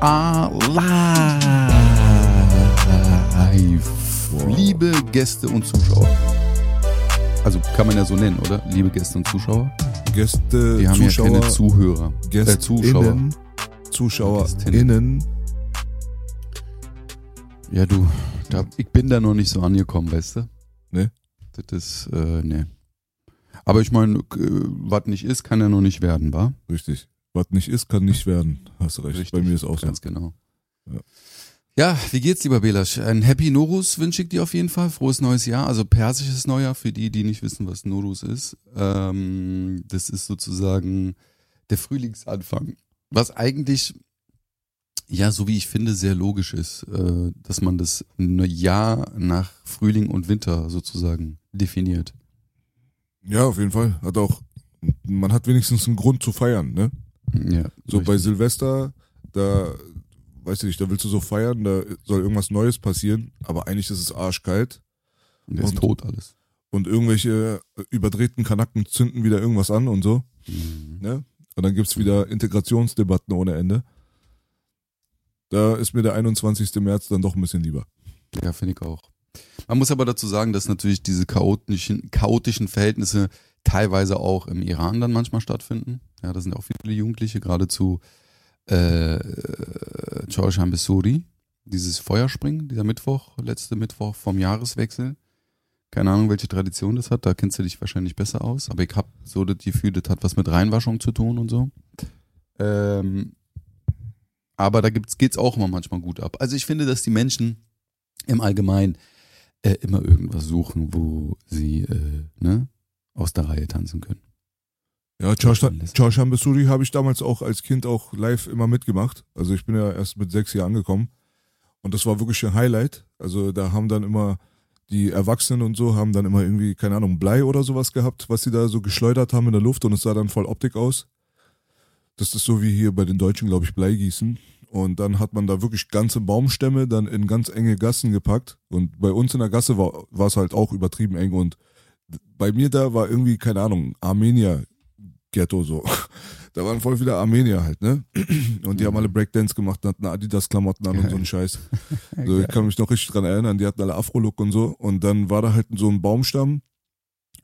Are live. Liebe Gäste und Zuschauer. Also kann man ja so nennen, oder? Liebe Gäste und Zuschauer. Gäste, Wir haben Zuschauer, ja keine Zuhörer. Gäste, äh, Zuschauer. ZuschauerInnen. Ja, du, da, ich bin da noch nicht so angekommen, weißt du? Ne? Das ist, äh, ne. Aber ich meine, was nicht ist, kann ja noch nicht werden, wa? Richtig. Was nicht ist, kann nicht werden. Hast recht. Richtig. Bei mir ist auch so. Ganz genau. Ja. Ja, wie geht's, lieber Belasch? Ein Happy Norus wünsche ich dir auf jeden Fall. Frohes neues Jahr. Also persisches Neujahr für die, die nicht wissen, was Norus ist. Ähm, das ist sozusagen der Frühlingsanfang. Was eigentlich, ja, so wie ich finde, sehr logisch ist, äh, dass man das Jahr nach Frühling und Winter sozusagen definiert. Ja, auf jeden Fall. Hat auch, man hat wenigstens einen Grund zu feiern, ne? Ja, So bei richtig. Silvester, da, weißt du nicht, da willst du so feiern, da soll irgendwas Neues passieren, aber eigentlich ist es arschkalt Und der ist und- tot alles. und irgendwelche überdrehten Kanacken zünden wieder irgendwas an und so, Mhm. ne? Und dann gibt's wieder Integrationsdebatten ohne Ende. Da ist mir der 21. März dann doch ein bisschen lieber. Ja, finde ich auch. Man muss aber dazu sagen, dass natürlich diese chaotischen, chaotischen Verhältnisse teilweise auch im Iran dann manchmal stattfinden. Ja, da sind auch viele Jugendliche, geradezu äh, Chorsham Besuri, dieses Feuerspringen, dieser Mittwoch, letzte Mittwoch vom Jahreswechsel. Keine Ahnung, welche Tradition das hat, da kennst du dich wahrscheinlich besser aus, aber ich habe so das Gefühl, das hat was mit Reinwaschung zu tun und so. Ähm, aber da gibt's, geht's auch immer manchmal gut ab. Also ich finde, dass die Menschen im Allgemeinen äh, immer irgendwas suchen, wo sie äh, ne, aus der Reihe tanzen können. Ja, Chausham Besuri habe ich damals auch als Kind auch live immer mitgemacht. Also ich bin ja erst mit sechs Jahren angekommen. Und das war wirklich ein Highlight. Also da haben dann immer die Erwachsenen und so haben dann immer irgendwie, keine Ahnung, Blei oder sowas gehabt, was sie da so geschleudert haben in der Luft und es sah dann voll Optik aus. Das ist so wie hier bei den Deutschen, glaube ich, Bleigießen. Und dann hat man da wirklich ganze Baumstämme dann in ganz enge Gassen gepackt. Und bei uns in der Gasse war es halt auch übertrieben eng. Und bei mir da war irgendwie, keine Ahnung, Armenier Ghetto so. Da waren voll viele Armenier halt, ne? Und die haben alle Breakdance gemacht, hatten Adidas-Klamotten an und so einen Scheiß. So, ich kann mich noch richtig dran erinnern, die hatten alle Afro-Look und so. Und dann war da halt so ein Baumstamm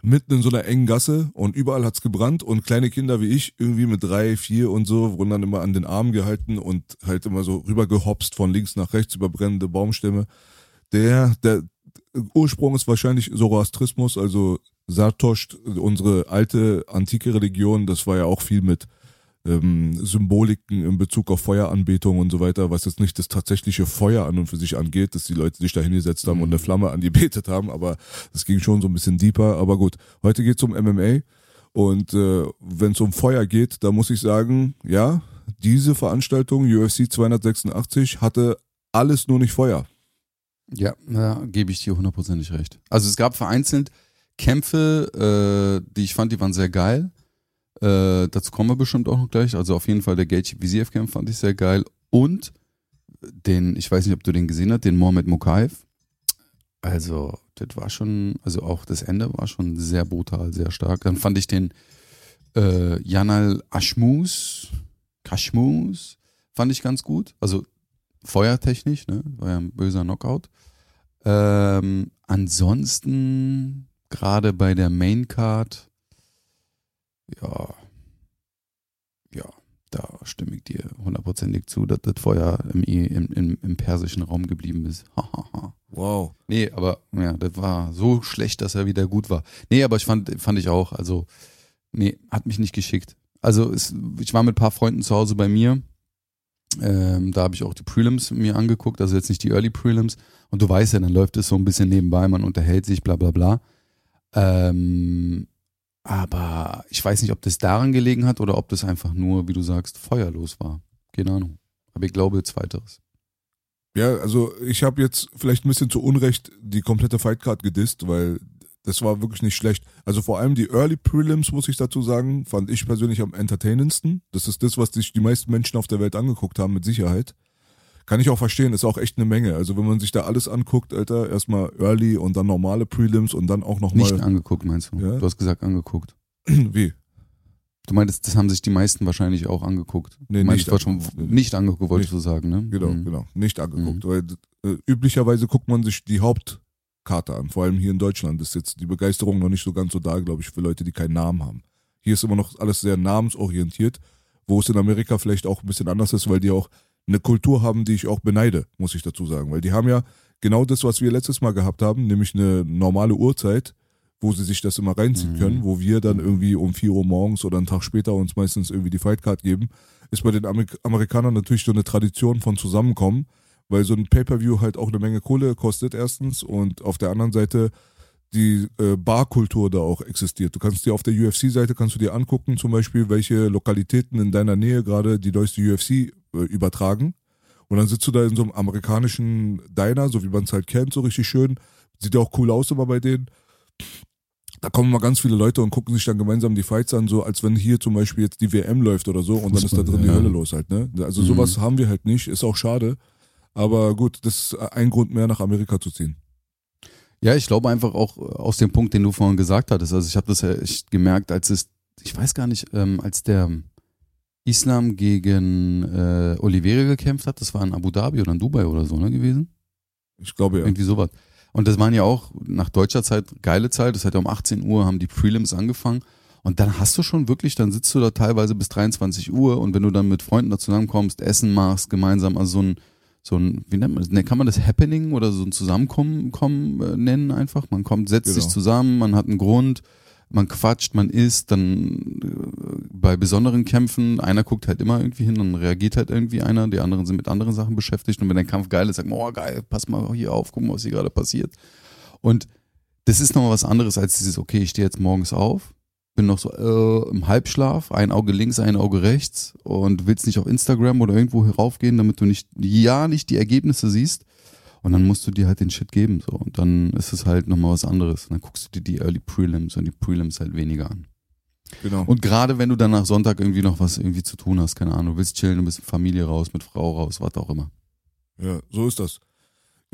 mitten in so einer engen Gasse und überall hat's gebrannt und kleine Kinder wie ich, irgendwie mit drei, vier und so, wurden dann immer an den Arm gehalten und halt immer so rübergehopst von links nach rechts über brennende Baumstämme. Der, der Ursprung ist wahrscheinlich Zoroastrismus, also Sartoscht, unsere alte antike Religion, das war ja auch viel mit ähm, Symboliken in Bezug auf Feueranbetung und so weiter, was jetzt nicht das tatsächliche Feuer an und für sich angeht, dass die Leute sich da hingesetzt haben und eine Flamme angebetet haben, aber das ging schon so ein bisschen deeper. Aber gut, heute geht's um MMA und äh, wenn es um Feuer geht, da muss ich sagen, ja, diese Veranstaltung UFC 286 hatte alles nur nicht Feuer. Ja, da gebe ich dir hundertprozentig recht. Also es gab vereinzelt Kämpfe, äh, die ich fand, die waren sehr geil. Äh, dazu kommen wir bestimmt auch noch gleich. Also auf jeden Fall der Gaethje Visiev Kampf fand ich sehr geil und den, ich weiß nicht, ob du den gesehen hast, den Mohamed Mokaev. Also das war schon, also auch das Ende war schon sehr brutal, sehr stark. Dann fand ich den äh, Janal Ashmus, Kashmus, fand ich ganz gut. Also feuertechnisch, ne? War ja ein böser Knockout. Ähm, ansonsten, gerade bei der Main Card, ja, ja, da stimme ich dir hundertprozentig zu, dass das Feuer im, im, im, im persischen Raum geblieben ist. Wow. Nee, aber ja, das war so schlecht, dass er wieder gut war. Nee, aber ich fand, fand ich auch, also, nee, hat mich nicht geschickt. Also es, ich war mit ein paar Freunden zu Hause bei mir Ähm, da habe ich auch die Prelims mir angeguckt, also jetzt nicht die Early Prelims. Und du weißt ja, dann läuft es so ein bisschen nebenbei, man unterhält sich, bla bla bla. Ähm, aber ich weiß nicht, ob das daran gelegen hat oder ob das einfach nur, wie du sagst, feuerlos war. Keine Ahnung. Aber ich glaube, zweiteres. Ja, also ich habe jetzt vielleicht ein bisschen zu Unrecht die komplette Fightcard gedisst, weil das war wirklich nicht schlecht. Also vor allem die Early Prelims, muss ich dazu sagen, fand ich persönlich am entertainendsten. Das ist das, was sich die meisten Menschen auf der Welt angeguckt haben, mit Sicherheit. Kann ich auch verstehen, ist auch echt eine Menge. Also wenn man sich da alles anguckt, Alter, erstmal Early und dann normale Prelims und dann auch nochmal. Nicht angeguckt, meinst du? Ja? Du hast gesagt angeguckt. Wie? Du meintest, das haben sich die meisten wahrscheinlich auch angeguckt. Nee, du meinst, nicht schon nicht angeguckt, wolltest Nicht. du sagen, ne? Genau, Mhm. genau. Nicht angeguckt. Weil äh, üblicherweise guckt man sich die Hauptkarte an. Vor allem hier in Deutschland ist jetzt die Begeisterung noch nicht so ganz so da, glaube ich, für Leute, die keinen Namen haben. Hier ist immer noch alles sehr namensorientiert, wo es in Amerika vielleicht auch ein bisschen anders ist, weil die auch eine Kultur haben, die ich auch beneide, muss ich dazu sagen. Weil die haben ja genau das, was wir letztes Mal gehabt haben, nämlich eine normale Uhrzeit, wo sie sich das immer reinziehen können, wo wir dann irgendwie um 4 Uhr morgens oder einen Tag später uns meistens irgendwie die Fightcard geben, ist bei den Amerik Amerikanern natürlich so eine Tradition von Zusammenkommen, weil so ein Pay-Per-View halt auch eine Menge Kohle kostet erstens und auf der anderen Seite die äh, Barkultur da auch existiert. Du kannst dir auf der UFC-Seite kannst du dir angucken, zum Beispiel, welche Lokalitäten in deiner Nähe gerade die neueste UFC äh, übertragen. Und dann sitzt du da in so einem amerikanischen Diner, so wie man es halt kennt, so richtig schön. Sieht ja auch cool aus immer bei denen. Da kommen mal ganz viele Leute und gucken sich dann gemeinsam die Fights an, so als wenn hier zum Beispiel jetzt die WM läuft oder so und dann ist da drin die ja. Hölle los halt, ne? Also sowas haben wir halt nicht, ist auch schade. Aber gut, das ist ein Grund mehr nach Amerika zu ziehen. Ja, ich glaube einfach auch aus dem Punkt, den du vorhin gesagt hattest. Also ich habe das ja echt gemerkt, als es, ich weiß gar nicht, ähm, als der Islam gegen äh, Oliveira gekämpft hat, das war in Abu Dhabi oder in Dubai oder so, ne, gewesen? Ich glaube ja. Irgendwie sowas. Und das waren ja auch nach deutscher Zeit geile Zeit. Das hat ja um 18 Uhr haben die Prelims angefangen. Und dann hast du schon wirklich, dann sitzt du da teilweise bis 23 Uhr und wenn du dann mit Freunden da zusammenkommst, Essen machst, gemeinsam, also so ein, so ein, wie nennt man das? Ne, Kann man das Happening oder so ein Zusammenkommen kommen, äh, nennen einfach? Man kommt, setzt Genau. sich zusammen, man hat einen Grund, man quatscht, man isst, dann äh, bei besonderen Kämpfen, einer guckt halt immer irgendwie hin, dann reagiert halt irgendwie einer, die anderen sind mit anderen Sachen beschäftigt und wenn der Kampf geil ist, sagt man, oh geil, pass mal hier auf, guck mal, was hier gerade passiert. Und das ist nochmal was anderes als dieses, okay, ich stehe jetzt morgens auf, bin noch so äh, im Halbschlaf, ein Auge links, ein Auge rechts und willst nicht auf Instagram oder irgendwo raufgehen, damit du nicht, ja, nicht die Ergebnisse siehst. Und dann musst du dir halt den Shit geben, so. Und dann ist es halt nochmal was anderes. Und dann guckst du dir die Early Prelims und die Prelims halt weniger an. Genau. Und gerade wenn du dann nach Sonntag irgendwie noch was irgendwie zu tun hast, keine Ahnung, du willst chillen, du bist mit Familie raus, mit Frau raus, was auch immer. Ja, so ist das.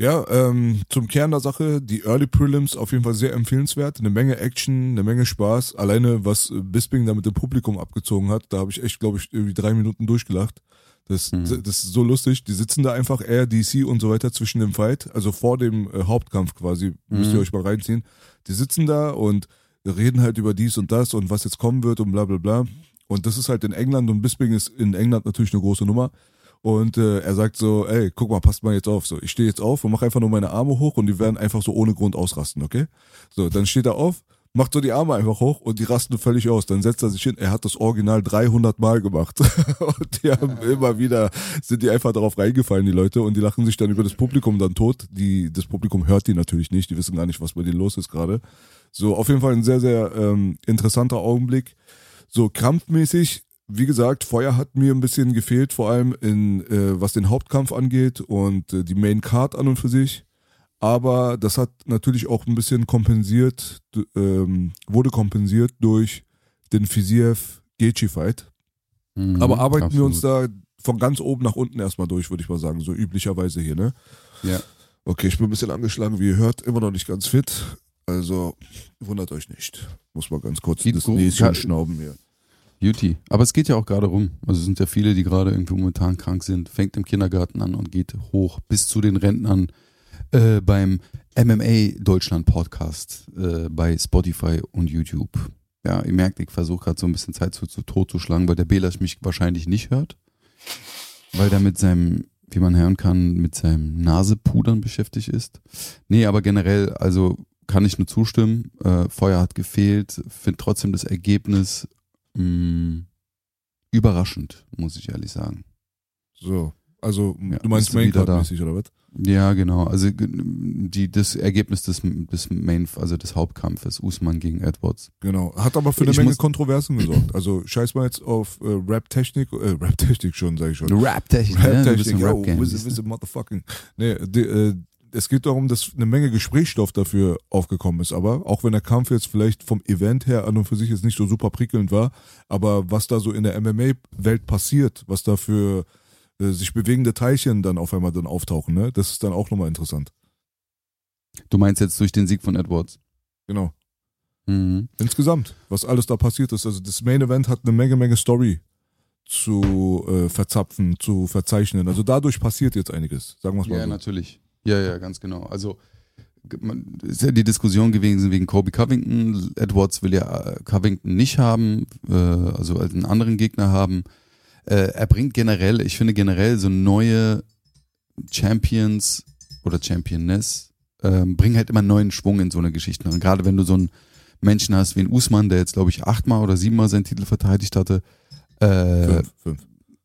Ja, ähm, zum Kern der Sache, die Early Prelims auf jeden Fall sehr empfehlenswert. Eine Menge Action, eine Menge Spaß. Alleine, was äh, Bisping da mit dem Publikum abgezogen hat, da habe ich echt, glaube ich, irgendwie drei Minuten durchgelacht. Das, Mhm. das ist so lustig. Die sitzen da einfach, er, DC und so weiter zwischen dem Fight, also vor dem äh, Hauptkampf quasi, müsst ihr Mhm. euch mal reinziehen. Die sitzen da und reden halt über dies und das und was jetzt kommen wird und bla bla bla. Und das ist halt in England und Bisping ist in England natürlich eine große Nummer. Und äh, er sagt so, ey, guck mal, passt mal jetzt auf. So, ich stehe jetzt auf und mache einfach nur meine Arme hoch und die werden einfach so ohne Grund ausrasten, okay? So, dann steht er auf, macht so die Arme einfach hoch und die rasten völlig aus. Dann setzt er sich hin. Er hat das Original 300 Mal gemacht. und die haben immer wieder, sind die einfach darauf reingefallen, die Leute, und die lachen sich dann über das Publikum dann tot. Die, das Publikum hört die natürlich nicht. Die wissen gar nicht, was bei denen los ist gerade. So, auf jeden Fall ein sehr, sehr ähm, interessanter Augenblick. So, kampfmäßig, wie gesagt, Feuer hat mir ein bisschen gefehlt, vor allem in, äh, was den Hauptkampf angeht und äh, die Main Card an und für sich. Aber das hat natürlich auch ein bisschen kompensiert, ähm, wurde kompensiert durch den Fiziev Gaethje Fight. Mhm, Aber arbeiten wir uns absolut. da von ganz oben nach unten erstmal durch, würde ich mal sagen, so üblicherweise hier, ne? Ja. Okay, ich bin ein bisschen angeschlagen, wie ihr hört, immer noch nicht ganz fit. Also wundert euch nicht. Muss mal ganz kurz Geht das gut. Näschen schnauben hier. Beauty. Aber es geht ja auch gerade rum. Also es sind ja viele, die gerade irgendwie momentan krank sind. Fängt im Kindergarten an und geht hoch bis zu den Rentnern äh, beim MMA Deutschland Podcast äh, bei Spotify und YouTube. Ja, ihr merkt, ich versuche gerade so ein bisschen Zeit zu, zu tot zu schlagen, weil der Belasch mich wahrscheinlich nicht hört. Weil der mit seinem, wie man hören kann, mit seinem Nasepudern beschäftigt ist. Nee, aber generell, also kann ich nur zustimmen. Äh, Feuer hat gefehlt. Finde trotzdem das Ergebnis mh, überraschend, muss ich ehrlich sagen. So. Also, Ja, du meinst. Maincard-mäßig, oder was? Ja, genau. Also die, das Ergebnis des, des Main, also des Hauptkampfes, Usman gegen Edwards. Genau. Hat aber für eine Ich Menge Kontroversen gesorgt. Also, scheiß mal jetzt auf äh, Rap-Technik, äh, Rap-Technik schon, sag ich schon. Rap-Technik, ne? Rap-Technik, wizard, siehst du? wizard, motherfucking. Nee, die, äh, es geht darum, dass eine Menge Gesprächsstoff dafür aufgekommen ist, aber auch wenn der Kampf jetzt vielleicht vom Event her an und für sich jetzt nicht so super prickelnd war, aber was da so in der MMA-Welt passiert, was da für äh, sich bewegende Teilchen dann auf einmal dann auftauchen, ne, das ist dann auch nochmal interessant. Du meinst jetzt durch den Sieg von Edwards? Genau. Mhm. Insgesamt, was alles da passiert ist. Also das Main Event hat eine Menge, Menge Story zu äh, verzapfen, zu verzeichnen. Also dadurch passiert jetzt einiges, sagen wir es mal Ja, so. natürlich. Ja, ja, ganz genau. Also man, ist ja die Diskussion gewesen wegen Kobe Covington. Edwards will ja äh, Covington nicht haben, äh, also als einen anderen Gegner haben. Äh, er bringt generell, ich finde generell so neue Champions oder Championess ähm, bringen halt immer neuen Schwung in so eine Geschichte. Und gerade wenn du so einen Menschen hast wie ein Usman, der jetzt glaube ich achtmal oder siebenmal seinen Titel verteidigt hatte, äh, Fünf, fünf.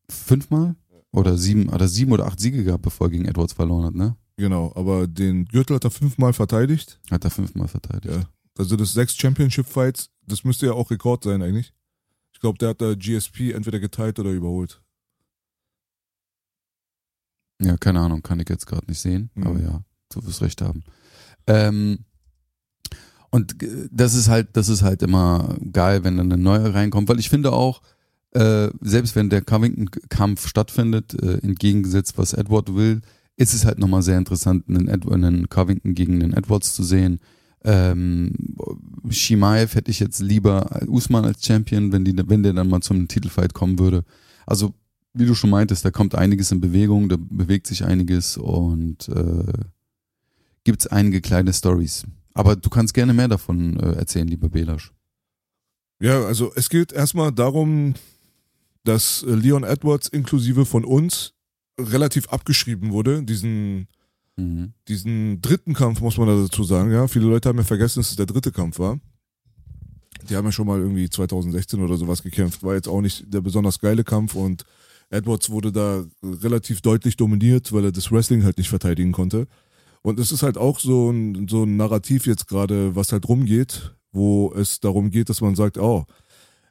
fünfmal oder sieben oder sieben oder acht Siege gehabt, bevor er gegen Edwards verloren hat, ne? Genau, aber den Gürtel hat er fünfmal verteidigt. Hat er fünfmal verteidigt. Ja. Also das sechs Championship Fights, das müsste ja auch Rekord sein eigentlich. Ich glaube, der hat da GSP entweder geteilt oder überholt. Ja, keine Ahnung, kann ich jetzt gerade nicht sehen, Mhm. aber ja, du wirst recht haben. Ähm, und äh, das ist halt, das ist halt immer geil, wenn dann eine neue reinkommt, weil ich finde auch, äh, selbst wenn der Covington-Kampf stattfindet, äh, entgegengesetzt, was Edward will, ist es halt nochmal sehr interessant, einen, Ed einen Covington gegen den Edwards zu sehen. Ähm, Shimaev hätte ich jetzt lieber Usman als Champion, wenn, die, wenn der dann mal zum Titelfight kommen würde. Also wie du schon meintest, da kommt einiges in Bewegung, da bewegt sich einiges und äh, gibt es einige kleine Stories. Aber du kannst gerne mehr davon äh, erzählen, lieber Belasch. Ja, also es geht erstmal darum, dass Leon Edwards inklusive von uns relativ abgeschrieben wurde, diesen Mhm. diesen dritten Kampf, muss man da dazu sagen, ja. Viele Leute haben ja vergessen, dass es der dritte Kampf war. Die haben ja schon mal irgendwie 2016 oder sowas gekämpft. War jetzt auch nicht der besonders geile Kampf und Edwards wurde da relativ deutlich dominiert, weil er das Wrestling halt nicht verteidigen konnte. Und es ist halt auch so ein, so ein Narrativ jetzt gerade, was halt rumgeht, wo es darum geht, dass man sagt, oh,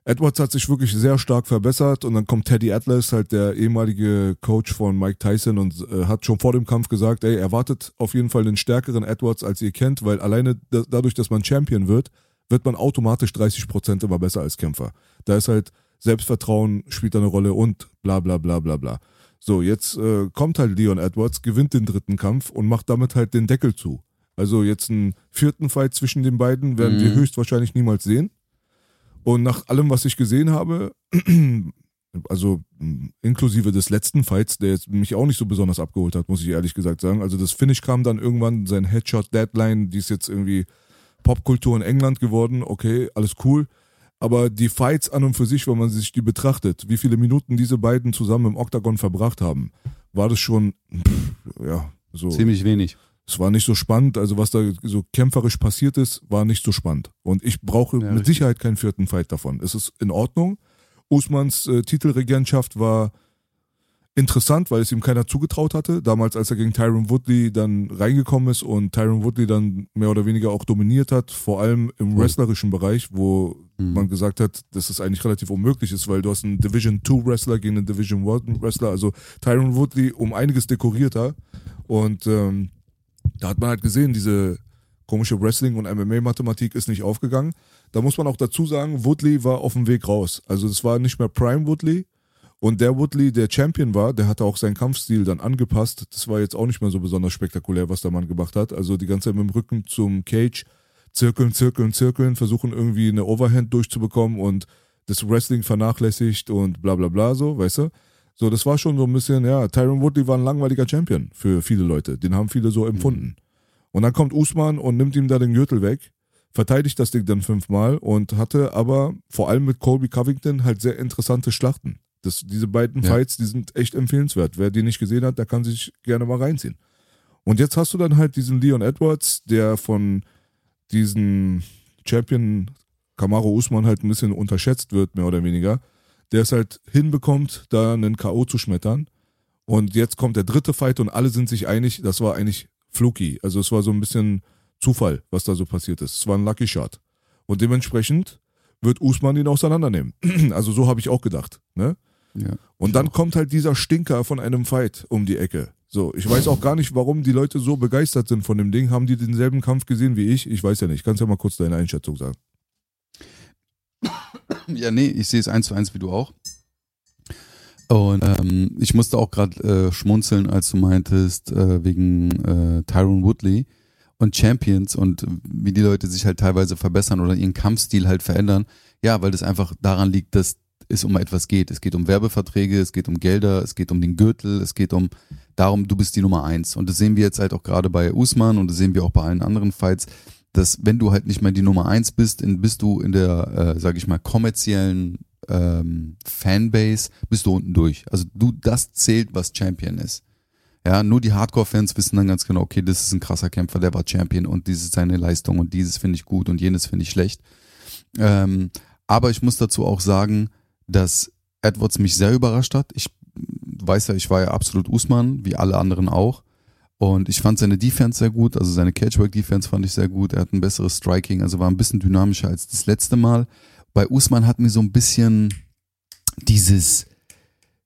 Edwards hat sich wirklich sehr stark verbessert und dann kommt Teddy Atlas, halt der ehemalige Coach von Mike Tyson und äh, hat schon vor dem Kampf gesagt, ey, erwartet auf jeden Fall einen stärkeren Edwards, als ihr kennt, weil alleine da, dadurch, dass man Champion wird, wird man automatisch 30 Prozent immer besser als Kämpfer. Da ist halt Selbstvertrauen spielt da eine Rolle und bla bla bla bla bla. So, jetzt äh, kommt halt Leon Edwards, gewinnt den dritten Kampf und macht damit halt den Deckel zu. Also jetzt einen vierten Fight zwischen den beiden werden wir Mhm. höchstwahrscheinlich niemals sehen. Und nach allem, was ich gesehen habe, also inklusive des letzten Fights, der mich auch nicht so besonders abgeholt hat, muss ich ehrlich gesagt sagen. Also das Finish kam dann irgendwann, sein Headshot-Deadline, die ist jetzt irgendwie Popkultur in England geworden. Okay, alles cool. Aber die Fights an und für sich, wenn man sich die betrachtet, wie viele Minuten diese beiden zusammen im Oktagon verbracht haben, war das schon, pff, ja, so. Ziemlich wenig. Es war nicht so spannend, also was da so kämpferisch passiert ist, war nicht so spannend. Und ich brauche Ja, mit richtig. Sicherheit keinen vierten Fight davon. Es ist in Ordnung. Usmans äh, Titelregentschaft war interessant, weil es ihm keiner zugetraut hatte. Damals, als er gegen Tyron Woodley dann reingekommen ist und Tyron Woodley dann mehr oder weniger auch dominiert hat, vor allem im Cool. wrestlerischen Bereich, wo Mhm. man gesagt hat, dass es eigentlich relativ unmöglich ist, weil du hast einen Division 2 Wrestler gegen einen Division 1 Wrestler, also Tyron Woodley um einiges dekorierter und ähm, da hat man halt gesehen, diese komische Wrestling- und MMA-Mathematik ist nicht aufgegangen. Da muss man auch dazu sagen, Woodley war auf dem Weg raus. Also es war nicht mehr Prime Woodley. Und der Woodley, der Champion war, der hatte auch seinen Kampfstil dann angepasst. Das war jetzt auch nicht mehr so besonders spektakulär, was der Mann gemacht hat. Also die ganze Zeit mit dem Rücken zum Cage, zirkeln, zirkeln, zirkeln, versuchen irgendwie eine Overhand durchzubekommen und das Wrestling vernachlässigt und bla bla bla so, weißt du? So, das war schon so ein bisschen, ja, Tyron Woodley war ein langweiliger Champion für viele Leute. Den haben viele so empfunden. Und dann kommt Usman und nimmt ihm da den Gürtel weg, verteidigt das Ding dann fünfmal und hatte aber vor allem mit Colby Covington halt sehr interessante Schlachten. Das, diese beiden Ja. Fights, die sind echt empfehlenswert. Wer die nicht gesehen hat, der kann sich gerne mal reinziehen. Und jetzt hast du dann halt diesen Leon Edwards, der von diesem Champion Kamaro Usman halt ein bisschen unterschätzt wird, mehr oder weniger, der es halt hinbekommt, da einen K.O. zu schmettern Und jetzt kommt der dritte Fight und alle sind sich einig, das war eigentlich fluky. Also es war so ein bisschen Zufall, was da so passiert ist. Es war ein Lucky Shot. Und dementsprechend wird Usman ihn auseinandernehmen. Also so habe ich auch gedacht. Ne? Ja. Und dann kommt halt dieser Stinker von einem Fight um die Ecke. So, ich weiß auch gar nicht, warum die Leute so begeistert sind von dem Ding. Haben die denselben Kampf gesehen wie ich? Ich weiß ja nicht. Kannst ja mal kurz deine Einschätzung sagen. Ja, nee, ich sehe es eins zu eins wie du auch. Und ähm, ich musste auch gerade äh, schmunzeln, als du meintest, äh, wegen äh, Tyron Woodley und Champions und wie die Leute sich halt teilweise verbessern oder ihren Kampfstil halt verändern. Ja, weil das einfach daran liegt, dass es um etwas geht. Es geht um Werbeverträge, es geht um Gelder, es geht um den Gürtel, es geht um darum, du bist die Nummer eins. Und das sehen wir jetzt halt auch gerade bei Usman und das sehen wir auch bei allen anderen Fights, dass wenn du halt nicht mehr die Nummer eins bist, in, bist du in der, äh, sag ich mal, kommerziellen ähm, Fanbase, bist du unten durch. Also du, das zählt, was Champion ist. Ja, nur die Hardcore-Fans wissen dann ganz genau, okay, das ist ein krasser Kämpfer, der war Champion und dies ist seine Leistung und dieses finde ich gut und jenes finde ich schlecht. Ähm, aber ich muss dazu auch sagen, dass Edwards mich sehr überrascht hat. Ich weiß ja, ich war ja absolut Usman, wie alle anderen auch. Und ich fand seine Defense sehr gut, also seine Catchwork-Defense fand ich sehr gut. Er hat ein besseres Striking, also war ein bisschen dynamischer als das letzte Mal. Bei Usman hat mir so ein bisschen dieses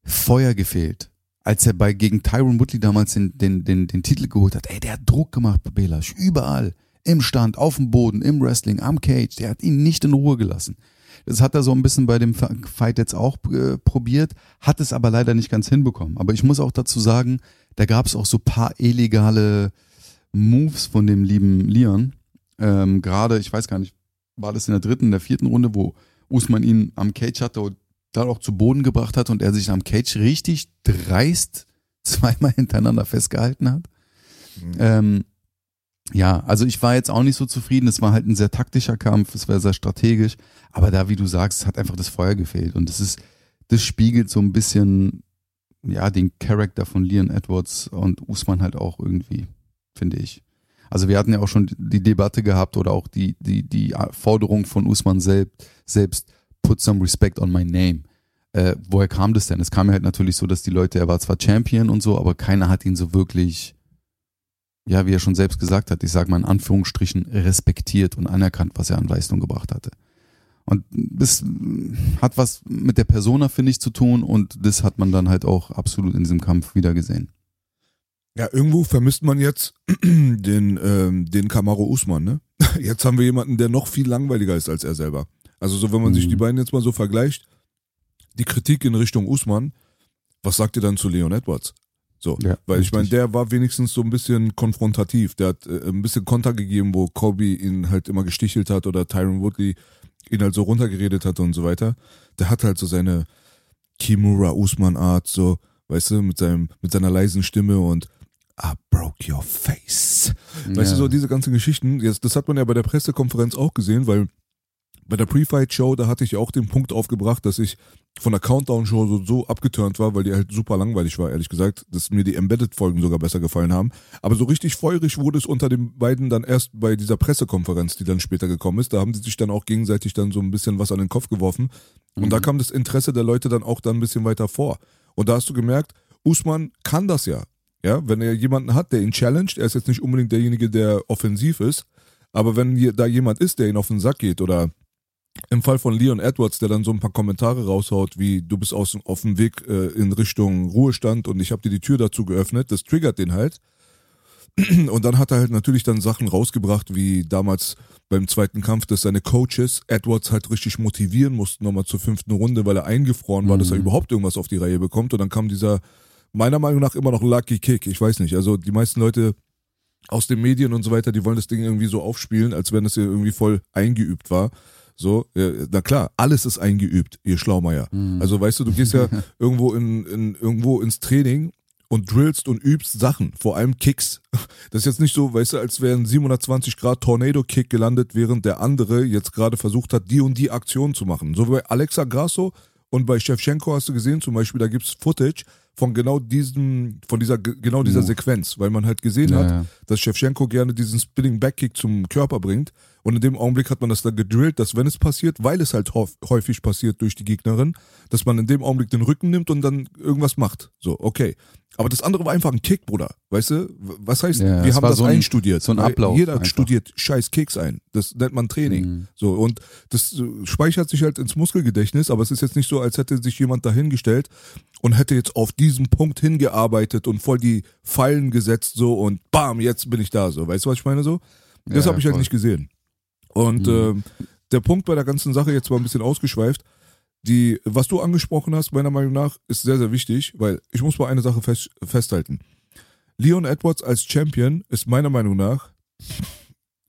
Feuer gefehlt. Als er bei gegen Tyron Woodley damals den, den, den, den Titel geholt hat, ey, der hat Druck gemacht bei Belasch, überall. Im Stand, auf dem Boden, im Wrestling, am Cage. Der hat ihn nicht in Ruhe gelassen. Das hat er so ein bisschen bei dem Fight jetzt auch äh, probiert, hat es aber leider nicht ganz hinbekommen. Aber ich muss auch dazu sagen, da gab es auch so paar illegale Moves von dem lieben Leon. Ähm, Gerade, ich weiß gar nicht, war das in der dritten, in der vierten Runde, wo Usman ihn am Cage hatte und dann auch zu Boden gebracht hat und er sich am Cage richtig dreist zweimal hintereinander festgehalten hat. Mhm. Ähm, ja, also ich war jetzt auch nicht so zufrieden. Es war halt ein sehr taktischer Kampf, es war sehr strategisch. Aber da, wie du sagst, hat einfach das Feuer gefehlt. Und das ist, das spiegelt so ein bisschen, ja, den Charakter von Leon Edwards und Usman halt auch irgendwie, finde ich. Also wir hatten ja auch schon die Debatte gehabt oder auch die, die, die Forderung von Usman selbst, selbst, put some respect on my name. Äh, woher kam das denn? Es kam ja halt natürlich so, dass die Leute, er war zwar Champion und so, aber keiner hat ihn so wirklich ja, wie er schon selbst gesagt hat, ich sage mal in Anführungsstrichen, respektiert und anerkannt, was er an Leistung gebracht hatte. Und das hat was mit der Persona, finde ich, zu tun und das hat man dann halt auch absolut in diesem Kampf wieder gesehen. Ja, irgendwo vermisst man jetzt den, ähm, den Kamaro Usman, ne? Jetzt haben wir jemanden, der noch viel langweiliger ist als er selber. Also so, wenn man mhm. sich die beiden jetzt mal so vergleicht, die Kritik in Richtung Usman, was sagt ihr dann zu Leon Edwards? So, ja, weil ich meine, der war wenigstens so ein bisschen konfrontativ. Der hat äh, ein bisschen Konter gegeben, wo Kobe ihn halt immer gestichelt hat oder Tyron Woodley ihn halt so runtergeredet hat und so weiter. Der hat halt so seine Kimura Usman Art, so, weißt du, mit seinem, mit seiner leisen Stimme und I broke your face. Weißt ja. du, so diese ganzen Geschichten, das, das hat man ja bei der Pressekonferenz auch gesehen, weil bei der Pre-Fight-Show, da hatte ich auch den Punkt aufgebracht, dass ich von der Countdown-Show so, so abgeturnt war, weil die halt super langweilig war, ehrlich gesagt, dass mir die Embedded-Folgen sogar besser gefallen haben. Aber so richtig feurig wurde es unter den beiden dann erst bei dieser Pressekonferenz, die dann später gekommen ist. Da haben sie sich dann auch gegenseitig dann so ein bisschen was an den Kopf geworfen. Und mhm. da kam das Interesse der Leute dann auch dann ein bisschen weiter vor. Und da hast du gemerkt, Usman kann das ja. Ja, wenn er jemanden hat, der ihn challenged, er ist jetzt nicht unbedingt derjenige, der offensiv ist, aber wenn da jemand ist, der ihn auf den Sack geht oder im Fall von Leon Edwards, der dann so ein paar Kommentare raushaut, wie du bist aus, auf dem Weg äh, in Richtung Ruhestand und ich habe dir die Tür dazu geöffnet, das triggert den halt. Und dann hat er halt natürlich dann Sachen rausgebracht, wie damals beim zweiten Kampf, dass seine Coaches Edwards halt richtig motivieren mussten, nochmal zur fünften Runde, weil er eingefroren war, mhm. dass er mhm. überhaupt irgendwas auf die Reihe bekommt. Und dann kam dieser, meiner Meinung nach, immer noch Lucky Kick. Ich weiß nicht. Also die meisten Leute aus den Medien und so weiter, die wollen das Ding irgendwie so aufspielen, als wenn es irgendwie voll eingeübt war. So, na klar, alles ist eingeübt, ihr Schlaumeier. Mhm. Also weißt du, du gehst ja irgendwo in, in irgendwo ins Training und drillst und übst Sachen, vor allem Kicks. Das ist jetzt nicht so, weißt du, als wäre ein 720 Grad Tornado Kick gelandet, während der andere jetzt gerade versucht hat, die und die Aktion zu machen. So wie bei Alexa Grasso und bei Shevchenko hast du gesehen, zum Beispiel, da gibt's Footage von genau diesem, von dieser, genau dieser Move. Sequenz, weil man halt gesehen Ja, hat, ja. dass Shevchenko gerne diesen Spinning Backkick zum Körper bringt. Und in dem Augenblick hat man das dann gedrillt, dass wenn es passiert, weil es halt häuf- häufig passiert durch die Gegnerin, dass man in dem Augenblick den Rücken nimmt und dann irgendwas macht. So, okay. Aber das andere war einfach ein Kick, Bruder. Weißt du? Was heißt, Ja, wir haben das so ein- einstudiert. so ein Ablauf Jeder einfach. studiert scheiß Kicks ein. Das nennt man Training. Mhm. So, und das äh, speichert sich halt ins Muskelgedächtnis, aber es ist jetzt nicht so, als hätte sich jemand dahingestellt und hätte jetzt auf diesen Punkt hingearbeitet und voll die Fallen gesetzt so und bam, jetzt bin ich da so. Weißt du, was ich meine so? Das Ja, habe ich halt voll. nicht gesehen. Und ähm, der Punkt bei der ganzen Sache jetzt mal ein bisschen ausgeschweift. Die, was du angesprochen hast, meiner Meinung nach, ist sehr, sehr wichtig, weil ich muss mal eine Sache fest, festhalten. Leon Edwards als Champion ist meiner Meinung nach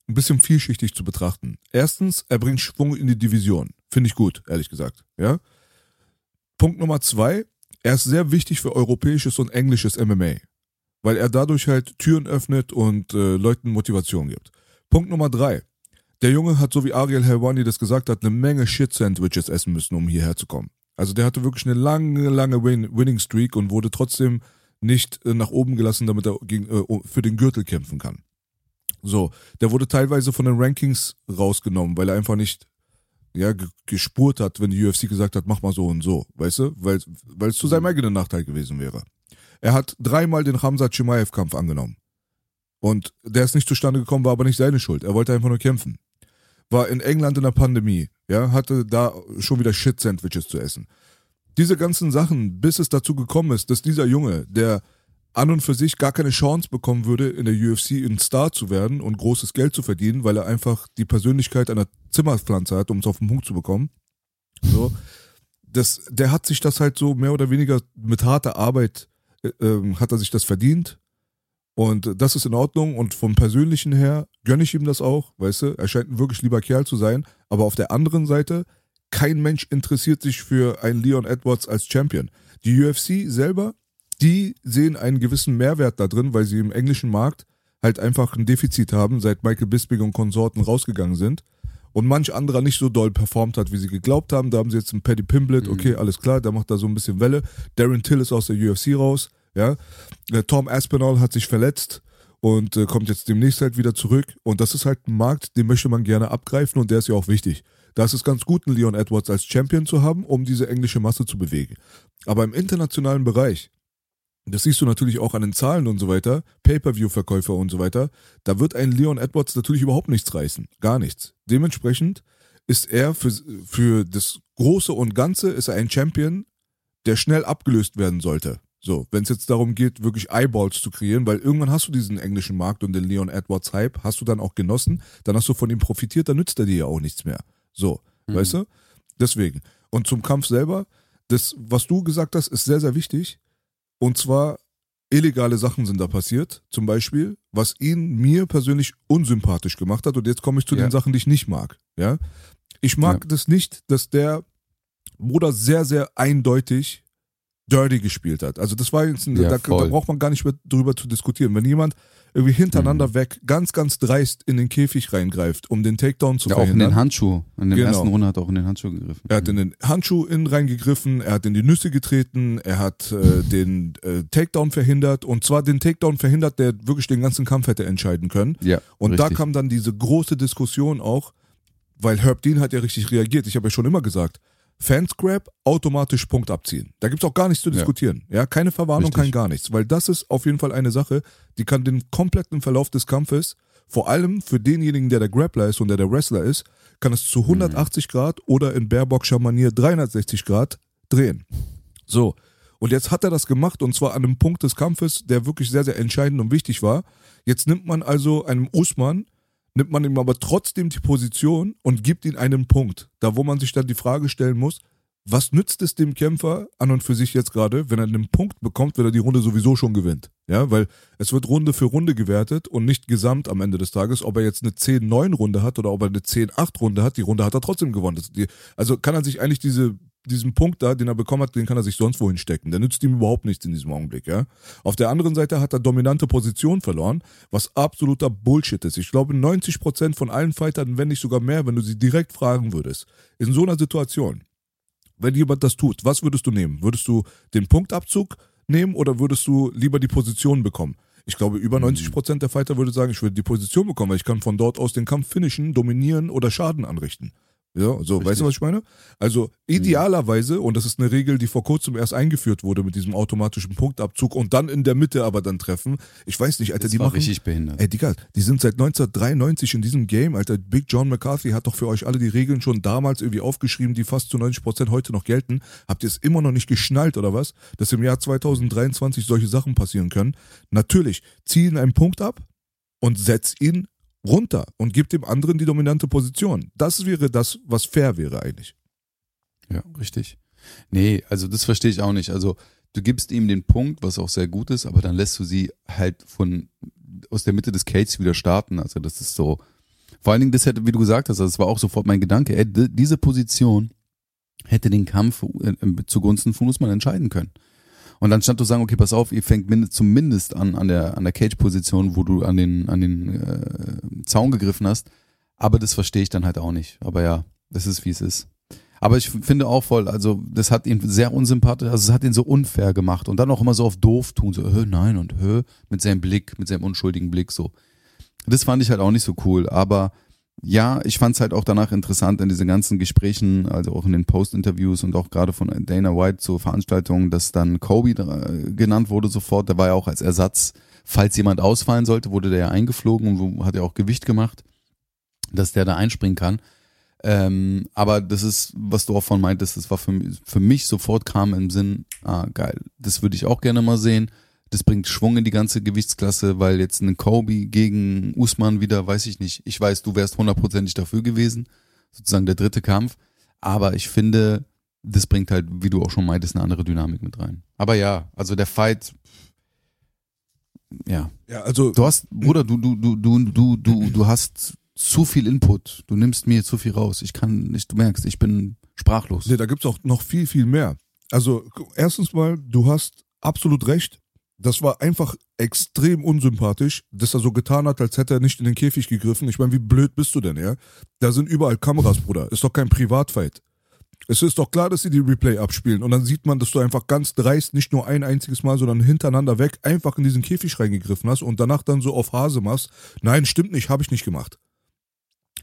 ein bisschen vielschichtig zu betrachten. Erstens, er bringt Schwung in die Division. Finde ich gut, ehrlich gesagt. Ja. Punkt Nummer zwei, er ist sehr wichtig für europäisches und englisches MMA, weil er dadurch halt Türen öffnet und äh, Leuten Motivation gibt. Punkt Nummer drei, der Junge hat, so wie Ariel Helwani das gesagt hat, eine Menge Shit-Sandwiches essen müssen, um hierher zu kommen. Also der hatte wirklich eine lange, lange Win Winning Streak und wurde trotzdem nicht äh, nach oben gelassen, damit er gegen, äh, für den Gürtel kämpfen kann. So, der wurde teilweise von den Rankings rausgenommen, weil er einfach nicht ja, ge- gespurt hat, wenn die UFC gesagt hat, mach mal so und so, weißt du? Weil weil es zu seinem eigenen Nachteil gewesen wäre. Er hat dreimal den Hamza Chimaev-Kampf angenommen. Und der ist nicht zustande gekommen, war aber nicht seine Schuld. Er wollte einfach nur kämpfen. War in England in der Pandemie, ja, hatte da schon wieder Shit-Sandwiches zu essen. Diese ganzen Sachen, bis es dazu gekommen ist, dass dieser Junge, der an und für sich gar keine Chance bekommen würde, in der UFC ein Star zu werden und großes Geld zu verdienen, weil er einfach die Persönlichkeit einer Zimmerpflanze hat, um es auf den Punkt zu bekommen. So, das, der hat sich das halt so mehr oder weniger mit harter Arbeit äh, ähm, hat er sich das verdient. Und das ist in Ordnung. Und vom Persönlichen her gönne ich ihm das auch, weißt du, er scheint ein wirklich lieber Kerl zu sein, aber auf der anderen Seite, kein Mensch interessiert sich für einen Leon Edwards als Champion. Die UFC selber, die sehen einen gewissen Mehrwert da drin, weil sie im englischen Markt halt einfach ein Defizit haben, seit Michael Bisping und Konsorten rausgegangen sind. Und manch anderer nicht so doll performt hat, wie sie geglaubt haben. Da haben sie jetzt einen Paddy Pimblett, okay, alles klar, der macht da so ein bisschen Welle. Darren Till ist aus der UFC raus, ja. Äh, Tom Aspinall hat sich verletzt und äh, kommt jetzt demnächst halt wieder zurück. Und das ist halt ein Markt, den möchte man gerne abgreifen und der ist ja auch wichtig. Da ist es ganz gut, einen Leon Edwards als Champion zu haben, um diese englische Masse zu bewegen. Aber im internationalen Bereich, das siehst du natürlich auch an den Zahlen und so weiter, Pay-per-view-Verkäufer und so weiter, da wird ein Leon Edwards natürlich überhaupt nichts reißen. Gar nichts. Dementsprechend ist er für, für das Große und Ganze ist er ein Champion, der schnell abgelöst werden sollte. So, wenn es jetzt darum geht, wirklich Eyeballs zu kreieren, weil irgendwann hast du diesen englischen Markt und den Leon Edwards Hype, hast du dann auch genossen, dann hast du von ihm profitiert, dann nützt er dir ja auch nichts mehr. So, weißt du? Deswegen. Und zum Kampf selber, das, was du gesagt hast, ist sehr, sehr wichtig. Und zwar, illegale Sachen sind da passiert, zum Beispiel, was ihn mir persönlich unsympathisch gemacht hat. Und jetzt komme ich zu Ja. den Sachen, die ich nicht mag. Ja, ich mag Ja. das nicht, dass der Bruder sehr, sehr eindeutig dirty gespielt hat. Also das war jetzt, ein, Ja, da, da braucht man gar nicht mehr drüber zu diskutieren. Wenn jemand irgendwie hintereinander Mhm. weg ganz, ganz dreist in den Käfig reingreift, um den Takedown zu Ja, auch in verhindern. den Handschuh. In der Genau. ersten Runde hat er auch in den Handschuh gegriffen. Er hat in den Handschuh innen reingegriffen, er hat in die Nüsse getreten, er hat äh, den äh, Takedown verhindert und zwar den Takedown verhindert, der wirklich den ganzen Kampf hätte entscheiden können. Ja, Und da richtig. kam dann diese große Diskussion auch, weil Herb Dean hat ja richtig reagiert. Ich habe ja schon immer gesagt, Fanscrap automatisch Punkt abziehen. Da gibt's auch gar nichts zu Ja. diskutieren. Ja, keine Verwarnung, Richtig. kein gar nichts. Weil das ist auf jeden Fall eine Sache, die kann den kompletten Verlauf des Kampfes, vor allem für denjenigen, der der Grappler ist und der der Wrestler ist, kann es zu 180 Grad oder in Baerbockscher Manier 360 Grad drehen. So. Und jetzt hat er das gemacht und zwar an einem Punkt des Kampfes, der wirklich sehr, sehr entscheidend und wichtig war. Jetzt nimmt man also einem Usman, nimmt man ihm aber trotzdem die Position und gibt ihm einen Punkt. Da wo man sich dann die Frage stellen muss, was nützt es dem Kämpfer an und für sich jetzt gerade, wenn er einen Punkt bekommt, wenn er die Runde sowieso schon gewinnt? Ja, weil es wird Runde für Runde gewertet und nicht gesamt am Ende des Tages, ob er jetzt eine 10-9 Runde hat oder ob er eine 10-8 Runde hat, die Runde hat er trotzdem gewonnen. Also kann er sich eigentlich diese, diesen Punkt da, den er bekommen hat, den kann er sich sonst wohin stecken. Der nützt ihm überhaupt nichts in diesem Augenblick, ja. Auf der anderen Seite hat er dominante Position verloren, was absoluter Bullshit ist. Ich glaube, 90% von allen Fightern, wenn nicht sogar mehr, wenn du sie direkt fragen würdest, in so einer Situation, wenn jemand das tut, was würdest du nehmen? Würdest du den Punktabzug nehmen oder würdest du lieber die Position bekommen? Ich glaube, über 90 Prozent der Fighter würde sagen, ich würde die Position bekommen, weil ich kann von dort aus den Kampf finishen, dominieren oder Schaden anrichten. Ja, so, Richtig. weißt du, was ich meine? Also idealerweise, und das ist eine Regel, die vor kurzem erst eingeführt wurde mit diesem automatischen Punktabzug und dann in der Mitte aber dann treffen. Ich weiß nicht, Alter, Das die war machen. richtig behindert. Ey, Digga, die sind seit 1993 in diesem Game, Alter. Big John McCarthy hat doch für euch alle die Regeln schon damals irgendwie aufgeschrieben, die fast zu 90 Prozent heute noch gelten. Habt ihr es immer noch nicht geschnallt, oder was? Dass im Jahr 2023 solche Sachen passieren können. Natürlich, ziehen einen Punkt ab und setz ihn runter und gib dem anderen die dominante Position. Das wäre das, was fair wäre eigentlich. Ja, richtig. Nee, also das verstehe ich auch nicht. Also du gibst ihm den Punkt, was auch sehr gut ist, aber dann lässt du sie halt von aus der Mitte des Cages wieder starten. Also das ist so. Vor allen Dingen, das hätte, wie du gesagt hast, das war auch sofort mein Gedanke, ey, diese Position hätte den Kampf äh, zugunsten von Usman entscheiden können. Und anstatt zu sagen, okay, pass auf, ihr fängt mindest, zumindest an, an der, an der Cage-Position, wo du an den, an den äh, Zaun gegriffen hast. Aber das verstehe ich dann halt auch nicht. Aber ja, das ist, wie es ist. Aber ich finde auch voll, also das hat ihn sehr unsympathisch, also es hat ihn so unfair gemacht und dann auch immer so auf doof tun, so, hö, nein und hö, mit seinem Blick, mit seinem unschuldigen Blick so. Das fand ich halt auch nicht so cool, aber ja, ich fand es halt auch danach interessant in diesen ganzen Gesprächen, also auch in den Post-Interviews und auch gerade von Dana White zur Veranstaltung, dass dann Kobe äh, genannt wurde sofort, der war ja auch als Ersatz, falls jemand ausfallen sollte, wurde der ja eingeflogen und hat ja auch Gewicht gemacht, dass der da einspringen kann. Ähm, aber das ist, was du auch von meintest, das war für, für mich sofort kam im Sinn, ah, geil, das würde ich auch gerne mal sehen. Das bringt Schwung in die ganze Gewichtsklasse, weil jetzt ein Kobe gegen Usman wieder, weiß ich nicht. Ich weiß, du wärst hundertprozentig dafür gewesen, sozusagen der dritte Kampf. Aber ich finde, das bringt halt, wie du auch schon meintest, eine andere Dynamik mit rein. Aber ja, also der Fight, ja, Ja, also Du hast, Bruder, du, du, du, du, du, du, du hast zu viel Input. Du nimmst mir zu viel raus. Ich kann nicht, du merkst, ich bin sprachlos. Nee, da gibt's auch noch viel, viel mehr. Also, erstens mal, du hast absolut recht. Das war einfach extrem unsympathisch, dass er so getan hat, als hätte er nicht in den Käfig gegriffen. Ich meine, wie blöd bist du denn, ja? Da sind überall Kameras, Bruder. Ist doch kein Privatfight. Es ist doch klar, dass sie die Replay abspielen. Und dann sieht man, dass du einfach ganz dreist nicht nur ein einziges Mal, sondern hintereinander weg einfach in diesen Käfig reingegriffen hast und danach dann so auf Hase machst. Nein, stimmt nicht, habe ich nicht gemacht.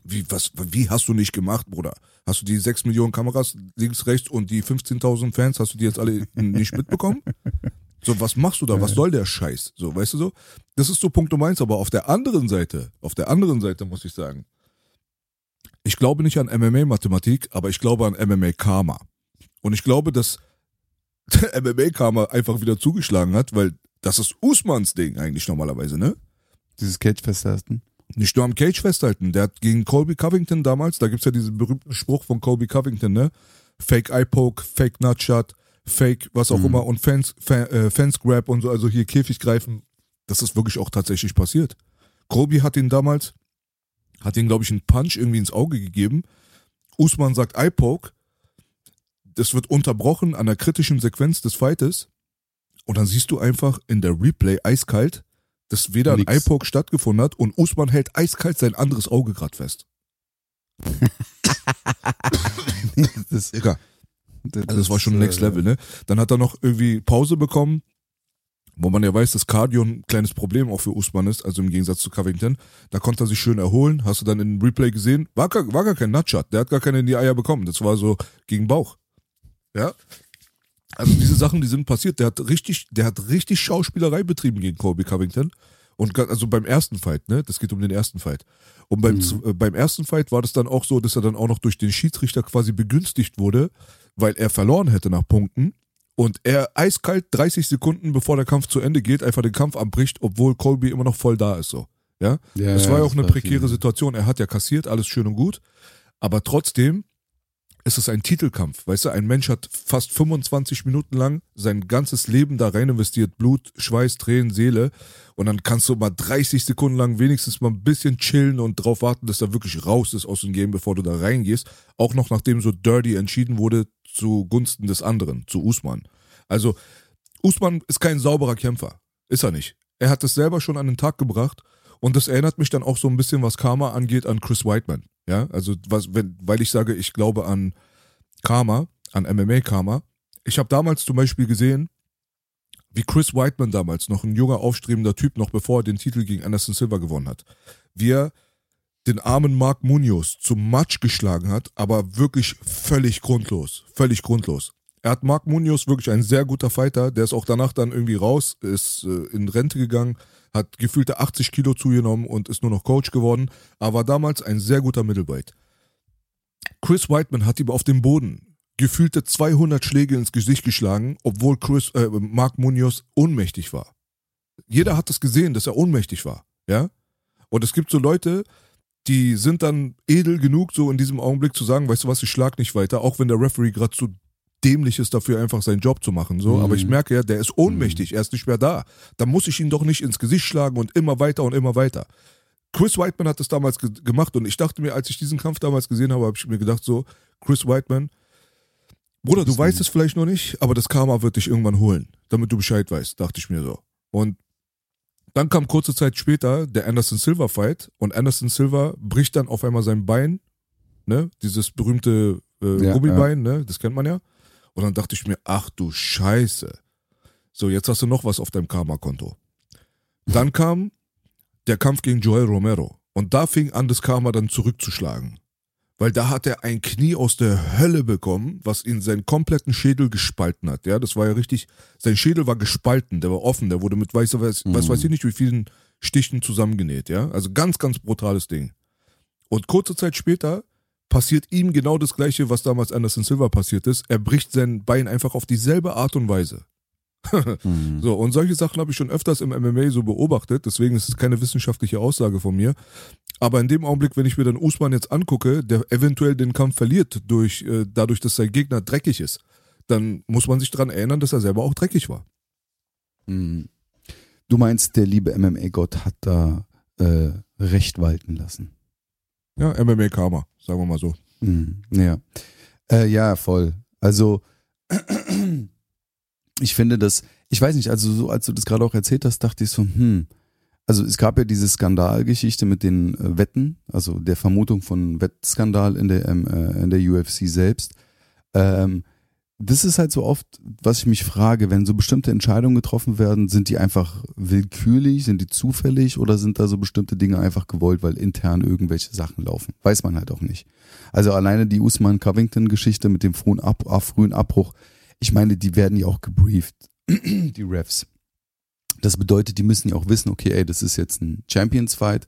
Wie, was, wie hast du nicht gemacht, Bruder? Hast du die 6 Millionen Kameras links, rechts und die 15.000 Fans, hast du die jetzt alle nicht mitbekommen? So, was machst du da? Was soll der Scheiß? So, weißt du so? Das ist so Punkt Nummer eins. Aber auf der anderen Seite, auf der anderen Seite muss ich sagen, ich glaube nicht an MMA-Mathematik, aber ich glaube an MMA-Karma. Und ich glaube, dass MMA-Karma einfach wieder zugeschlagen hat, weil das ist Usmans Ding eigentlich normalerweise, ne? Dieses Catch festhalten. nicht nur am Cage festhalten. Der hat gegen Colby Covington damals, da gibt's ja diesen berühmten Spruch von Colby Covington, ne? Fake Eye Poke, Fake Nutshot, Fake was auch immer und Fans, Fan, äh, Fans Grab und so, also hier Käfig greifen. Das ist wirklich auch tatsächlich passiert. Colby hat ihn damals, hat ihn glaube ich einen Punch irgendwie ins Auge gegeben. Usman sagt Eye Poke. Das wird unterbrochen an der kritischen Sequenz des Fightes. Und dann siehst du einfach in der Replay eiskalt, dass weder ein Nix. Eye-Poke stattgefunden hat und Usman hält eiskalt sein anderes Auge grad fest. das, Digga, also das war schon Next Level, ne? Dann hat er noch irgendwie Pause bekommen, wo man ja weiß, dass Cardio ein kleines Problem auch für Usman ist, also im Gegensatz zu Covington. Da konnte er sich schön erholen. Hast du dann in Replay gesehen? War gar, war gar kein Nutshot. Der hat gar keine in die Eier bekommen. Das war so gegen Bauch. Ja? Also diese Sachen, die sind passiert. Der hat richtig, der hat richtig Schauspielerei betrieben gegen Colby Covington. Und also beim ersten Fight, ne? Das geht um den ersten Fight. Und beim, z- äh, beim ersten Fight war das dann auch so, dass er dann auch noch durch den Schiedsrichter quasi begünstigt wurde, weil er verloren hätte nach Punkten. Und er eiskalt 30 Sekunden bevor der Kampf zu Ende geht, einfach den Kampf abbricht, obwohl Colby immer noch voll da ist, so. Ja? Ja, das war ja auch eine prekäre viel. Situation. Er hat ja kassiert, alles schön und gut. Aber trotzdem ist es ein Titelkampf. Weißt du, ein Mensch hat fast 25 Minuten lang sein ganzes Leben da rein investiert. Blut, Schweiß, Tränen, Seele. Und dann kannst du mal 30 Sekunden lang wenigstens mal ein bisschen chillen und drauf warten, dass er wirklich raus ist aus dem Game, bevor du da reingehst. Auch noch nachdem so dirty entschieden wurde zugunsten des anderen, zu Usman. Also, Usman ist kein sauberer Kämpfer. Ist er nicht. Er hat es selber schon an den Tag gebracht. Und das erinnert mich dann auch so ein bisschen, was Karma angeht, an Chris Whiteman. Ja, also was, wenn, weil ich sage, ich glaube an Karma, an MMA-Karma. Ich habe damals zum Beispiel gesehen, wie Chris Whiteman damals, noch ein junger, aufstrebender Typ, noch bevor er den Titel gegen Anderson Silva gewonnen hat, wie er den armen Mark Munoz zum Match geschlagen hat, aber wirklich völlig grundlos. Völlig grundlos. Er hat Mark Munoz wirklich ein sehr guter Fighter, der ist auch danach dann irgendwie raus, ist äh, in Rente gegangen, hat gefühlte 80 Kilo zugenommen und ist nur noch Coach geworden, aber war damals ein sehr guter Middleweight. Chris Whiteman hat ihm auf dem Boden gefühlte 200 Schläge ins Gesicht geschlagen, obwohl Chris, äh, Mark Munoz ohnmächtig war. Jeder hat es gesehen, dass er ohnmächtig war, ja? Und es gibt so Leute, die sind dann edel genug, so in diesem Augenblick zu sagen, weißt du was, ich schlag nicht weiter, auch wenn der Referee gerade so dämlich ist dafür, einfach seinen Job zu machen. So. Mhm. Aber ich merke ja, der ist ohnmächtig, mhm. er ist nicht mehr da. Da muss ich ihn doch nicht ins Gesicht schlagen und immer weiter und immer weiter. Chris Whiteman hat das damals ge gemacht und ich dachte mir, als ich diesen Kampf damals gesehen habe, habe ich mir gedacht, so, Chris Whiteman, Bruder, du weißt es vielleicht noch nicht, aber das Karma wird dich irgendwann holen, damit du Bescheid weißt, dachte ich mir so. Und dann kam kurze Zeit später der Anderson Silva Fight und Anderson Silva bricht dann auf einmal sein Bein, ne, dieses berühmte äh, ja, Gummibein, ja. ne, das kennt man ja. Und dann dachte ich mir, ach du Scheiße. So, jetzt hast du noch was auf deinem Karma-Konto. Dann kam der Kampf gegen Joel Romero. Und da fing an, das Karma dann zurückzuschlagen. Weil da hat er ein Knie aus der Hölle bekommen, was ihn seinen kompletten Schädel gespalten hat. Ja, das war ja richtig, sein Schädel war gespalten, der war offen, der wurde mit weiß, weiß, mhm. weiß, weiß ich nicht wie vielen Stichen zusammengenäht. Ja, also ganz, ganz brutales Ding. Und kurze Zeit später passiert ihm genau das gleiche, was damals Anderson Silva passiert ist. Er bricht sein Bein einfach auf dieselbe Art und Weise. Mhm. So, und solche Sachen habe ich schon öfters im MMA so beobachtet, deswegen ist es keine wissenschaftliche Aussage von mir. Aber in dem Augenblick, wenn ich mir dann Usman jetzt angucke, der eventuell den Kampf verliert, durch, äh, dadurch, dass sein Gegner dreckig ist, dann muss man sich daran erinnern, dass er selber auch dreckig war. Mhm. Du meinst, der liebe MMA-Gott hat da äh, Recht walten lassen. Ja, MMA-Karma, sagen wir mal so. Mhm, ja. Äh, ja, voll. Also, ich finde das, ich weiß nicht, also so als du das gerade auch erzählt hast, dachte ich so, hm, also es gab ja diese Skandalgeschichte mit den äh, Wetten, also der Vermutung von Wettskandal in der, ähm, äh, in der UFC selbst. Ähm, das ist halt so oft, was ich mich frage, wenn so bestimmte Entscheidungen getroffen werden, sind die einfach willkürlich, sind die zufällig oder sind da so bestimmte Dinge einfach gewollt, weil intern irgendwelche Sachen laufen? Weiß man halt auch nicht. Also alleine die Usman-Covington-Geschichte mit dem frühen, Ab frühen Abbruch, ich meine, die werden ja auch gebrieft, die Refs. Das bedeutet, die müssen ja auch wissen, okay, ey, das ist jetzt ein Champions-Fight,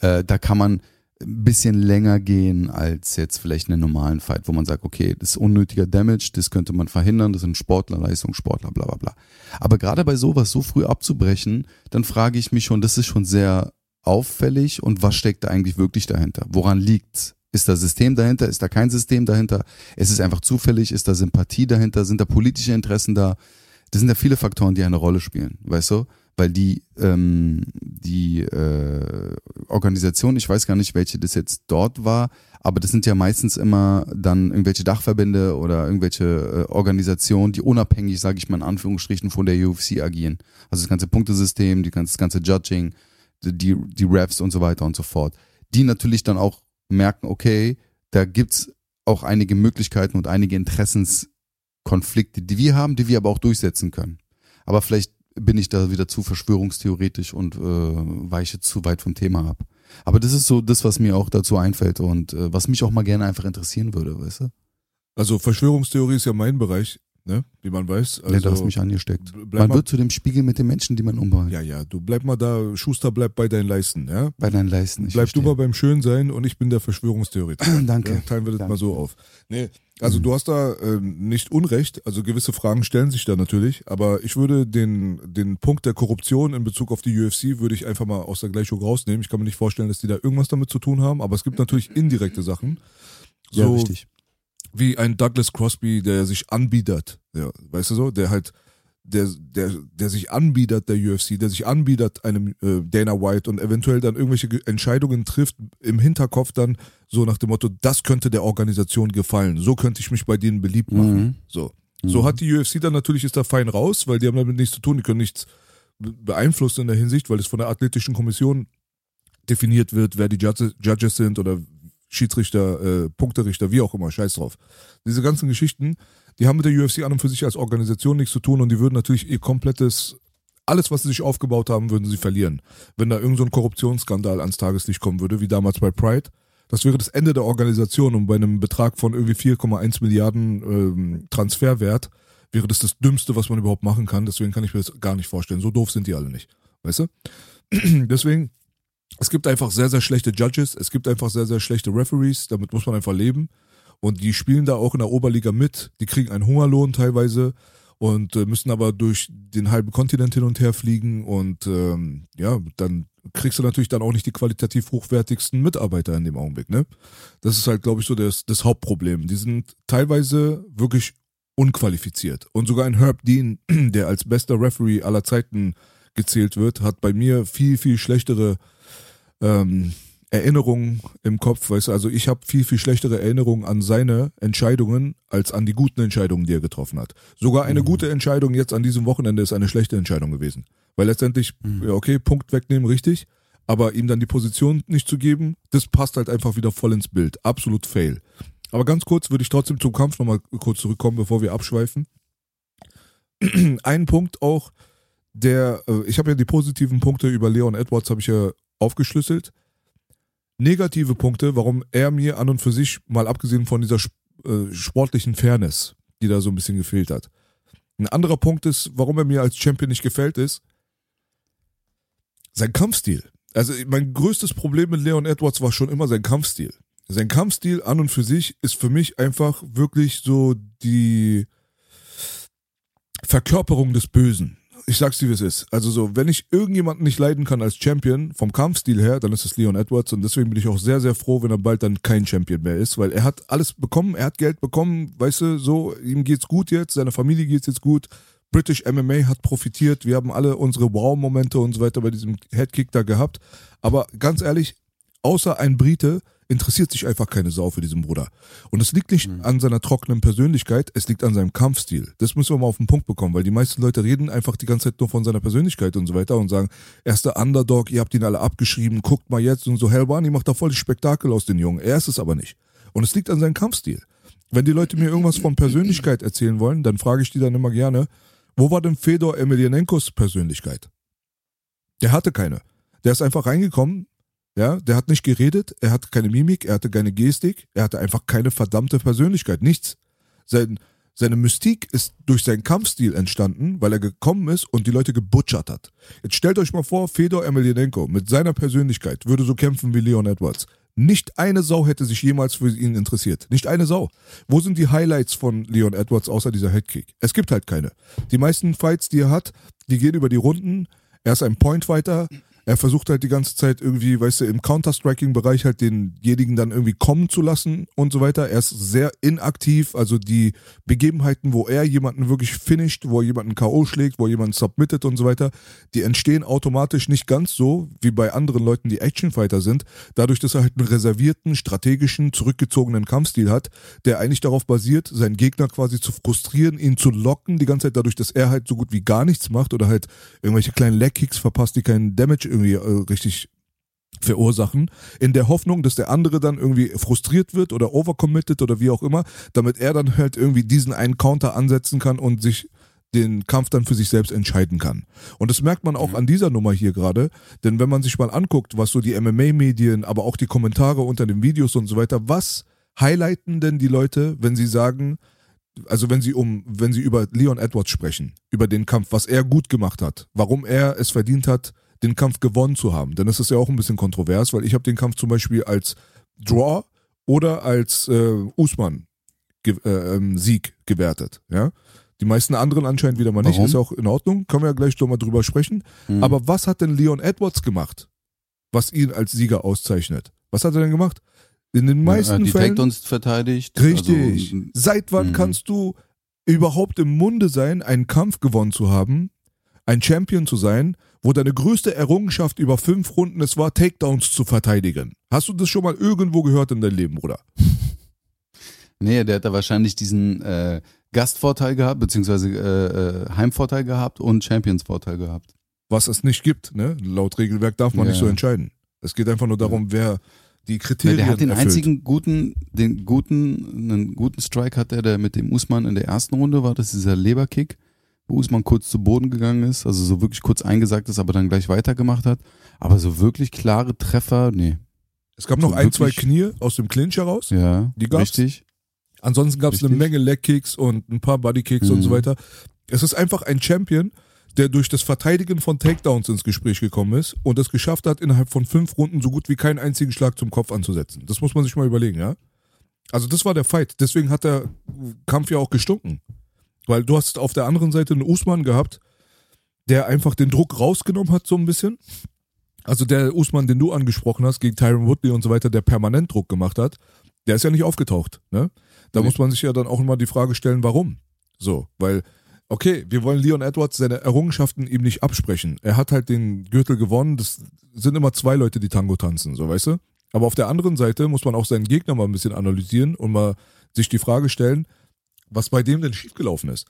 äh, da kann man ein bisschen länger gehen als jetzt vielleicht einen normalen Fight, wo man sagt, okay, das ist unnötiger Damage, das könnte man verhindern, das sind Sportler, Leistungssportler, bla bla bla. Aber gerade bei sowas so früh abzubrechen, dann frage ich mich schon, das ist schon sehr auffällig und was steckt da eigentlich wirklich dahinter? Woran liegt's? Ist da System dahinter? Ist da kein System dahinter? Ist es einfach zufällig? Ist da Sympathie dahinter? Sind da politische Interessen da? Das sind ja viele Faktoren, die eine Rolle spielen, weißt du? weil die, ähm, die äh, Organisation, ich weiß gar nicht, welche das jetzt dort war, aber das sind ja meistens immer dann irgendwelche Dachverbände oder irgendwelche äh, Organisationen, die unabhängig, sage ich mal in Anführungsstrichen, von der UFC agieren. Also das ganze Punktesystem, die ganze, das ganze Judging, die, die Refs und so weiter und so fort. Die natürlich dann auch merken, okay, da gibt's auch einige Möglichkeiten und einige Interessenskonflikte, die wir haben, die wir aber auch durchsetzen können. Aber vielleicht bin ich da wieder zu verschwörungstheoretisch und äh, weiche zu weit vom Thema ab. Aber das ist so das, was mir auch dazu einfällt und äh, was mich auch mal gerne einfach interessieren würde, weißt du? Also Verschwörungstheorie ist ja mein Bereich ne? wie man weiß. Also, ja, du hast mich angesteckt. Man wird zu dem Spiegel mit den Menschen, die man umbaut. Ja, ja, du bleib mal da, Schuster bleib bei deinen Leisten, ja? Bei deinen Leisten. Bleib verstehe. du mal beim Schönsein und ich bin der Verschwörungstheoretiker. Danke. Ja, teilen wir das Danke. mal so auf. Nee, also mhm. du hast da äh, nicht Unrecht, also gewisse Fragen stellen sich da natürlich, aber ich würde den, den Punkt der Korruption in Bezug auf die UFC würde ich einfach mal aus der Gleichung rausnehmen. Ich kann mir nicht vorstellen, dass die da irgendwas damit zu tun haben, aber es gibt natürlich indirekte Sachen. So, ja, richtig wie ein Douglas Crosby, der sich anbietet, ja, weißt du so, der halt, der, der, der sich anbietet der UFC, der sich anbietet einem äh, Dana White und eventuell dann irgendwelche Entscheidungen trifft im Hinterkopf dann so nach dem Motto, das könnte der Organisation gefallen, so könnte ich mich bei denen beliebt machen. Mhm. So. So mhm. hat die UFC dann natürlich ist da fein raus, weil die haben damit nichts zu tun, die können nichts beeinflussen in der Hinsicht, weil es von der athletischen Kommission definiert wird, wer die Judges sind oder Schiedsrichter, äh, Punkterichter, wie auch immer, scheiß drauf. Diese ganzen Geschichten, die haben mit der UFC an und für sich als Organisation nichts zu tun und die würden natürlich ihr komplettes, alles, was sie sich aufgebaut haben, würden sie verlieren. Wenn da irgendein so Korruptionsskandal ans Tageslicht kommen würde, wie damals bei Pride, das wäre das Ende der Organisation und bei einem Betrag von irgendwie 4,1 Milliarden ähm, Transferwert wäre das das Dümmste, was man überhaupt machen kann. Deswegen kann ich mir das gar nicht vorstellen. So doof sind die alle nicht. Weißt du? Deswegen, es gibt einfach sehr, sehr schlechte Judges. Es gibt einfach sehr, sehr schlechte Referees. Damit muss man einfach leben. Und die spielen da auch in der Oberliga mit. Die kriegen einen Hungerlohn teilweise und äh, müssen aber durch den halben Kontinent hin und her fliegen und ähm, ja, dann kriegst du natürlich dann auch nicht die qualitativ hochwertigsten Mitarbeiter in dem Augenblick, ne? Das ist halt, glaube ich, so das, das Hauptproblem. Die sind teilweise wirklich unqualifiziert. Und sogar ein Herb Dean, der als bester Referee aller Zeiten gezählt wird, hat bei mir viel, viel schlechtere ähm, Erinnerungen im Kopf. Weißt du, also ich habe viel, viel schlechtere Erinnerungen an seine Entscheidungen als an die guten Entscheidungen, die er getroffen hat. Sogar eine mhm. gute Entscheidung jetzt an diesem Wochenende ist eine schlechte Entscheidung gewesen. Weil letztendlich, mhm. ja, okay, Punkt wegnehmen, richtig. Aber ihm dann die Position nicht zu geben, das passt halt einfach wieder voll ins Bild. Absolut fail. Aber ganz kurz würde ich trotzdem zum Kampf nochmal kurz zurückkommen, bevor wir abschweifen. Ein Punkt auch, der, äh, ich habe ja die positiven Punkte über Leon Edwards habe ich ja aufgeschlüsselt. Negative Punkte, warum er mir an und für sich, mal abgesehen von dieser äh, sportlichen Fairness, die da so ein bisschen gefehlt hat. Ein anderer Punkt ist, warum er mir als Champion nicht gefällt, ist sein Kampfstil. Also mein größtes Problem mit Leon Edwards war schon immer sein Kampfstil. Sein Kampfstil an und für sich ist für mich einfach wirklich so die Verkörperung des Bösen. Ich sag's dir, wie es ist. Also so, wenn ich irgendjemanden nicht leiden kann als Champion, vom Kampfstil her, dann ist es Leon Edwards und deswegen bin ich auch sehr, sehr froh, wenn er bald dann kein Champion mehr ist, weil er hat alles bekommen, er hat Geld bekommen, weißt du, so, ihm geht's gut jetzt, seiner Familie geht's jetzt gut, British MMA hat profitiert, wir haben alle unsere Wow-Momente und so weiter bei diesem Headkick da gehabt, aber ganz ehrlich, außer ein Brite interessiert sich einfach keine Sau für diesen Bruder. Und es liegt nicht mhm. an seiner trockenen Persönlichkeit, es liegt an seinem Kampfstil. Das müssen wir mal auf den Punkt bekommen, weil die meisten Leute reden einfach die ganze Zeit nur von seiner Persönlichkeit und so weiter und sagen, er ist der Underdog, ihr habt ihn alle abgeschrieben, guckt mal jetzt und so. Helwani macht da voll Spektakel aus den Jungen. Er ist es aber nicht. Und es liegt an seinem Kampfstil. Wenn die Leute mir irgendwas von Persönlichkeit erzählen wollen, dann frage ich die dann immer gerne, wo war denn Fedor Emelianenkos Persönlichkeit? Der hatte keine. Der ist einfach reingekommen, ja, der hat nicht geredet, er hatte keine Mimik, er hatte keine Gestik, er hatte einfach keine verdammte Persönlichkeit, nichts. Sein, seine Mystik ist durch seinen Kampfstil entstanden, weil er gekommen ist und die Leute gebutschert hat. Jetzt stellt euch mal vor, Fedor Emelianenko mit seiner Persönlichkeit würde so kämpfen wie Leon Edwards. Nicht eine Sau hätte sich jemals für ihn interessiert. Nicht eine Sau. Wo sind die Highlights von Leon Edwards außer dieser Headkick? Es gibt halt keine. Die meisten Fights, die er hat, die gehen über die Runden. Er ist ein Pointfighter er versucht halt die ganze Zeit irgendwie, weißt du, im Counter-Striking-Bereich halt denjenigen dann irgendwie kommen zu lassen und so weiter. Er ist sehr inaktiv, also die Begebenheiten, wo er jemanden wirklich finisht, wo er jemanden K.O. schlägt, wo er jemanden submittet und so weiter, die entstehen automatisch nicht ganz so wie bei anderen Leuten, die Actionfighter sind, dadurch, dass er halt einen reservierten, strategischen, zurückgezogenen Kampfstil hat, der eigentlich darauf basiert, seinen Gegner quasi zu frustrieren, ihn zu locken, die ganze Zeit dadurch, dass er halt so gut wie gar nichts macht oder halt irgendwelche kleinen Leg-Kicks verpasst, die keinen Damage irgendwie äh, richtig verursachen, in der Hoffnung, dass der andere dann irgendwie frustriert wird oder overcommitted oder wie auch immer, damit er dann halt irgendwie diesen einen Counter ansetzen kann und sich den Kampf dann für sich selbst entscheiden kann. Und das merkt man auch mhm. an dieser Nummer hier gerade, denn wenn man sich mal anguckt, was so die MMA-Medien, aber auch die Kommentare unter den Videos und so weiter, was highlighten denn die Leute, wenn sie sagen, also wenn sie um, wenn sie über Leon Edwards sprechen, über den Kampf, was er gut gemacht hat, warum er es verdient hat, den Kampf gewonnen zu haben. Denn das ist ja auch ein bisschen kontrovers, weil ich habe den Kampf zum Beispiel als Draw oder als äh, Usman ge äh, ähm, Sieg gewertet. Ja? Die meisten anderen anscheinend wieder mal nicht. Warum? Ist auch in Ordnung. Können wir ja gleich nochmal drüber sprechen. Mhm. Aber was hat denn Leon Edwards gemacht, was ihn als Sieger auszeichnet? Was hat er denn gemacht? In den meisten ja, Fällen. uns verteidigt. Richtig. Also, Seit wann mh. kannst du überhaupt im Munde sein, einen Kampf gewonnen zu haben, ein Champion zu sein, wo deine größte Errungenschaft über fünf Runden es war, Takedowns zu verteidigen. Hast du das schon mal irgendwo gehört in deinem Leben, Bruder? Nee, der hat da wahrscheinlich diesen äh, Gastvorteil gehabt, beziehungsweise äh, äh, Heimvorteil gehabt und Championsvorteil gehabt. Was es nicht gibt, ne? Laut Regelwerk darf man ja. nicht so entscheiden. Es geht einfach nur darum, wer die Ja, Kriterien der hat den erfüllt. einzigen guten, den guten, einen guten Strike hat er, der mit dem Usman in der ersten Runde war, das ist dieser Leberkick, wo Usman kurz zu Boden gegangen ist, also so wirklich kurz eingesagt ist, aber dann gleich weitergemacht hat. Aber so wirklich klare Treffer, nee. Es gab noch so ein, zwei Knie aus dem Clinch heraus. Ja, Die gab's? richtig. Ansonsten gab es eine. Menge Leg-Kicks und ein paar Body-Kicks und Mhm. so weiter. Es ist einfach ein Champion, der durch das Verteidigen von Takedowns ins Gespräch gekommen ist und es geschafft hat, innerhalb von fünf Runden so gut wie keinen einzigen Schlag zum Kopf anzusetzen. Das muss man sich mal überlegen, ja? Also das war der Fight. Deswegen hat der Kampf ja auch gestunken. Weil du hast auf der anderen Seite einen Usman gehabt, der einfach den Druck rausgenommen hat so ein bisschen. Also der Usman, den du angesprochen hast, gegen Tyron Woodley und so weiter, der permanent Druck gemacht hat, der ist ja nicht aufgetaucht. Ne? Da Nee. muss man sich ja dann auch immer die Frage stellen, warum? So, weil, okay, wir wollen Leon Edwards seine Errungenschaften ihm nicht absprechen. Er hat halt den Gürtel gewonnen. Das sind immer zwei Leute, die Tango tanzen, so weißt du? Aber auf der anderen Seite muss man auch seinen Gegner mal ein bisschen analysieren und mal sich die Frage stellen, was bei dem denn schiefgelaufen ist.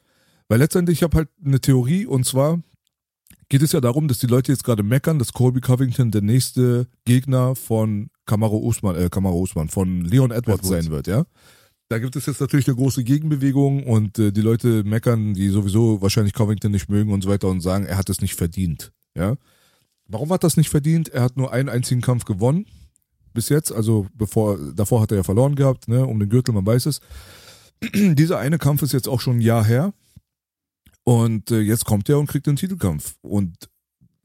Weil letztendlich, ich habe halt eine Theorie und zwar geht es ja darum, dass die Leute jetzt gerade meckern, dass Colby Covington der nächste Gegner von Kamaro Usman, äh, Kamaro Usman, von Leon Edwards, Edwards. sein wird, ja. Da gibt es jetzt natürlich eine große Gegenbewegung und äh, die Leute meckern, die sowieso wahrscheinlich Covington nicht mögen und so weiter und sagen, er hat es nicht verdient, ja. Warum hat er das nicht verdient? Er hat nur einen einzigen Kampf gewonnen bis jetzt, also bevor davor hat er ja verloren gehabt, ne, um den Gürtel, man weiß es. Dieser eine Kampf ist jetzt auch schon ein Jahr her und äh, jetzt kommt er und kriegt den Titelkampf und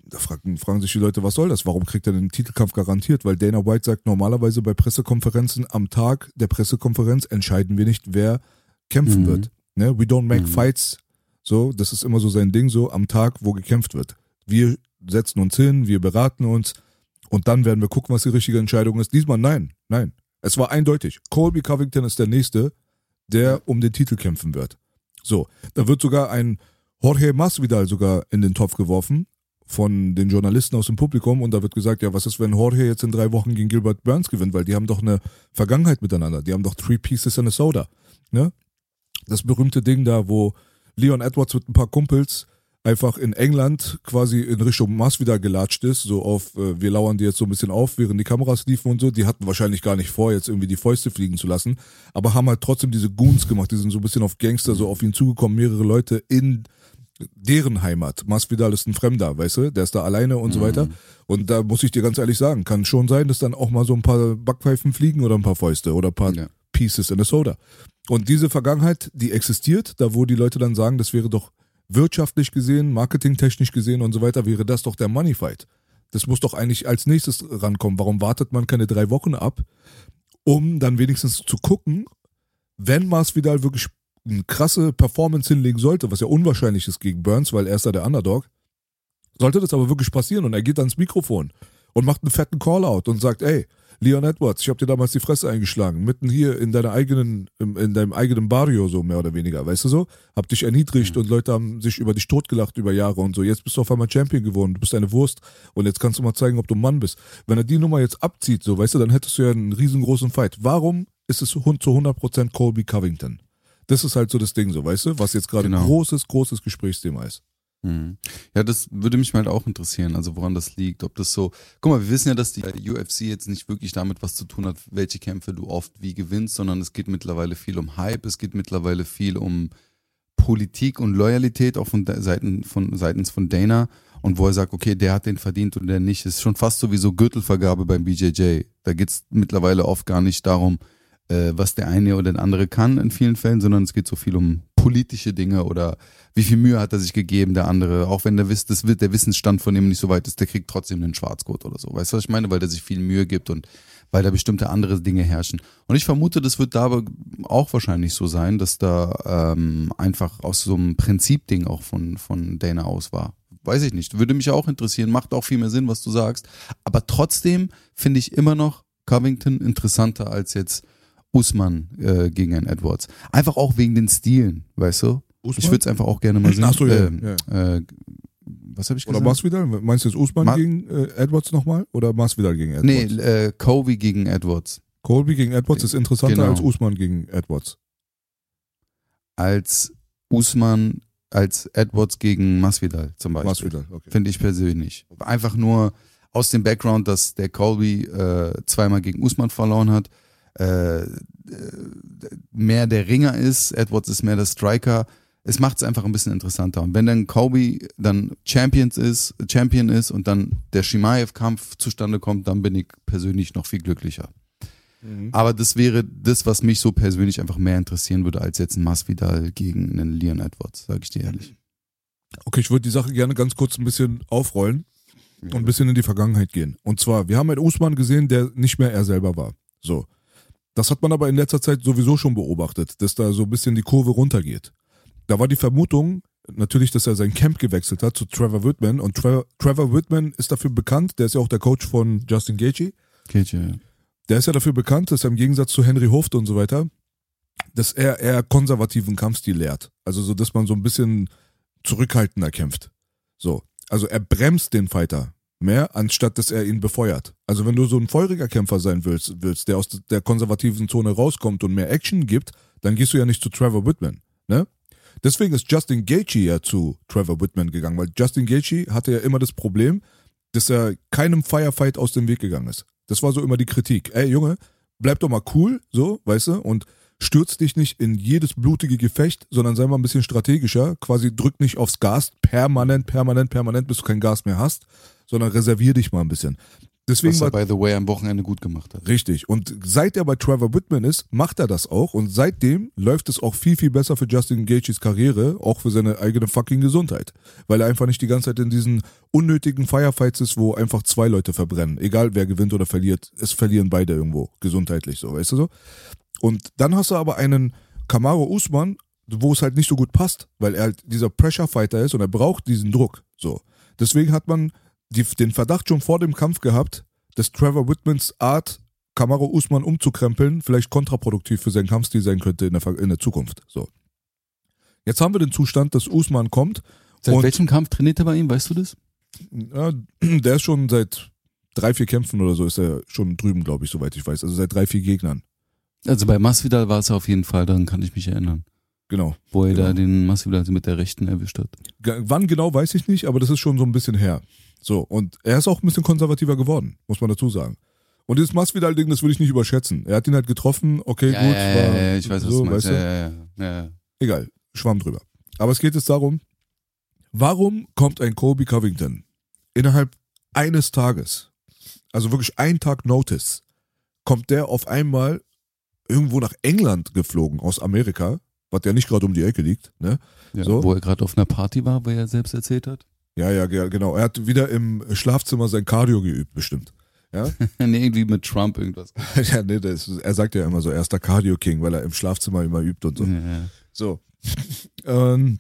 da fragen, fragen sich die Leute, was soll das? Warum kriegt er den Titelkampf garantiert? Weil Dana White sagt normalerweise bei Pressekonferenzen am Tag der Pressekonferenz entscheiden wir nicht, wer kämpfen Mhm. wird. Ne? We don't make Mhm. fights. So, das ist immer so sein Ding, so am Tag, wo gekämpft wird. Wir setzen uns hin, wir beraten uns und dann werden wir gucken, was die richtige Entscheidung ist. Diesmal nein, nein. Es war eindeutig. Colby Covington ist der Nächste, der um den Titel kämpfen wird. So, da wird sogar ein Jorge Masvidal sogar in den Topf geworfen von den Journalisten aus dem Publikum und da wird gesagt, ja, was ist, wenn Jorge jetzt in drei Wochen gegen Gilbert Burns gewinnt, weil die haben doch eine Vergangenheit miteinander, die haben doch Three Pieces in a Soda, ne? Das berühmte Ding da, wo Leon Edwards mit ein paar Kumpels einfach in England quasi in Richtung Masvidal gelatscht ist, so auf, äh, wir lauern die jetzt so ein bisschen auf, während die Kameras liefen und so. Die hatten wahrscheinlich gar nicht vor, jetzt irgendwie die Fäuste fliegen zu lassen, aber haben halt trotzdem diese Goons gemacht, die sind so ein bisschen auf Gangster, so auf ihn zugekommen, mehrere Leute in deren Heimat. Masvidal ist ein Fremder, weißt du, der ist da alleine und so weiter. Und da muss ich dir ganz ehrlich sagen, kann schon sein, dass dann auch mal so ein paar Backpfeifen fliegen oder ein paar Fäuste oder ein paar Ja. Pieces in a Soda. Und diese Vergangenheit, die existiert, da wo die Leute dann sagen, das wäre doch wirtschaftlich gesehen, marketingtechnisch gesehen und so weiter, wäre das doch der Money Fight. Das muss doch eigentlich als nächstes rankommen. Warum wartet man keine drei Wochen ab, um dann wenigstens zu gucken, wenn Masvidal wirklich eine krasse Performance hinlegen sollte, was ja unwahrscheinlich ist gegen Burns, weil er ist da der Underdog, sollte das aber wirklich passieren und er geht ans Mikrofon und macht einen fetten Callout und sagt, ey, Leon Edwards, ich habe dir damals die Fresse eingeschlagen, mitten hier in deiner eigenen, in deinem eigenen Barrio so mehr oder weniger, weißt du so? Hab dich erniedrigt und Leute haben sich über dich totgelacht über Jahre und so. Jetzt bist du auf einmal Champion geworden, du bist eine Wurst und jetzt kannst du mal zeigen, ob du ein Mann bist. Wenn er die Nummer jetzt abzieht, so, weißt du, dann hättest du ja einen riesengroßen Fight. Warum ist es zu 100% Colby Covington? Das ist halt so das Ding so, weißt du, was jetzt gerade ein Genau. großes, großes Gesprächsthema ist. Mhm. Ja, das würde mich halt auch interessieren, also woran das liegt. Ob das so. Guck mal, wir wissen ja, dass die UFC jetzt nicht wirklich damit was zu tun hat, welche Kämpfe du oft wie gewinnst, sondern es geht mittlerweile viel um Hype, es geht mittlerweile viel um Politik und Loyalität, auch von Seiten von seitens von Dana. Und wo er sagt, okay, der hat den verdient und der nicht, ist schon fast sowieso Gürtelvergabe beim BJJ. Da geht's mittlerweile oft gar nicht darum, äh, was der eine oder der andere kann in vielen Fällen, sondern es geht so viel um politische Dinge oder wie viel Mühe hat er sich gegeben, der andere. Auch wenn der, Wiss, das, der Wissensstand von ihm nicht so weit ist, der kriegt trotzdem einen Schwarzgurt oder so. Weißt du, was ich meine? Weil der sich viel Mühe gibt und weil da bestimmte andere Dinge herrschen. Und ich vermute, das wird da aber auch wahrscheinlich so sein, dass da ähm, einfach aus so einem Prinzipding auch von, von Dana aus war. Weiß ich nicht. Würde mich auch interessieren. Macht auch viel mehr Sinn, was du sagst. Aber trotzdem finde ich immer noch Covington interessanter als jetzt Usman äh, gegen einen Edwards. Einfach auch wegen den Stilen, weißt du? Usman? Ich würde es einfach auch gerne mal sehen. Ach so, ja, ähm, Äh, was habe ich Oder gesagt? Masvidal? Meinst du jetzt Usman Ma- gegen äh, Edwards nochmal? Oder Masvidal gegen Edwards? Nee, äh, Kobe gegen Edwards. Colby gegen Edwards ist interessanter Genau. als Usman gegen Edwards. Als Usman, als Edwards gegen Masvidal zum Beispiel. Masvidal, okay. Finde ich persönlich. Einfach nur aus dem Background, dass der Colby äh, zweimal gegen Usman verloren hat, äh, mehr der Ringer ist, Edwards ist mehr der Striker. Es macht es einfach ein bisschen interessanter. Und wenn dann Kobe dann Champions ist, Champion ist und dann der Shimaev-Kampf zustande kommt, dann bin ich persönlich noch viel glücklicher. Mhm. Aber das wäre das, was mich so persönlich einfach mehr interessieren würde, als jetzt ein Masvidal gegen einen Leon Edwards, sage ich dir ehrlich. Okay, ich würde die Sache gerne ganz kurz ein bisschen aufrollen und ein bisschen in die Vergangenheit gehen. Und zwar, wir haben einen Usman gesehen, der nicht mehr er selber war. So. Das hat man aber in letzter Zeit sowieso schon beobachtet, dass da so ein bisschen die Kurve runtergeht. Da war die Vermutung natürlich, dass er sein Camp gewechselt hat zu Trevor Whitman und Trevor, Trevor Whitman ist dafür bekannt, der ist ja auch der Coach von Justin Gaethje. Gaethje, ja. Der ist ja dafür bekannt, dass er im Gegensatz zu Henry Hoft und so weiter, dass er eher konservativen Kampfstil lehrt. Also so, dass man so ein bisschen zurückhaltender kämpft. So. Also er bremst den Fighter mehr, anstatt dass er ihn befeuert. Also wenn du so ein feuriger Kämpfer sein willst, willst, der aus der konservativen Zone rauskommt und mehr Action gibt, dann gehst du ja nicht zu Trevor Whitman, ne? Deswegen ist Justin Gaethje ja zu Trevor Whitman gegangen, weil Justin Gaethje hatte ja immer das Problem, dass er keinem Firefight aus dem Weg gegangen ist. Das war so immer die Kritik. Ey Junge, bleib doch mal cool, so, weißt du, und stürz dich nicht in jedes blutige Gefecht, sondern sei mal ein bisschen strategischer. Quasi drück nicht aufs Gas permanent, permanent, permanent, bis du kein Gas mehr hast, sondern reservier dich mal ein bisschen. Deswegen Was er, war, by the way, am Wochenende gut gemacht hat. Richtig. Und seit er bei Trevor Whitman ist, macht er das auch. Und seitdem läuft es auch viel, viel besser für Justin Gaethjes Karriere, auch für seine eigene fucking Gesundheit. Weil er einfach nicht die ganze Zeit in diesen unnötigen Firefights ist, wo einfach zwei Leute verbrennen. Egal wer gewinnt oder verliert, es verlieren beide irgendwo. Gesundheitlich so, weißt du so? Und dann hast du aber einen Kamaro Usman, wo es halt nicht so gut passt, weil er halt dieser Pressure Fighter ist und er braucht diesen Druck. So. Deswegen hat man die, den Verdacht schon vor dem Kampf gehabt, dass Trevor Whitmans Art, Kamaro Usman umzukrempeln, vielleicht kontraproduktiv für seinen Kampfstil sein könnte in der, in der Zukunft. So. Jetzt haben wir den Zustand, dass Usman kommt. Seit welchem Kampf trainiert er bei ihm, weißt du das? Ja, der ist schon seit drei, vier Kämpfen oder so ist er schon drüben, glaube ich, soweit ich weiß. Also seit drei, vier Gegnern. Also bei Masvidal war es auf jeden Fall, daran kann ich mich erinnern. Genau. Wo er genau. da den Masvidal mit der Rechten erwischt hat. Wann genau weiß ich nicht, aber das ist schon so ein bisschen her. So, und er ist auch ein bisschen konservativer geworden, muss man dazu sagen. Und dieses Masvidal-Ding, das würde ich nicht überschätzen. Er hat ihn halt getroffen, okay, ja, gut. Ja, war ja, ich weiß, was so, du meinst. du? Ja, ja. Egal, schwamm drüber. Aber es geht jetzt darum, warum kommt ein Kobe Covington innerhalb eines Tages, also wirklich ein Tag Notice, kommt der auf einmal irgendwo nach England geflogen aus Amerika, was ja nicht gerade um die Ecke liegt, ne? So. Wo er gerade auf einer Party war, wo er selbst erzählt hat. Ja, ja, genau. Er hat wieder im Schlafzimmer sein Cardio geübt, bestimmt. Ja? nee, irgendwie mit Trump irgendwas. ja, nee, das, er sagt ja immer so, er ist der Cardio King, weil er im Schlafzimmer immer übt und so. Ja. So. ähm,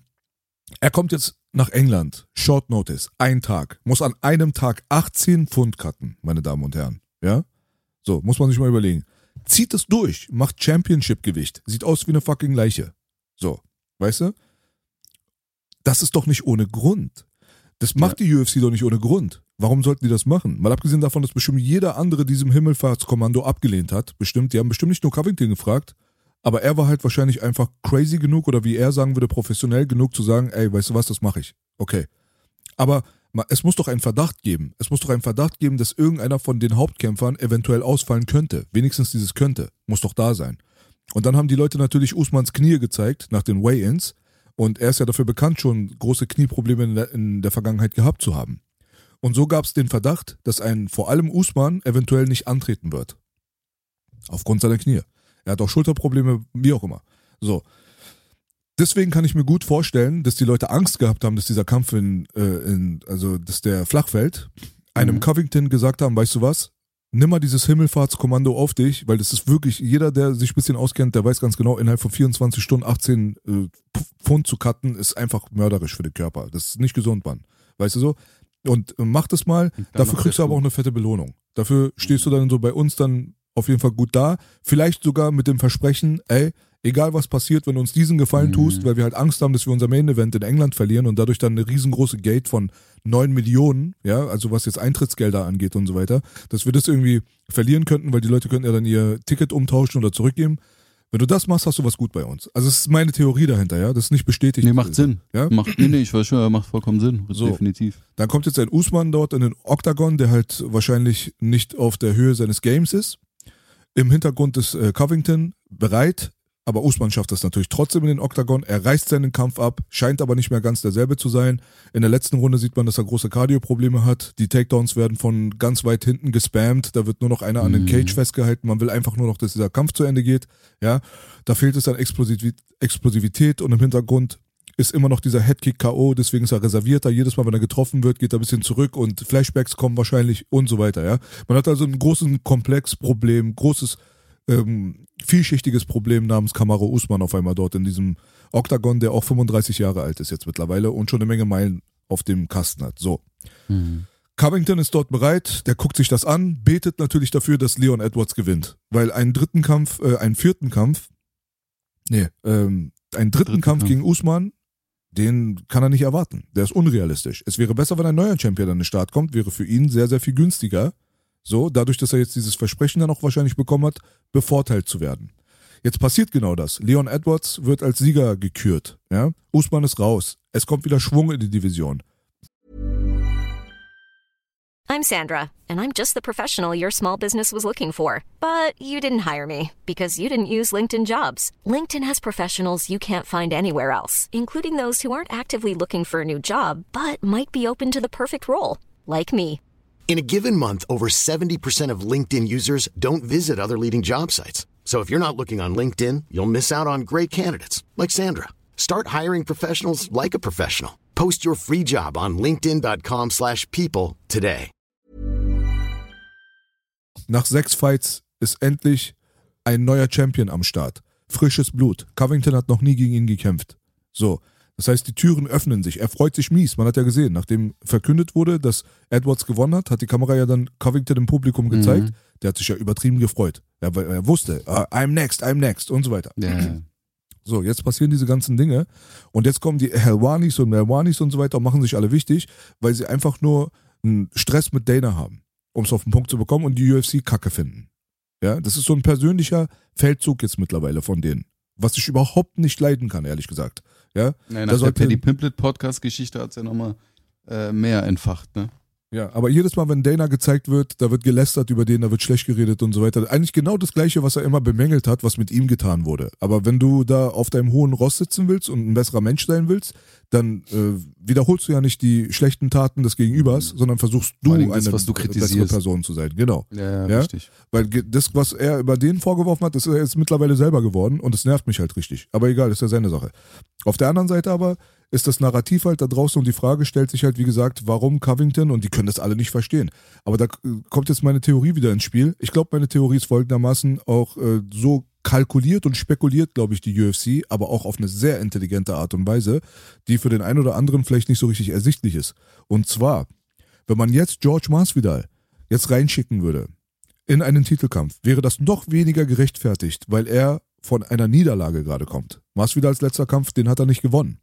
er kommt jetzt nach England. Short Notice. Ein Tag. Muss an einem Tag 18 Pfund cutten, meine Damen und Herren. Ja? So, muss man sich mal überlegen. Zieht es durch, macht Championship-Gewicht. Sieht aus wie eine fucking Leiche. So. Weißt du? Das ist doch nicht ohne Grund. Das macht ja. die UFC doch nicht ohne Grund. Warum sollten die das machen? Mal abgesehen davon, dass bestimmt jeder andere diesem Himmelfahrtskommando abgelehnt hat. Bestimmt, die haben bestimmt nicht nur Covington gefragt, aber er war halt wahrscheinlich einfach crazy genug oder wie er sagen würde, professionell genug zu sagen, ey, weißt du was, das mache ich. Okay. Aber es muss doch einen Verdacht geben. Es muss doch einen Verdacht geben, dass irgendeiner von den Hauptkämpfern eventuell ausfallen könnte. Wenigstens dieses könnte. Muss doch da sein. Und dann haben die Leute natürlich Usmans Knie gezeigt nach den Weigh-Ins. Und er ist ja dafür bekannt, schon große Knieprobleme in der, in der Vergangenheit gehabt zu haben. Und so gab es den Verdacht, dass ein vor allem Usman eventuell nicht antreten wird. Aufgrund seiner Knie. Er hat auch Schulterprobleme, wie auch immer. So. Deswegen kann ich mir gut vorstellen, dass die Leute Angst gehabt haben, dass dieser Kampf in, äh, in also dass der flach fällt. Einem mhm. Covington gesagt haben, weißt du was? Nimm mal dieses Himmelfahrtskommando auf dich, weil das ist wirklich, jeder, der sich ein bisschen auskennt, der weiß ganz genau, innerhalb von 24 Stunden 18 äh, Pfund zu cutten, ist einfach mörderisch für den Körper. Das ist nicht gesund, Mann. Weißt du so? Und äh, mach das mal, dafür kriegst du aber auch eine fette Belohnung. Dafür stehst du dann so bei uns dann auf jeden Fall gut da. Vielleicht sogar mit dem Versprechen, ey, egal was passiert, wenn du uns diesen Gefallen mhm. tust, weil wir halt Angst haben, dass wir unser Main-Event in England verlieren und dadurch dann eine riesengroße Gate von 9 Millionen, ja, also was jetzt Eintrittsgelder angeht und so weiter, dass wir das irgendwie verlieren könnten, weil die Leute könnten ja dann ihr Ticket umtauschen oder zurückgeben. Wenn du das machst, hast du was gut bei uns. Also das ist meine Theorie dahinter, ja. Das ist nicht bestätigt. Nee, macht Sinn. Ja? Macht, nee, nee, ich weiß schon, macht vollkommen Sinn. So. Definitiv. Dann kommt jetzt ein Usman dort in den Octagon, der halt wahrscheinlich nicht auf der Höhe seines Games ist. Im Hintergrund ist äh, Covington bereit, aber Usman schafft das natürlich trotzdem in den Octagon. Er reißt seinen Kampf ab, scheint aber nicht mehr ganz derselbe zu sein. In der letzten Runde sieht man, dass er große Cardio-Probleme hat. Die Takedowns werden von ganz weit hinten gespammt. Da wird nur noch einer an den Cage festgehalten. Man will einfach nur noch, dass dieser Kampf zu Ende geht. Ja, da fehlt es an Explosiv Explosivität und im Hintergrund ist immer noch dieser Headkick K.O., deswegen ist er reservierter. Jedes Mal, wenn er getroffen wird, geht er ein bisschen zurück und Flashbacks kommen wahrscheinlich und so weiter, ja. Man hat also ein großes Komplexproblem, großes, ähm, vielschichtiges Problem namens Kamaro Usman auf einmal dort in diesem Octagon, der auch 35 Jahre alt ist jetzt mittlerweile und schon eine Menge Meilen auf dem Kasten hat. So. Covington ist dort bereit, der guckt sich das an, betet natürlich dafür, dass Leon Edwards gewinnt. Weil einen dritten Kampf, äh, einen vierten Kampf, nee, ähm, einen dritten, Dritten Kampf Kampf. gegen Usman, den kann er nicht erwarten. Der ist unrealistisch. Es wäre besser, wenn ein neuer Champion an den Start kommt, wäre für ihn sehr, sehr viel günstiger. So, dadurch, dass er jetzt dieses Versprechen dann auch wahrscheinlich bekommen hat, bevorteilt zu werden. Jetzt passiert genau das. Leon Edwards wird als Sieger gekürt. Ja? Usman ist raus. Es kommt wieder Schwung in die Division. I'm Sandra, and I'm just the professional your small business was looking for. But you didn't hire me because you didn't use LinkedIn jobs. LinkedIn has professionals you can't find anywhere else, including those who aren't actively looking for a new job but might be open to the perfect role, like me. In a given month, over 70% of LinkedIn users don't visit other leading job sites. So if you're not looking on LinkedIn, you'll miss out on great candidates like Sandra. Start hiring professionals like a professional. Post your free job on linkedin.com/people today. Nach sechs Fights ist endlich ein neuer Champion am Start. Frisches Blut. Covington hat noch nie gegen ihn gekämpft. So. Das heißt, die Türen öffnen sich. Er freut sich mies. Man hat ja gesehen, nachdem verkündet wurde, dass Edwards gewonnen hat, hat die Kamera ja dann Covington im Publikum gezeigt. Der hat sich ja übertrieben gefreut. Er, er wusste, ah, I'm next, I'm next und so weiter. Ja. So, jetzt passieren diese ganzen Dinge und jetzt kommen die Helwanis und Melwanis und so weiter und machen sich alle wichtig, weil sie einfach nur einen Stress mit Dana haben, um es auf den Punkt zu bekommen und die UFC kacke finden. Ja, das ist so ein persönlicher Feldzug jetzt mittlerweile von denen, was ich überhaupt nicht leiden kann, ehrlich gesagt. Ja, Da nach der sollte- Paddy Pimplet Podcast-Geschichte hat es ja nochmal äh, mehr entfacht, ne? Ja, aber jedes Mal, wenn Dana gezeigt wird, da wird gelästert über den, da wird schlecht geredet und so weiter. Eigentlich genau das Gleiche, was er immer bemängelt hat, was mit ihm getan wurde. Aber wenn du da auf deinem hohen Ross sitzen willst und ein besserer Mensch sein willst, dann äh, wiederholst du ja nicht die schlechten Taten des Gegenübers, sondern versuchst du eine das, was du bessere. Person zu sein. Genau. Ja, Ja? richtig. Weil das, was er über den vorgeworfen hat, ist er jetzt mittlerweile selber geworden und es nervt mich halt richtig. Aber egal, ist ja seine Sache. Auf der anderen Seite aber ist das Narrativ halt da draußen und die Frage stellt sich halt, wie gesagt, warum Covington und die können das alle nicht verstehen. Aber da kommt jetzt meine Theorie wieder ins Spiel. Ich glaube, meine Theorie ist folgendermaßen auch äh, so kalkuliert und spekuliert, glaube ich, die UFC, aber auch auf eine sehr intelligente Art und Weise, die für den einen oder anderen vielleicht nicht so richtig ersichtlich ist. Und zwar, wenn man jetzt George Masvidal jetzt reinschicken würde in einen Titelkampf, wäre das noch weniger gerechtfertigt, weil er von einer Niederlage gerade kommt. Masvidals letzter Kampf, den hat er nicht gewonnen.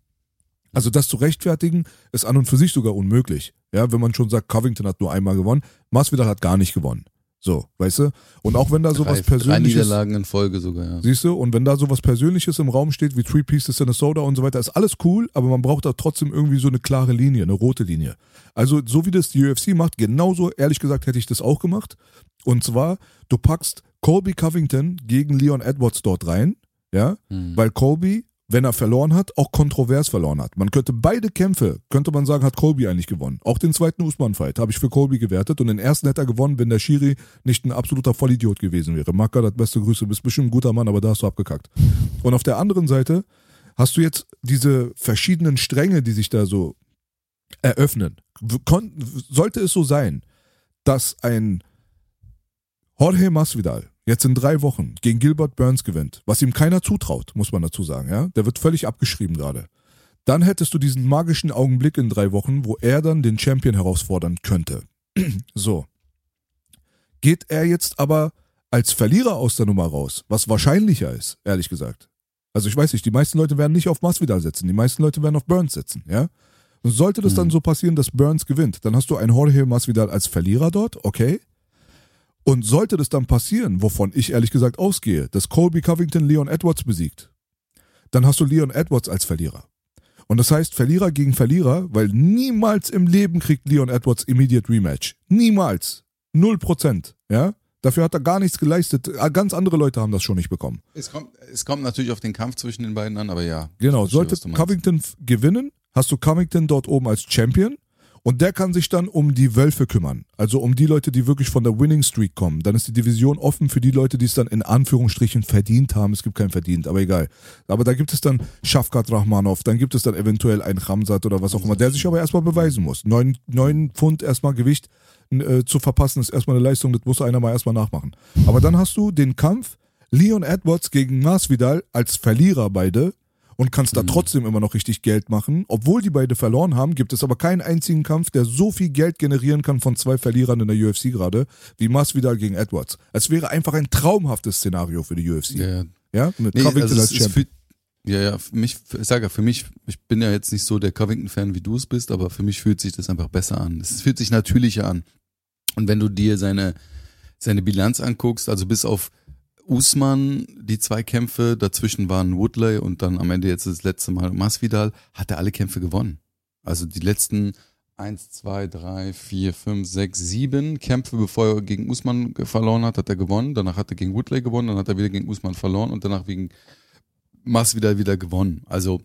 Also das zu rechtfertigen, ist an und für sich sogar unmöglich. Ja, wenn man schon sagt, Covington hat nur einmal gewonnen, Masvidal hat gar nicht gewonnen. So, weißt du? Und auch wenn da sowas drei, drei Persönliches... Niederlagen in Folge sogar, ja. Siehst du? Und wenn da sowas Persönliches im Raum steht, wie Three Pieces in a Soda und so weiter, ist alles cool, aber man braucht da trotzdem irgendwie so eine klare Linie, eine rote Linie. Also, so wie das die UFC macht, genauso, ehrlich gesagt, hätte ich das auch gemacht. Und zwar, du packst Colby Covington gegen Leon Edwards dort rein, ja, weil Colby, wenn er verloren hat, auch kontrovers verloren hat. Man könnte beide Kämpfe, könnte man sagen, hat Colby eigentlich gewonnen. Auch den zweiten Usman-Fight habe ich für Colby gewertet und den ersten hätte er gewonnen, wenn der Schiri nicht ein absoluter Vollidiot gewesen wäre. Maka, das beste Grüße, bist bestimmt ein guter Mann, aber da hast du abgekackt. Und auf der anderen Seite hast du jetzt diese verschiedenen Stränge, die sich da so eröffnen. Sollte es so sein, dass ein Jorge Masvidal jetzt in drei Wochen gegen Gilbert Burns gewinnt, was ihm keiner zutraut, muss man dazu sagen, ja. Der wird völlig abgeschrieben gerade. Dann hättest du diesen magischen Augenblick in drei Wochen, wo er dann den Champion herausfordern könnte. so. Geht er jetzt aber als Verlierer aus der Nummer raus, was wahrscheinlicher ist, ehrlich gesagt. Also ich weiß nicht, die meisten Leute werden nicht auf Masvidal setzen, die meisten Leute werden auf Burns setzen, ja. Und sollte das dann so passieren, dass Burns gewinnt, dann hast du einen Jorge Masvidal als Verlierer dort, okay. Und sollte das dann passieren, wovon ich ehrlich gesagt ausgehe, dass Colby Covington Leon Edwards besiegt, dann hast du Leon Edwards als Verlierer. Und das heißt Verlierer gegen Verlierer, weil niemals im Leben kriegt Leon Edwards Immediate Rematch. Niemals. Null Prozent. Ja? Dafür hat er gar nichts geleistet. Ah, Ganz andere Leute haben das schon nicht bekommen. Es kommt, es kommt natürlich auf den Kampf zwischen den beiden an, aber ja. Genau, sollte. Covington gewinnen, hast du Covington dort oben als Champion und der kann sich dann um die Wölfe kümmern. Also um die Leute, die wirklich von der Winning Streak kommen. Dann ist die Division offen für die Leute, die es dann in Anführungsstrichen verdient haben. Es gibt keinen verdient, aber egal. Aber da gibt es dann Shafkat Rahmanov, dann gibt es dann eventuell einen Ramsat oder was auch immer, der sich aber erstmal beweisen muss. Neun, neun Pfund erstmal Gewicht äh, zu verpassen, ist erstmal eine Leistung, das muss einer mal erstmal nachmachen. Aber dann hast du den Kampf Leon Edwards gegen Masvidal als Verlierer beide und kannst da trotzdem immer noch richtig Geld machen. Obwohl die beide verloren haben, gibt es aber keinen einzigen Kampf, der so viel Geld generieren kann von zwei Verlierern in der UFC gerade, wie Masvidal gegen Edwards. Es wäre einfach ein traumhaftes Szenario für die UFC. Ja, ja. Mit Nee, Covington also als Champion. ja, ja, für mich, ich sage ja, für mich, ich bin ja jetzt nicht so der Covington-Fan, wie du es bist, aber für mich fühlt sich das einfach besser an. Es fühlt sich natürlicher an. Und wenn du dir seine, seine Bilanz anguckst, also bis auf Usman, die zwei Kämpfe, dazwischen waren Woodley und dann am Ende jetzt das letzte Mal Masvidal, hat er alle Kämpfe gewonnen. Also die letzten eins, zwei, drei, vier, fünf, sechs, sieben Kämpfe, bevor er gegen Usman verloren hat, hat er gewonnen. Danach hat er gegen Woodley gewonnen, dann hat er wieder gegen Usman verloren und danach wegen Masvidal wieder gewonnen. Also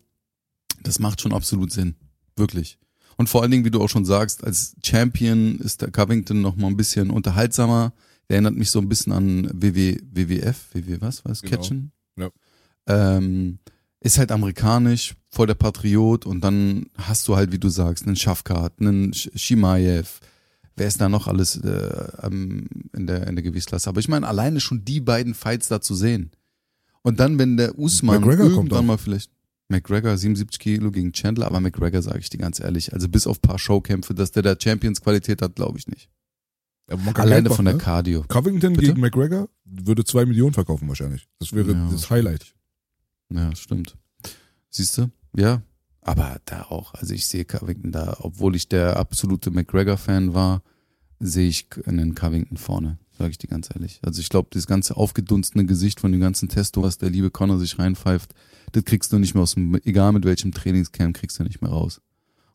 das macht schon absolut Sinn. Wirklich. Und vor allen Dingen, wie du auch schon sagst, als Champion ist der Covington noch mal ein bisschen unterhaltsamer. Der erinnert mich so ein bisschen an WW, WWF, WW was, was, Genau. Catchen? Ja. Ähm, ist halt amerikanisch, voll der Patriot und dann hast du halt, wie du sagst, einen Schafkat, einen Shimaev. Wer ist da noch alles äh, in, der, in der Gewichtsklasse? Aber ich meine, alleine schon die beiden Fights da zu sehen. Und dann, wenn der Usman McGregor kommt irgendwann mal vielleicht McGregor 77 Kilo gegen Chandler, aber McGregor sage ich dir ganz ehrlich, also bis auf ein paar Showkämpfe, dass der da Champions Qualität hat, glaube ich nicht. Alleine von der ne? Cardio. Covington Bitte? gegen McGregor würde zwei Millionen verkaufen wahrscheinlich. Das wäre Ja. das Highlight. Ja, stimmt. Siehst du? Ja. Aber da auch, also ich sehe Covington da, obwohl ich der absolute McGregor-Fan war, sehe ich einen Covington vorne, sage ich dir ganz ehrlich. Also ich glaube, das ganze aufgedunsene Gesicht von dem ganzen Testo, was der liebe Connor sich reinpfeift, das kriegst du nicht mehr aus dem, egal mit welchem Trainingscamp, kriegst du nicht mehr raus.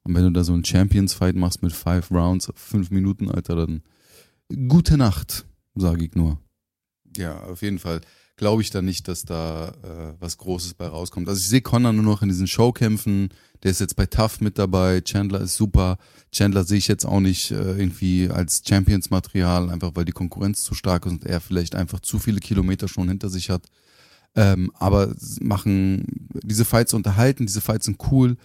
Und wenn du da so einen Champions-Fight machst mit five Rounds, fünf Minuten, Alter, dann gute Nacht, sage ich nur. Ja, auf jeden Fall glaube ich da nicht, dass da äh, was Großes bei rauskommt. Also ich sehe Connor nur noch in diesen Showkämpfen. Der ist jetzt bei Tough mit dabei. Chandler ist super. Chandler sehe ich jetzt auch nicht äh, irgendwie als Champions-Material, einfach weil die Konkurrenz zu stark ist und er vielleicht einfach zu viele Kilometer schon hinter sich hat. Ähm, aber machen diese Fights unterhalten, diese Fights sind cool,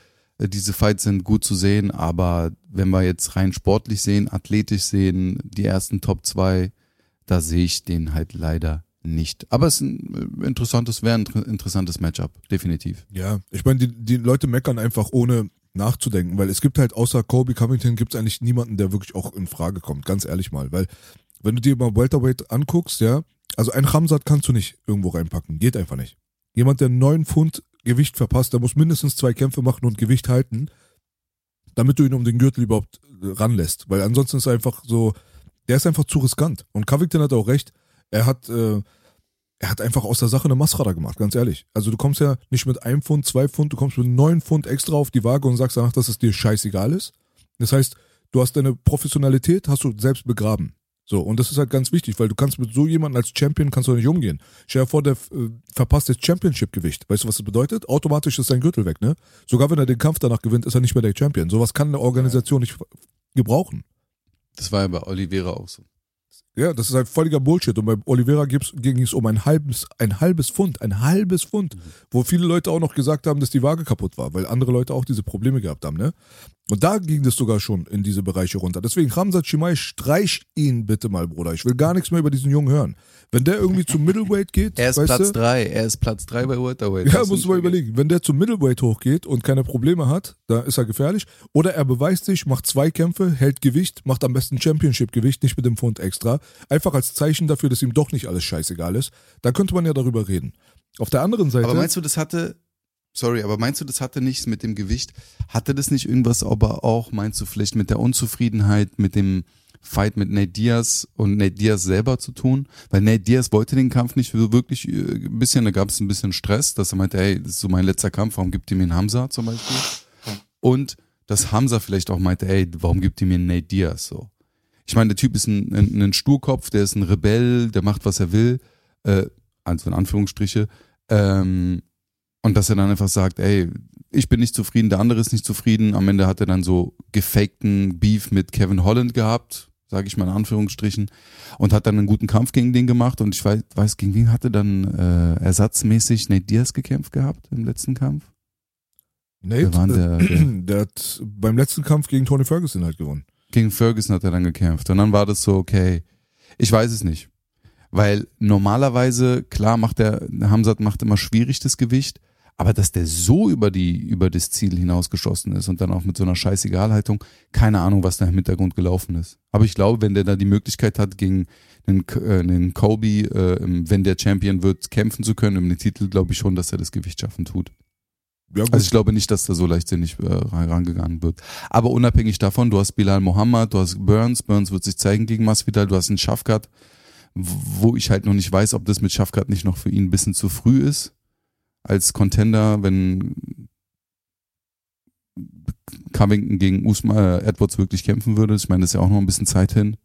diese Fights sind gut zu sehen, aber wenn wir jetzt rein sportlich sehen, athletisch sehen, die ersten Top 2, da sehe ich den halt leider nicht. Aber es ist ein äh, interessantes, wäre ein inter- interessantes Matchup, definitiv. Ja, ich meine, die, die Leute meckern einfach ohne nachzudenken, weil es gibt halt außer Kobe Covington gibt es eigentlich niemanden, der wirklich auch in Frage kommt, ganz ehrlich mal, weil wenn du dir mal Welterweight anguckst, ja, also ein Ramsat kannst du nicht irgendwo reinpacken, geht einfach nicht. Jemand, der neun Pfund Gewicht verpasst, der muss mindestens zwei Kämpfe machen und Gewicht halten, damit du ihn um den Gürtel überhaupt äh, ranlässt, weil ansonsten ist er einfach so, der ist einfach zu riskant. Und Covington hat auch recht, er hat, äh, er hat einfach aus der Sache eine Masrada gemacht, ganz ehrlich. Also du kommst ja nicht mit einem Pfund, zwei Pfund, du kommst mit neun Pfund extra auf die Waage und sagst danach, dass es dir scheißegal ist. Das heißt, du hast deine Professionalität, hast du selbst begraben. So, und das ist halt ganz wichtig, weil du kannst mit so jemandem als Champion kannst du nicht umgehen. Stell dir vor, der äh, verpasst das Championship-Gewicht. Weißt du, was das bedeutet? Automatisch ist sein Gürtel weg, ne? Sogar wenn er den Kampf danach gewinnt, ist er nicht mehr der Champion. Sowas kann eine Organisation nicht gebrauchen. Das war ja bei Oliveira auch so. Ja, das ist halt völliger Bullshit. Und bei Oliveira ging es um ein halbes, ein halbes Pfund, ein halbes Pfund, wo viele Leute auch noch gesagt haben, dass die Waage kaputt war, weil andere Leute auch diese Probleme gehabt haben, ne? Und da ging das sogar schon in diese Bereiche runter. Deswegen, Ramsat Chimay, streich ihn bitte mal, Bruder. Ich will gar nichts mehr über diesen Jungen hören. Wenn der irgendwie zum Middleweight geht, Er ist Platz du, drei, er ist Platz drei bei Welterweight. ja, mal vergessen. überlegen. Wenn der zum Middleweight hochgeht und keine Probleme hat, da ist er gefährlich. Oder er beweist sich, macht zwei Kämpfe, hält Gewicht, macht am besten Championship-Gewicht, nicht mit dem Pfund extra. Einfach als Zeichen dafür, dass ihm doch nicht alles scheißegal ist. Da könnte man ja darüber reden. Auf der anderen Seite. Aber meinst du, das hatte, sorry, aber meinst du, das hatte nichts mit dem Gewicht? Hatte das nicht irgendwas aber auch, meinst du, vielleicht mit der Unzufriedenheit, mit dem, Fight mit Nate Diaz und Nate Diaz selber zu tun, weil Nate Diaz wollte den Kampf nicht so wirklich äh, ein bisschen, da gab es ein bisschen Stress, dass er meinte, hey, das ist so mein letzter Kampf, warum gibt ihr mir einen Hamza zum Beispiel? Und dass Hamza vielleicht auch meinte, ey, warum gibt ihr mir einen Nate Diaz so? Ich meine, der Typ ist ein, ein, ein Sturkopf, der ist ein Rebell, der macht, was er will, äh, also in Anführungsstriche, ähm, und dass er dann einfach sagt, ey, ich bin nicht zufrieden, der andere ist nicht zufrieden. Am Ende hat er dann so gefakten Beef mit Kevin Holland gehabt, sage ich mal in Anführungsstrichen, und hat dann einen guten Kampf gegen den gemacht. Und ich weiß, weiß gegen wen hatte dann äh, ersatzmäßig Nate Diaz gekämpft gehabt im letzten Kampf? Nate, war denn der, der, der hat beim letzten Kampf gegen Tony Ferguson halt gewonnen. gegen Ferguson hat er dann gekämpft. Und dann war das so, okay, ich weiß es nicht. Weil normalerweise, klar macht der, Hamzat macht immer schwierig das Gewicht, aber dass der so über die, über das Ziel hinausgeschossen ist und dann auch mit so einer Scheißegalhaltung, keine Ahnung, was da im Hintergrund gelaufen ist. Aber ich glaube, wenn der da die Möglichkeit hat, gegen einen, äh, einen Kobe, äh, wenn der Champion wird, kämpfen zu können um den Titel, glaube ich schon, dass er das Gewicht schaffen tut. Ja. Also ich glaube nicht, dass da so leichtsinnig äh, rangegangen wird. Aber unabhängig davon, du hast Bilal Mohammed, du hast Burns, Burns wird sich zeigen gegen Masvidal, du hast einen Schafkat, wo ich halt noch nicht weiß, ob das mit Schafkat nicht noch für ihn ein bisschen zu früh ist als Contender, wenn Covington gegen Usman, äh, Edwards wirklich kämpfen würde. Ich meine, das ist ja auch noch ein bisschen Zeit hin.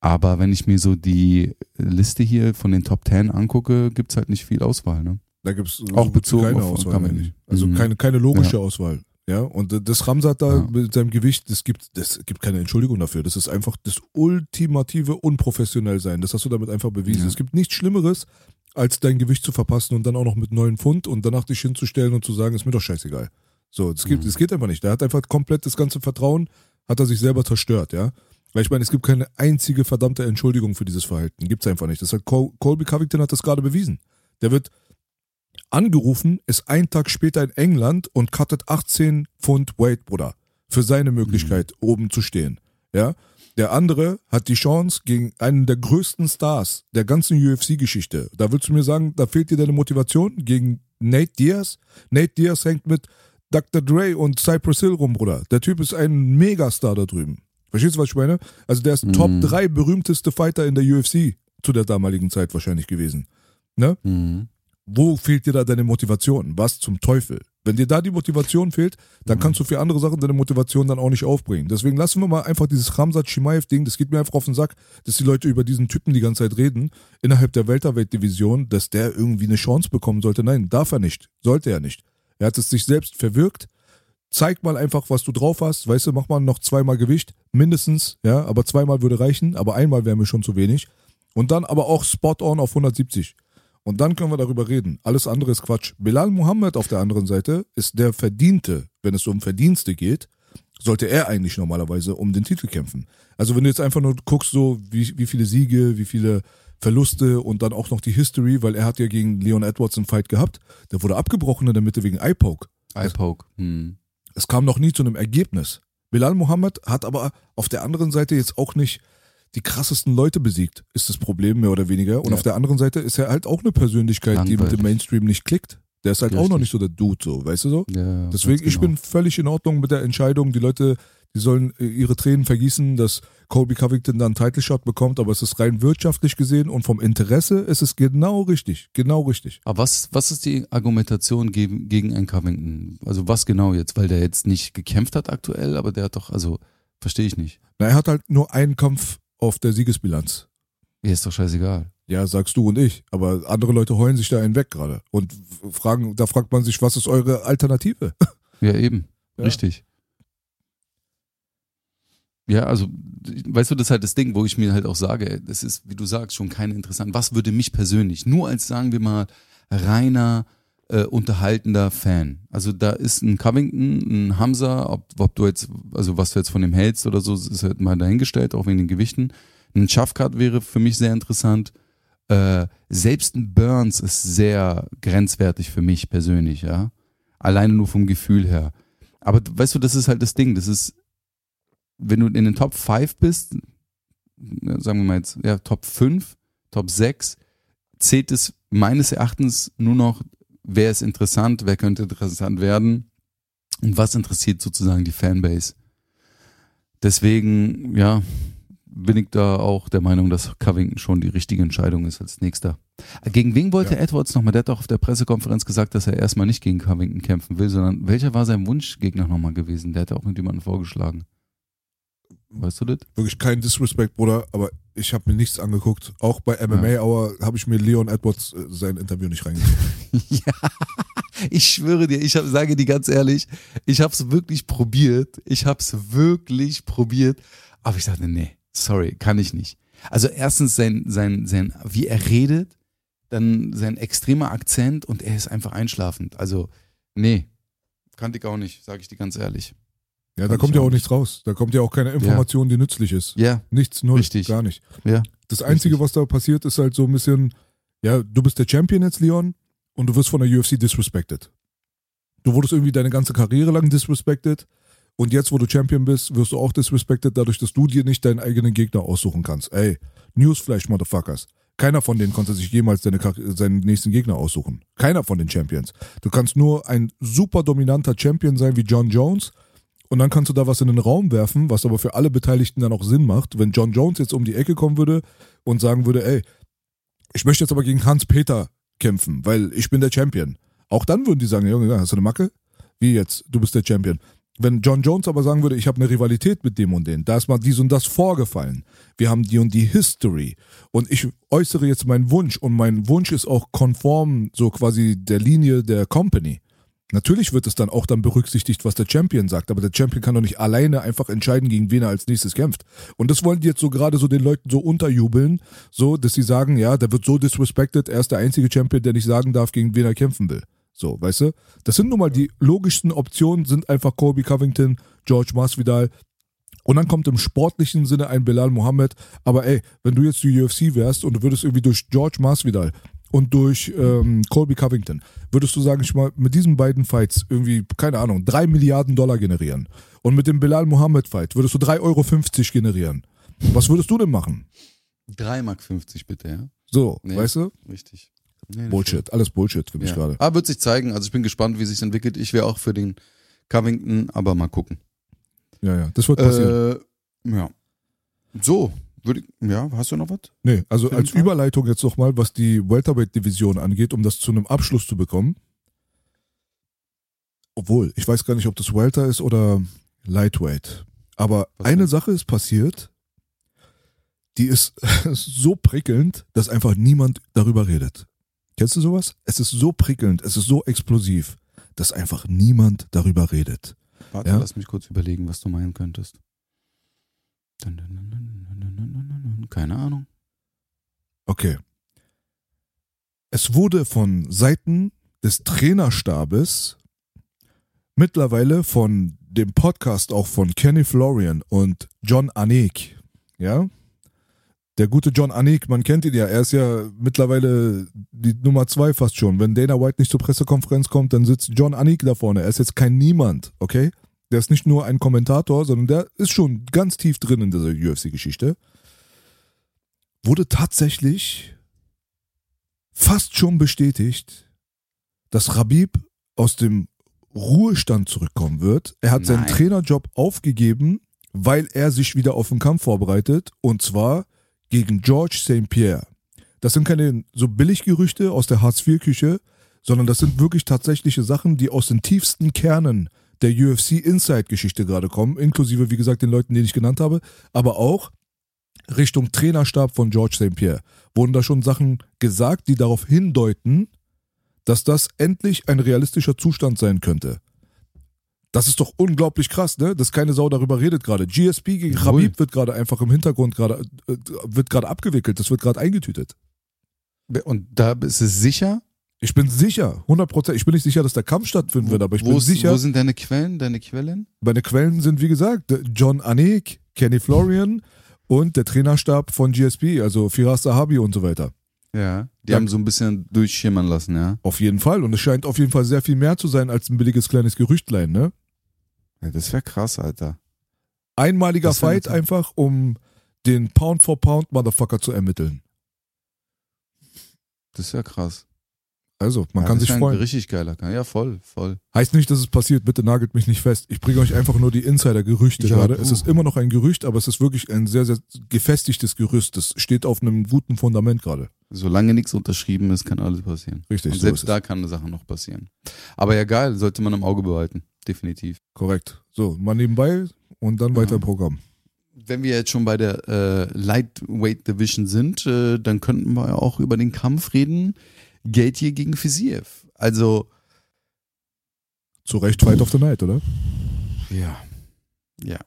Aber wenn ich mir so die Liste hier von den Top 10 angucke, gibt's halt nicht viel Auswahl. Ne? Da gibt's Auch bezogen keine auf Auswahl. Ich. Also Mhm. keine, keine logische Auswahl. Ja, und das Ramsat da Ja. mit seinem Gewicht, das gibt, das gibt keine Entschuldigung dafür. Das ist einfach das ultimative unprofessionell sein. Das hast du damit einfach bewiesen. Ja. Es gibt nichts Schlimmeres, als dein Gewicht zu verpassen und dann auch noch mit neun Pfund und danach dich hinzustellen und zu sagen, ist mir doch scheißegal. So, es gibt, Mhm. es geht einfach nicht. Der hat einfach komplett das ganze Vertrauen, hat er sich selber zerstört, ja. Weil ich meine, es gibt keine einzige verdammte Entschuldigung für dieses Verhalten. Gibt's einfach nicht. Das hat Col Colby Covington hat das gerade bewiesen. Der wird angerufen, ist einen Tag später in England und cuttet 18 Pfund Weight, Bruder. Für seine Möglichkeit, oben zu stehen. Ja. Der andere hat die Chance gegen einen der größten Stars der ganzen UFC-Geschichte. Da willst du mir sagen, da fehlt dir deine Motivation gegen Nate Diaz? Nate Diaz hängt mit Dr. Dre und Cypress Hill rum, Bruder. Der Typ ist ein Megastar da drüben. Verstehst du, was ich meine? Also der ist Top 3 berühmteste Fighter in der UFC zu der damaligen Zeit wahrscheinlich gewesen. Ne? Mhm. Wo fehlt dir da deine Motivation? Was zum Teufel? Wenn dir da die Motivation fehlt, dann kannst du für andere Sachen deine Motivation dann auch nicht aufbringen. Deswegen lassen wir mal einfach dieses Ramsat Chimaev-Ding, das geht mir einfach auf den Sack, dass die Leute über diesen Typen die ganze Zeit reden, innerhalb der Welterweight-Division, dass der irgendwie eine Chance bekommen sollte. Nein, darf er nicht. Sollte er nicht. Er hat es sich selbst verwirkt. Zeig mal einfach, was du drauf hast. Weißt du, mach mal noch zweimal Gewicht, mindestens, ja, aber zweimal würde reichen, aber einmal wäre mir schon zu wenig. Und dann aber auch spot on auf 170. Und dann können wir darüber reden. Alles andere ist Quatsch. Bilal Muhammad auf der anderen Seite ist der Verdiente, wenn es um Verdienste geht, sollte er eigentlich normalerweise um den Titel kämpfen. Also wenn du jetzt einfach nur guckst, so wie, wie viele Siege, wie viele Verluste und dann auch noch die History, weil er hat ja gegen Leon Edwards einen Fight gehabt, der wurde abgebrochen in der Mitte wegen Eye-Poke. Eye-Poke. Hm. Es kam noch nie zu einem Ergebnis. Bilal Muhammad hat aber auf der anderen Seite jetzt auch nicht die krassesten Leute besiegt, ist das Problem mehr oder weniger. Und Ja. auf der anderen Seite ist er halt auch eine Persönlichkeit, die mit Langweilig. dem Mainstream nicht klickt. Der ist halt auch noch Richtig. nicht so der Dude, so, weißt du so? Ja, Deswegen, ganz ich genau. bin völlig in Ordnung mit der Entscheidung. Die Leute, die sollen äh, ihre Tränen vergießen, dass Colby Covington dann einen Title Shot bekommt, aber es ist rein wirtschaftlich gesehen und vom Interesse ist es genau richtig. Genau richtig. Aber was, was ist die Argumentation gegen, gegen einen Covington? Also was genau jetzt? Weil der jetzt nicht gekämpft hat aktuell, aber der hat doch, also verstehe ich nicht. Na, er hat halt nur einen Kampf auf der Siegesbilanz. Mir ist doch scheißegal. Ja, sagst du und ich. Aber andere Leute heulen sich da einen weg gerade. Und fragen, da fragt man sich, was ist eure Alternative? Ja, eben. Ja. Richtig. Ja, also, weißt du, das ist halt das Ding, wo ich mir halt auch sage, das ist, wie du sagst, schon keine interessant. Was würde mich persönlich, nur als, sagen wir mal, reiner, äh, unterhaltender Fan. Also da ist ein Covington, ein Hamza, ob, ob du jetzt, also was du jetzt von dem hältst oder so, ist halt mal dahingestellt, auch wegen den Gewichten. Ein Schafkat wäre für mich sehr interessant. Äh, selbst ein Burns ist sehr grenzwertig für mich persönlich, ja. Alleine nur vom Gefühl her. Aber weißt du, das ist halt das Ding. Das ist, wenn du in den Top 5 bist, sagen wir mal jetzt, ja, Top 5, Top 6, zählt es meines Erachtens nur noch, wer ist interessant, wer könnte interessant werden und was interessiert sozusagen die Fanbase. Deswegen, ja, bin ich da auch der Meinung, dass Covington schon die richtige Entscheidung ist als nächster. Gegen wen wollte Ja. Edwards nochmal? Der hat doch auf der Pressekonferenz gesagt, dass er erstmal nicht gegen Covington kämpfen will, sondern welcher war sein Wunschgegner nochmal gewesen? Der hat auch irgendjemanden vorgeschlagen. Weißt du das? Wirklich kein Disrespect, Bruder, aber ich habe mir nichts angeguckt. Auch bei MMA Hour habe ich mir Leon Edwards äh, sein Interview nicht reingezogen. Ja, ich schwöre dir, ich hab, sage dir ganz ehrlich, ich habe es wirklich probiert. Ich habe es wirklich probiert, aber ich dachte, nee, sorry, kann ich nicht. Also erstens sein, sein, sein, wie er redet, dann sein extremer Akzent und er ist einfach einschlafend. Also, nee, kannte ich auch nicht, sage ich dir ganz ehrlich. Ja, da kommt ja auch nichts raus. Da kommt ja auch keine Information, die nützlich ist. Ja, Nichts, null, Richtig. gar nicht. ja. Das Einzige, Richtig. was da passiert, ist halt so ein bisschen, ja, du bist der Champion jetzt, Leon, und du wirst von der UFC disrespected. Du wurdest irgendwie deine ganze Karriere lang disrespected und jetzt, wo du Champion bist, wirst du auch disrespected, dadurch, dass du dir nicht deinen eigenen Gegner aussuchen kannst. Ey, Newsflash, Motherfuckers. Keiner von denen konnte sich jemals deine, Kar- seinen nächsten Gegner aussuchen. Keiner von den Champions. Du kannst nur ein super dominanter Champion sein wie John Jones und dann kannst du da was in den Raum werfen, was aber für alle Beteiligten dann auch Sinn macht. Wenn John Jones jetzt um die Ecke kommen würde und sagen würde, ey, ich möchte jetzt aber gegen Hans-Peter kämpfen, weil ich bin der Champion. Auch dann würden die sagen, Junge, hast du eine Macke? Wie jetzt? Du bist der Champion. Wenn John Jones aber sagen würde, ich habe eine Rivalität mit dem und den, da ist mal dies und das vorgefallen. Wir haben die und die History. Und ich äußere jetzt meinen Wunsch und mein Wunsch ist auch konform so quasi der Linie der Company. Natürlich wird es dann auch dann berücksichtigt, was der Champion sagt, aber der Champion kann doch nicht alleine einfach entscheiden, gegen wen er als nächstes kämpft. Und das wollen die jetzt so gerade so den Leuten so unterjubeln, so, dass sie sagen, ja, der wird so disrespected, er ist der einzige Champion, der nicht sagen darf, gegen wen er kämpfen will. So, weißt du? Das sind nun mal die logischsten Optionen, sind einfach Colby Covington, George Masvidal, und dann kommt im sportlichen Sinne ein Bilal Mohammed. Aber ey, wenn du jetzt die UFC wärst und du würdest irgendwie durch George Masvidal und durch ähm, Colby Covington, würdest du sagen, ich mal mit diesen beiden Fights irgendwie, keine Ahnung, drei Milliarden Dollar generieren. Und mit dem Bilal Mohammed Fight würdest du 3,50 Euro generieren. Was würdest du denn machen? 3,50 Mark bitte, ja? So, Nee. weißt du? Richtig. Nee, Bullshit, alles Bullshit für mich Ja. gerade. Aber wird sich zeigen. Also ich bin gespannt, wie sich entwickelt. Ich wäre auch für den Covington, aber mal gucken. Ja, ja, das wird passieren. Äh, ja. So, würde ja, hast du noch was? Nee, also als Fall? Überleitung jetzt nochmal, was die Welterweight-Division angeht, um das zu einem Abschluss zu bekommen. Obwohl, ich weiß gar nicht, ob das Welter ist oder Lightweight. Aber Was eine denn? Sache ist passiert, die ist so prickelnd, dass einfach niemand darüber redet. Kennst du sowas? Es ist so prickelnd, es ist so explosiv, dass einfach niemand darüber redet. Warte, Ja? lass mich kurz überlegen, was du meinen könntest. Keine Ahnung. Okay. Es wurde von Seiten des Trainerstabes mittlerweile von dem Podcast auch von Kenny Florian und John Anik, ja? Der gute John Anik, man kennt ihn ja, er ist ja mittlerweile die Nummer zwei fast schon. Wenn Dana White nicht zur Pressekonferenz kommt, dann sitzt John Anik da vorne. Er ist jetzt kein Niemand, okay? Der ist nicht nur ein Kommentator, sondern der ist schon ganz tief drin in dieser UFC-Geschichte. Wurde tatsächlich fast schon bestätigt, dass Rabib aus dem Ruhestand zurückkommen wird. Er hat seinen Nein. Trainerjob aufgegeben, weil er sich wieder auf den Kampf vorbereitet und zwar gegen George St. Pierre. Das sind keine so Billiggerüchte aus der Hartz-IV-Küche, sondern das sind wirklich tatsächliche Sachen, die aus den tiefsten Kernen der UFC Inside-Geschichte gerade kommen, inklusive, wie gesagt, den Leuten, die ich genannt habe, aber auch Richtung Trainerstab von George St. Pierre. Wurden da schon Sachen gesagt, die darauf hindeuten, dass das endlich ein realistischer Zustand sein könnte. Das ist doch unglaublich krass, ne? Dass keine Sau darüber redet gerade. GSP gegen Jawohl. Khabib wird gerade einfach im Hintergrund gerade äh, wird gerade abgewickelt. Das wird gerade eingetütet. Und da ist es sicher? Ich bin sicher, 100 Prozent. Ich bin nicht sicher, dass der Kampf stattfinden wird, aber ich wo, bin ist- sicher. Wo sind deine Quellen, deine Quellen? Meine Quellen sind, wie gesagt, John Anik, Kenny Florian und der Trainerstab von GSP, also Firas Sahabi und so weiter. Ja. Die Ja. haben so ein bisschen durchschimmern lassen, ja. Auf jeden Fall. Und es scheint auf jeden Fall sehr viel mehr zu sein als ein billiges kleines Gerüchtlein, ne? ja das wäre krass, Alter. Einmaliger Das Fight einfach, um den Pound for Pound Motherfucker zu ermitteln. Das wäre krass. Also, man ja, kann sich freuen. Richtig geiler Kampf. Ja, voll, voll. Heißt nicht, dass es passiert, bitte nagelt mich nicht fest. Ich bringe euch einfach nur die Insider-Gerüchte Ja, gerade. Es ist immer noch ein Gerücht, aber es ist wirklich ein sehr, sehr gefestigtes Gerücht. Das steht auf einem guten Fundament gerade. Solange nichts unterschrieben ist, kann alles passieren. Richtig, Und so selbst ist da es. kann eine Sache noch passieren. Aber ja, geil, sollte man im Auge behalten. Definitiv. Korrekt. So, mal nebenbei und dann weiter im Programm. Wenn wir jetzt schon bei der äh, Lightweight Division sind, äh, dann könnten wir ja auch über den Kampf reden. Gaethje gegen Fiziev. Also, Zu Recht Fight of the Night, oder? ja, ja,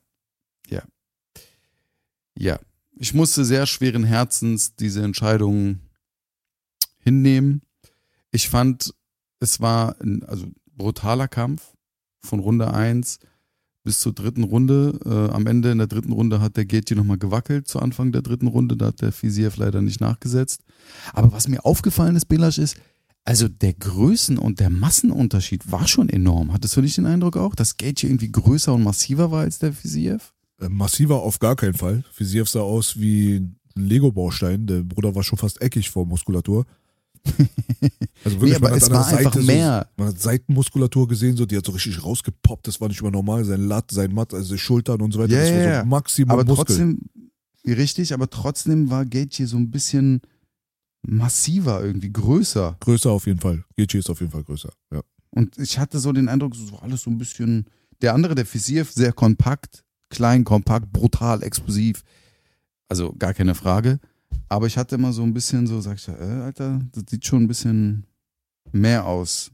ja, ja. Ich musste sehr schweren Herzens diese Entscheidung hinnehmen. Ich fand, es war ein also brutaler Kampf von Runde 1 bis zur dritten Runde. Äh, am Ende in der dritten Runde hat der Gaethje nochmal gewackelt zu Anfang der dritten Runde. Da hat der Fiziev leider nicht nachgesetzt. Aber was mir aufgefallen ist, Belasch, ist, also der Größen- und der Massenunterschied war schon enorm. Hattest du nicht den Eindruck auch, dass Gaethje irgendwie größer und massiver war als der Fiziev? Äh, Massiver auf gar keinen Fall. Fisiev sah aus wie ein Lego-Baustein. Der Bruder war schon fast eckig vor Muskulatur. Also Nee, aber man hat es war einfach so, mehr. Man hat Seitenmuskulatur gesehen, so, die hat so richtig rausgepoppt. Das war nicht mehr normal. Sein Lat, sein Matt, also die Schultern und so weiter. Ja, das war so. Maximum Aber Muskel. trotzdem, richtig, aber trotzdem war Gaethje so ein bisschen massiver irgendwie, größer. Größer auf jeden Fall. Gaethje ist auf jeden Fall größer. Ja. Und ich hatte so den Eindruck, so alles so ein bisschen. Der andere, der Fiziev, sehr kompakt, klein, kompakt, brutal, explosiv. Also gar keine Frage. Aber ich hatte immer so ein bisschen so, sag ich, äh, Alter, das sieht schon ein bisschen mehr aus.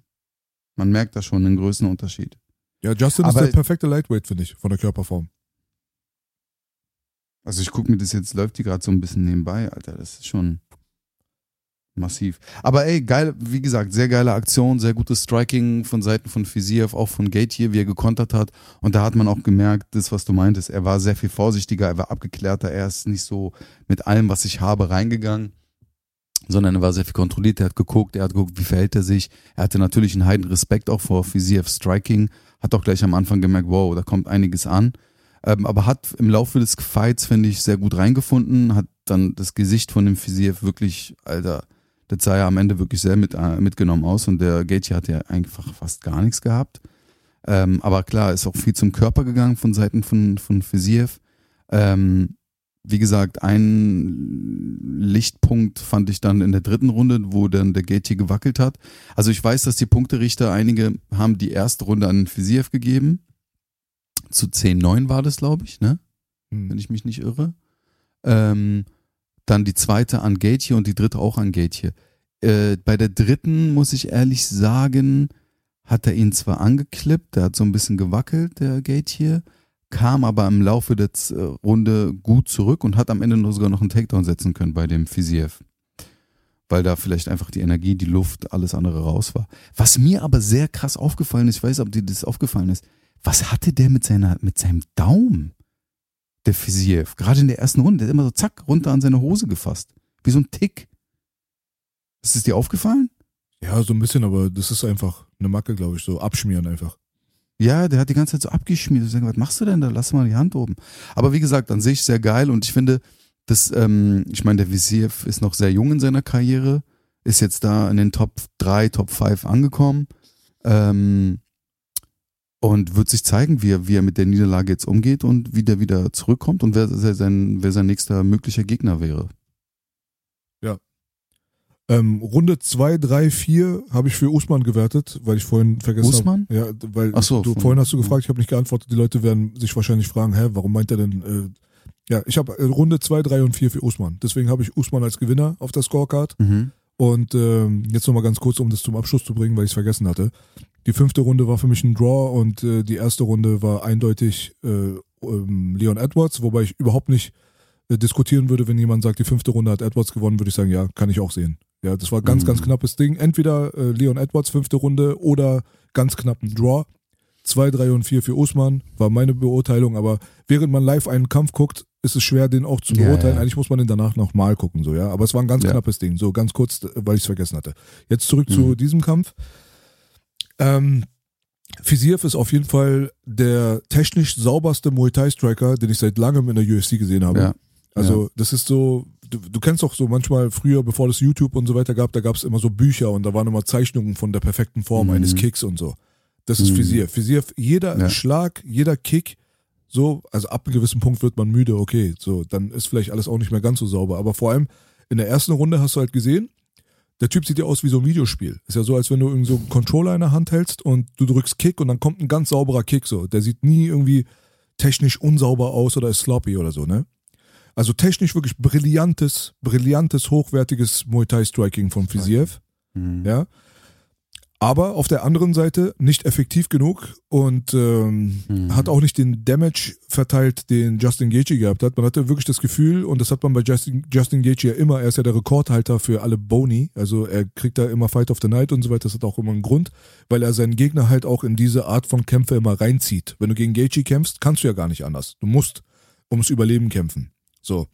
Man merkt da schon einen Größenunterschied. Ja, Justin Aber- ist der perfekte Lightweight, finde ich, von der Körperform. Also ich gucke mir das jetzt, läuft die gerade so ein bisschen nebenbei, Alter. Das ist schon massiv. Aber ey, geil, wie gesagt, sehr geile Aktion, sehr gutes Striking von Seiten von Fiziev, auch von Gate hier, wie er gekontert hat. Und da hat man auch gemerkt, das, was du meintest, er war sehr viel vorsichtiger, er war abgeklärter, er ist nicht so mit allem, was ich habe, reingegangen. Sondern er war sehr viel kontrolliert, er hat geguckt, er hat geguckt, wie verhält er sich. Er hatte natürlich einen heiden Respekt auch vor Fizievs Striking, hat auch gleich am Anfang gemerkt, wow, da kommt einiges an. Ähm, aber hat im Laufe des Fights, finde ich, sehr gut reingefunden, hat dann das Gesicht von dem Fiziev wirklich, Alter, das sah ja am Ende wirklich sehr mit, äh, mitgenommen aus und der Gaethje hat ja einfach fast gar nichts gehabt. Ähm, aber klar, ist auch viel zum Körper gegangen von Seiten von, von Fiziev. Ähm, wie gesagt, ein Lichtpunkt fand ich dann in der dritten Runde, wo dann der Gaethje gewackelt hat. Also ich weiß, dass die Punkterichter, einige haben die erste Runde an Fiziev gegeben. Zu 10-9 war das, glaube ich, ne? Hm. wenn ich mich nicht irre. Ähm, dann die zweite an Gaethje und die dritte auch an Gaethje. Äh, bei der dritten, muss ich ehrlich sagen, hat er ihn zwar angeklippt, der hat so ein bisschen gewackelt, der Gaethje, kam aber im Laufe der Z- äh, Runde gut zurück und hat am Ende nur sogar noch einen Takedown setzen können bei dem Fiziev. Weil da vielleicht einfach die Energie, die Luft, alles andere raus war. Was mir aber sehr krass aufgefallen ist, ich weiß, ob dir das aufgefallen ist, was hatte der mit, seiner, mit seinem Daumen? Der Fiziev. Gerade in der ersten Runde, der hat immer so zack, runter an seine Hose gefasst. Wie so ein Tick. Ist es dir aufgefallen? Ja, so ein bisschen, aber das ist einfach eine Macke, glaube ich, so abschmieren einfach. Ja, der hat die ganze Zeit so abgeschmiert. Ich sage, was machst du denn da? Lass mal die Hand oben. Aber wie gesagt, an sich sehr geil und ich finde, dass, ähm, ich meine, der Viziev ist noch sehr jung in seiner Karriere, ist jetzt da in den Top 3, Top 5 angekommen ähm, und wird sich zeigen, wie er, wie er mit der Niederlage jetzt umgeht und wie der wieder zurückkommt und wer, wer, sein, wer sein nächster möglicher Gegner wäre. Ähm, Runde 2, 3, 4 habe ich für Usman gewertet, weil ich vorhin vergessen Usman? habe. Ja, weil Ach so, du, vorhin hast du gefragt, ich habe nicht geantwortet. Die Leute werden sich wahrscheinlich fragen, hä, warum meint er denn? Äh, ja, ich habe äh, Runde 2, 3 und 4 für Usman. Deswegen habe ich Usman als Gewinner auf der Scorecard. Mhm. Und ähm, jetzt nochmal ganz kurz, um das zum Abschluss zu bringen, weil ich es vergessen hatte. Die fünfte Runde war für mich ein Draw und äh, die erste Runde war eindeutig äh, ähm, Leon Edwards, wobei ich überhaupt nicht äh, diskutieren würde, wenn jemand sagt, die fünfte Runde hat Edwards gewonnen, würde ich sagen, ja, kann ich auch sehen. Ja, das war ganz, Mhm. ganz knappes Ding. Entweder äh, Leon Edwards, fünfte Runde, oder ganz knapp ein Draw. Zwei, drei und vier für Usman war meine Beurteilung, aber während man live einen Kampf guckt, ist es schwer, den auch zu Ja, beurteilen. ja. Eigentlich muss man den danach nochmal gucken, so, ja. Aber es war ein ganz Ja. knappes Ding. So, ganz kurz, weil ich es vergessen hatte. Jetzt zurück Mhm. zu diesem Kampf. Ähm, Fiziev ist auf jeden Fall der technisch sauberste Muay Thai Striker, den ich seit langem in der UFC gesehen habe. Ja. Also, das ist so, du, du kennst auch so manchmal früher, bevor es YouTube und so weiter gab, da gab es immer so Bücher und da waren immer Zeichnungen von der perfekten Form Mhm. eines Kicks und so. Das ist Mhm. Visier. Visier, jeder Ja. Schlag, jeder Kick, so, also ab einem gewissen Punkt wird man müde, okay, so, dann ist vielleicht alles auch nicht mehr ganz so sauber. Aber vor allem in der ersten Runde hast du halt gesehen, der Typ sieht ja aus wie so ein Videospiel. Ist ja so, als wenn du irgend so einen Controller in der Hand hältst und du drückst Kick und dann kommt ein ganz sauberer Kick so. Der sieht nie irgendwie technisch unsauber aus oder ist sloppy oder so, ne? Also technisch wirklich brillantes, brillantes, hochwertiges Muay Thai Striking von Fiziev, Mhm. ja. Aber auf der anderen Seite nicht effektiv genug und ähm, Mhm. hat auch nicht den Damage verteilt, den Justin Gaethje gehabt hat. Man hatte wirklich das Gefühl, und das hat man bei Justin, Justin Gaethje ja immer, er ist ja der Rekordhalter für alle Boni, also er kriegt da immer Fight of the Night und so weiter, das hat auch immer einen Grund, weil er seinen Gegner halt auch in diese Art von Kämpfe immer reinzieht. Wenn du gegen Gaethje kämpfst, kannst du ja gar nicht anders. Du musst ums Überleben kämpfen. So.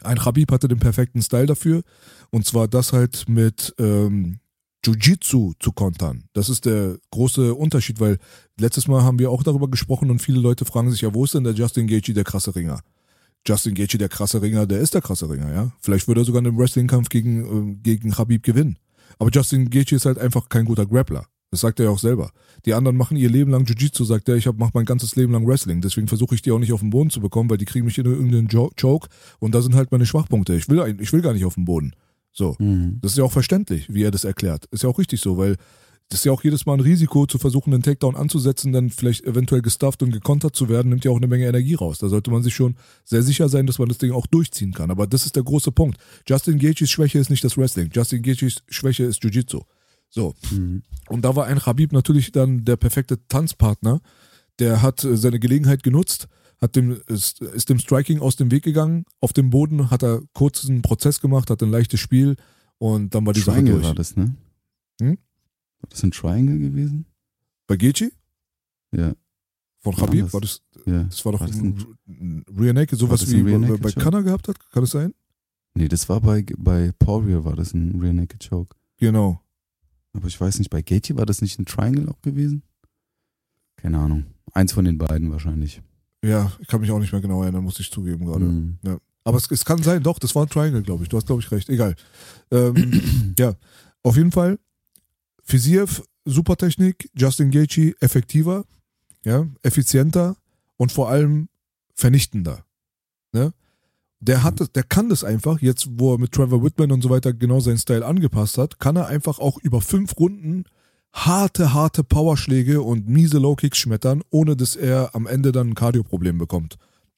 Ein Khabib hatte den perfekten Style dafür, und zwar das halt mit ähm, Jiu-Jitsu zu kontern. Das ist der große Unterschied, weil letztes Mal haben wir auch darüber gesprochen und viele Leute fragen sich ja, wo ist denn der Justin Gaethje, der krasse Ringer? Justin Gaethje, der krasse Ringer, der ist der krasse Ringer, ja. Vielleicht würde er sogar einen Wrestling-Kampf gegen, ähm, gegen Habib gewinnen. Aber Justin Gaethje ist halt einfach kein guter Grappler. Das sagt er ja auch selber. Die anderen machen ihr Leben lang Jiu-Jitsu, sagt er, ich hab, mach mein ganzes Leben lang Wrestling. Deswegen versuche ich die auch nicht auf den Boden zu bekommen, weil die kriegen mich in irgendeinen Jo- Choke und da sind halt meine Schwachpunkte. Ich will, ich will gar nicht auf den Boden. So. Mhm. Das ist ja auch verständlich, wie er das erklärt. Ist ja auch richtig so, weil das ist ja auch jedes Mal ein Risiko, zu versuchen, einen Takedown anzusetzen, dann vielleicht eventuell gestufft und gekontert zu werden, nimmt ja auch eine Menge Energie raus. Da sollte man sich schon sehr sicher sein, dass man das Ding auch durchziehen kann. Aber das ist der große Punkt. Justin Gaethjes Schwäche ist nicht das Wrestling. Justin Gaethjes Schwäche ist Jiu-Jitsu. So. Mhm. Und da war ein Khabib natürlich dann der perfekte Tanzpartner. Der hat äh, seine Gelegenheit genutzt, hat dem, ist, ist dem Striking aus dem Weg gegangen. Auf dem Boden hat er kurz einen Prozess gemacht, hat ein leichtes Spiel und dann war die Sache Triangle durch. war das, ne? Hm? War das ein Triangle gewesen? Bei Gaethje? Ja, Von War Khabib? das- War das, ja. das war doch War das ein, ein Rear Naked, sowas wie Rear bei, Naked bei Choke? Kanner gehabt hat? Kann das sein? Nee, das war bei, bei Poirier war das ein Rear Naked Choke. Genau. Aber ich weiß nicht, bei Gaethje war das nicht ein Triangle auch gewesen? Keine Ahnung. Eins von den beiden wahrscheinlich. Ja, ich kann mich auch nicht mehr genau erinnern, muss ich zugeben gerade. Mhm. Aber es, es kann sein, doch, das war ein Triangle, glaube ich. Du hast, glaube ich, recht. Egal. Ähm, ja, auf jeden Fall. Fiziev, super Technik. Justin Gaethje, effektiver, ja, effizienter und vor allem vernichtender. Ne? Der hat, das- der kann das einfach. Jetzt, wo er mit Trevor Whitman und so weiter genau seinen Style angepasst hat, kann er einfach auch über fünf Runden harte, harte Powerschläge und miese Low-Kicks schmettern, ohne dass er am Ende dann ein Cardio-Problem bekommt.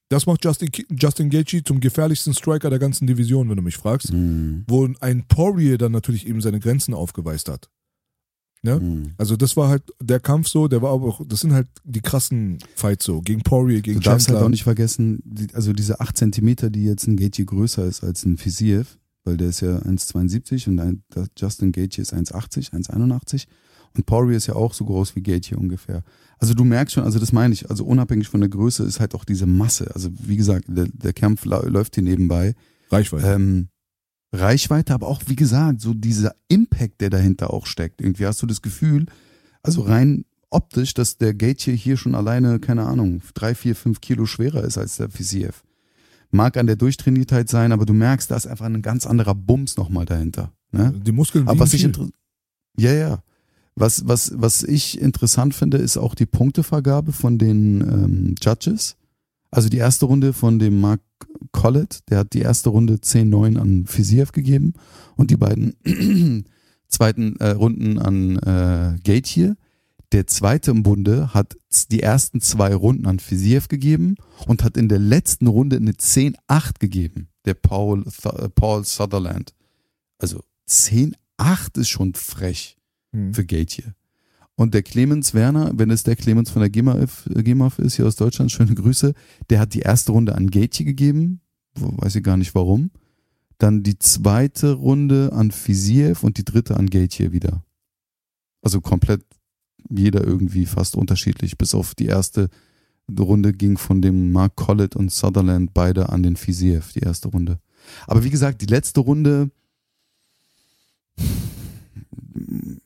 Das macht Justin, Justin Gaethje zum gefährlichsten Striker der ganzen Division, wenn du mich fragst. Mhm. Wo ein Poirier dann natürlich eben seine Grenzen aufgeweist hat. Ne? Mhm. Also das war halt der Kampf so, der war aber auch, das sind halt die krassen Fights so, gegen Poirier, gegen Du darfst halt Chandler. auch nicht vergessen, die, also diese 8 Zentimeter, die jetzt ein Gaethje größer ist als ein Fiziev, weil der ist ja 1,72 und ein, Justin Gaethje ist 1,80, 1,81 und Poirier ist ja auch so groß wie Gaethje ungefähr. Also du merkst schon, also das meine ich, also unabhängig von der Größe ist halt auch diese Masse. Also wie gesagt, der, der Kampf läuft hier nebenbei. Reichweite. Ähm, Reichweite, aber auch, wie gesagt, so dieser Impact, der dahinter auch steckt. Irgendwie hast du das Gefühl, also rein optisch, dass der Gaethje hier schon alleine, keine Ahnung, drei, vier, fünf Kilo schwerer ist als der Fiziev. Mag an der Durchtrainiertheit sein, aber du merkst, da ist einfach ein ganz anderer Bums nochmal dahinter. Ne? die Muskeln Aber was ich ja, ja. Was, was, was ich interessant finde, ist auch die Punktevergabe von den ähm, Judges. Also die erste Runde von dem Mark Collett, der hat die erste Runde 10-9 an Fiziev gegeben und die beiden zweiten äh, Runden an äh, Gaethje. Der zweite im Bunde hat die ersten zwei Runden an Fiziev gegeben und hat in der letzten Runde eine 10-8 gegeben, der Paul, Th Paul Sutherland. Also 10-8 ist schon frech Hm. für Gaethje. Und der Clemens Werner, wenn es der Clemens von der GEMAF, GEMAF ist, hier aus Deutschland, schöne Grüße, der hat die erste Runde an Gaethje gegeben, weiß ich gar nicht warum. Dann die zweite Runde an Fiziev und die dritte an Gaethje wieder. Also komplett jeder irgendwie fast unterschiedlich, bis auf die erste Runde ging von dem Mark Collett und Sutherland beide an den Fiziev, die erste Runde. Aber wie gesagt, die letzte Runde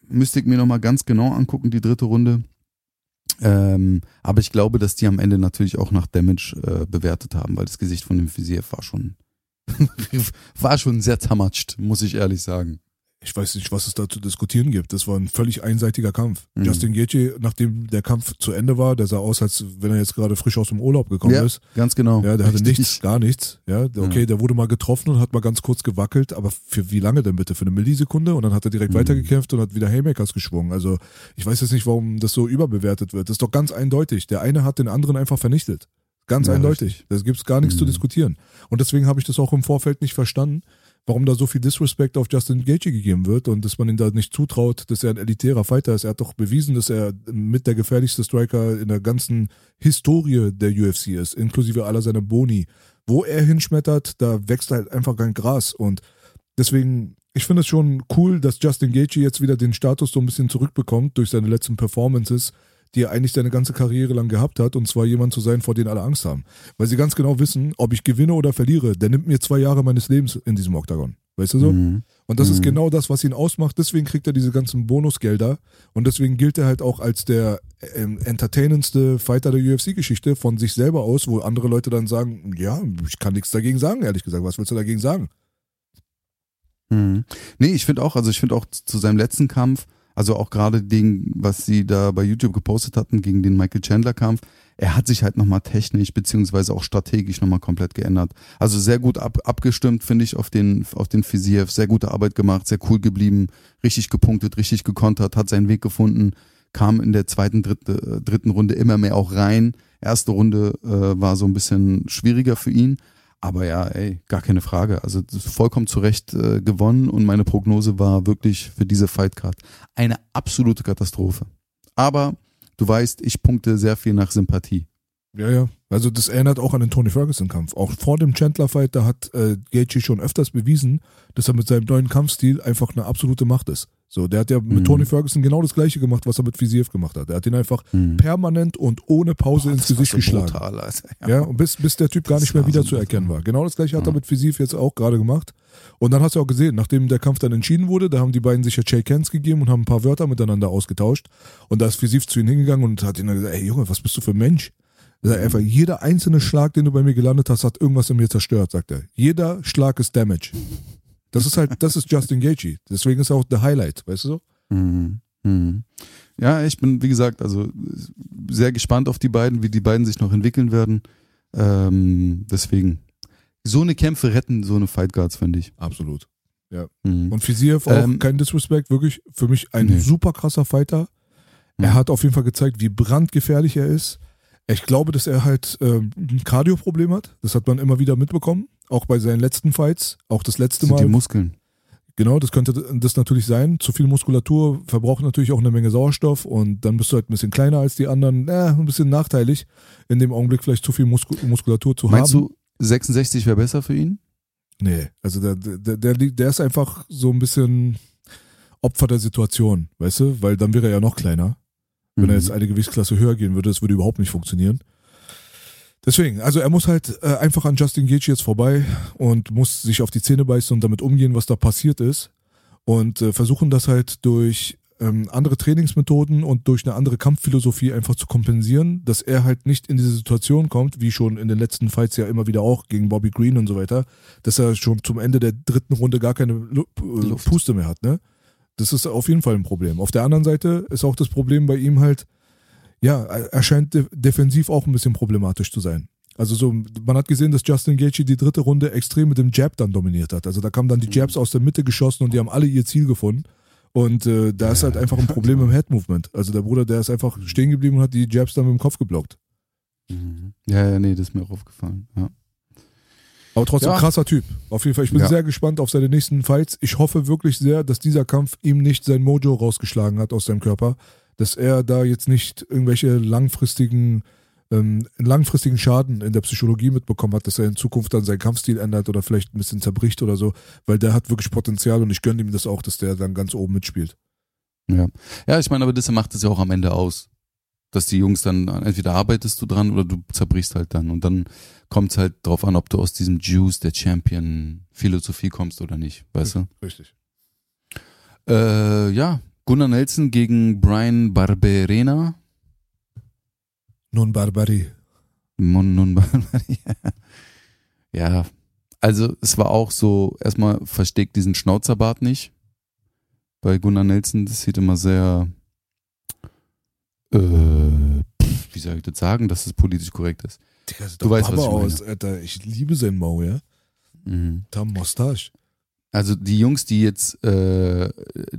müsste ich mir nochmal ganz genau angucken, die dritte Runde. Ähm, aber ich glaube, dass die am Ende natürlich auch nach Damage äh, bewertet haben, weil das Gesicht von dem Fiziev war schon war schon sehr zermatscht, muss ich ehrlich sagen. Ich weiß nicht, was es da zu diskutieren gibt. Das war ein völlig einseitiger Kampf. Mhm. Justin Gaethje, nachdem der Kampf zu Ende war, der sah aus, als wenn er jetzt gerade frisch aus dem Urlaub gekommen ja, ist. ganz genau. Ja, der hatte Richtig. nichts, gar nichts. Ja, okay, der wurde mal getroffen und hat mal ganz kurz gewackelt, aber für wie lange denn bitte? Für eine Millisekunde? Und dann hat er direkt Mhm. weitergekämpft und hat wieder Haymakers geschwungen. Also ich weiß jetzt nicht, warum das so überbewertet wird. Das ist doch ganz eindeutig. Der eine hat den anderen einfach vernichtet. Ganz Ja, eindeutig. richtig. Da gibt's gar nichts zu Mhm. diskutieren. Und deswegen habe ich das auch im Vorfeld nicht verstanden, warum da so viel Disrespect auf Justin Gaethje gegeben wird und dass man ihm da nicht zutraut, dass er ein elitärer Fighter ist. Er hat doch bewiesen, dass er mit der gefährlichste Striker in der ganzen Historie der UFC ist, inklusive aller seiner Boni. Wo er hinschmettert, da wächst halt einfach kein Gras und deswegen, ich finde es schon cool, dass Justin Gaethje jetzt wieder den Status so ein bisschen zurückbekommt durch seine letzten Performances, die er eigentlich seine ganze Karriere lang gehabt hat, und zwar jemand zu sein, vor dem alle Angst haben. Weil sie ganz genau wissen, ob ich gewinne oder verliere, der nimmt mir zwei Jahre meines Lebens in diesem Oktagon. Weißt du so? Mhm. Und das ist Mhm. genau das, was ihn ausmacht. Deswegen kriegt er diese ganzen Bonusgelder. Und deswegen gilt er halt auch als der ähm, entertainendste Fighter der UFC-Geschichte von sich selber aus, wo andere Leute dann sagen, ja, ich kann nichts dagegen sagen, ehrlich gesagt. Was willst du dagegen sagen? Mhm. Nee, ich finde auch, also ich finde auch zu seinem letzten Kampf, also auch gerade den, was sie da bei YouTube gepostet hatten, gegen den Michael Chandler Kampf, er hat sich halt nochmal technisch beziehungsweise auch strategisch nochmal komplett geändert. Also sehr gut ab, abgestimmt, finde ich, auf den, auf den Fiziev, sehr gute Arbeit gemacht, sehr cool geblieben, richtig gepunktet, richtig gekontert, hat seinen Weg gefunden, kam in der zweiten, dritte, äh, dritten Runde immer mehr auch rein. Erste Runde äh, war so ein bisschen schwieriger für ihn. Aber ja, ey, gar keine Frage. Also vollkommen zu Recht äh, gewonnen und meine Prognose war wirklich für diese Fightcard eine absolute Katastrophe. Aber du weißt, ich punkte sehr viel nach Sympathie. Ja, ja. Also das erinnert auch an den Tony Ferguson-Kampf. Auch vor dem Chandler-Fight, da hat äh, Gaethje schon öfters bewiesen, dass er mit seinem neuen Kampfstil einfach eine absolute Macht ist. So, der hat ja mit Mhm. Tony Ferguson genau das gleiche gemacht, was er mit Fiziev gemacht hat. Er hat ihn einfach Mhm. permanent und ohne Pause ins Das war Gesicht geschlagen. brutal, Alter. Ja, und bis, bis der Typ gar Das nicht mehr wieder so zu erkennen war. Genau das gleiche hat er Ja. mit Fisiv jetzt auch gerade gemacht. Und dann hast du auch gesehen, nachdem der Kampf dann entschieden wurde, da haben die beiden sich ja Shake Hands gegeben und haben ein paar Wörter miteinander ausgetauscht. Und da ist Fisiv zu ihm hingegangen und hat ihm dann gesagt, ey Junge, was bist du für ein Mensch? Er sagt einfach, jeder einzelne Schlag, den du bei mir gelandet hast, hat irgendwas in mir zerstört, sagt er. Jeder Schlag ist Damage. Das ist halt, das ist Justin Gaethje. Deswegen ist er auch der Highlight, weißt du so? Mhm. Mhm. Ja, ich bin, wie gesagt, also sehr gespannt auf die beiden, wie die beiden sich noch entwickeln werden. Ähm, deswegen, so eine Kämpfe retten so eine Fight Guards, finde ich. Absolut. Mhm. Und Fiziev auch Ähm, kein Disrespect, wirklich für mich ein Nee. super krasser Fighter. Er Mhm. hat auf jeden Fall gezeigt, wie brandgefährlich er ist. Ich glaube, dass er halt ähm, ein Cardio-Problem hat. Das hat man immer wieder mitbekommen. Auch bei seinen letzten Fights. Auch das letzte sind die Mal. Muskeln. Genau, das könnte das natürlich sein. Zu viel Muskulatur verbraucht natürlich auch eine Menge Sauerstoff und dann bist du halt ein bisschen kleiner als die anderen. Äh, ein bisschen nachteilig, in dem Augenblick vielleicht zu viel Musku Muskulatur zu Meinst haben. du, 66 wäre besser für ihn? Nee, also der, der, der, der ist einfach so ein bisschen Opfer der Situation, weißt du? Weil dann wäre er ja noch kleiner. Wenn Mhm. er jetzt eine Gewichtsklasse höher gehen würde, das würde überhaupt nicht funktionieren. Deswegen, also er muss halt äh, einfach an Justin Gaethje jetzt vorbei und muss sich auf die Zähne beißen und damit umgehen, was da passiert ist. Und äh, versuchen das halt durch ähm, andere Trainingsmethoden und durch eine andere Kampfphilosophie einfach zu kompensieren, dass er halt nicht in diese Situation kommt, wie schon in den letzten Fights ja immer wieder auch gegen Bobby Green und so weiter, dass er schon zum Ende der dritten Runde gar keine Lu äh. Puste mehr hat, ne? Das ist auf jeden Fall ein Problem. Auf der anderen Seite ist auch das Problem bei ihm halt, ja, er scheint de defensiv auch ein bisschen problematisch zu sein. Also so, man hat gesehen, dass Justin Gaethje die dritte Runde extrem mit dem Jab dann dominiert hat. Also da kamen dann die Jabs aus der Mitte geschossen und die haben alle ihr Ziel gefunden. Und äh, da ist halt einfach ein Problem im Head-Movement. Also der Bruder, der ist einfach stehen geblieben und hat die Jabs dann mit dem Kopf geblockt. Mhm. Ja, ja, nee, das ist mir auch aufgefallen. Ja. Aber trotzdem Ja. krasser Typ. Auf jeden Fall. Ich bin Ja. sehr gespannt auf seine nächsten Fights. Ich hoffe wirklich sehr, dass dieser Kampf ihm nicht sein Mojo rausgeschlagen hat aus seinem Körper. Dass er da jetzt nicht irgendwelche langfristigen, ähm, langfristigen Schaden in der Psychologie mitbekommen hat, dass er in Zukunft dann seinen Kampfstil ändert oder vielleicht ein bisschen zerbricht oder so. Weil der hat wirklich Potenzial und ich gönne ihm das auch, dass der dann ganz oben mitspielt. Ja. ja, ich meine, aber das macht es ja auch am Ende aus. Dass die Jungs dann, entweder arbeitest du dran oder du zerbrichst halt dann. Und dann kommt es halt drauf an, ob du aus diesem Juice der Champion-Philosophie kommst oder nicht, weißt du? Richtig. Äh, ja, Gunnar Nelson gegen Brian Barberena. Nun Barbari. Mon, non, ja, Also es war auch so, erstmal versteckt diesen Schnauzerbart nicht. Bei Gunnar Nelson, das sieht immer sehr, äh, pff, wie soll ich das sagen, dass es politisch korrekt ist. Digga, sieht Du weißt, was Baba ich meine. aus, Alter. Ich liebe sein Mau, ja. Mhm. Tam Mustache. Also die Jungs, die jetzt äh,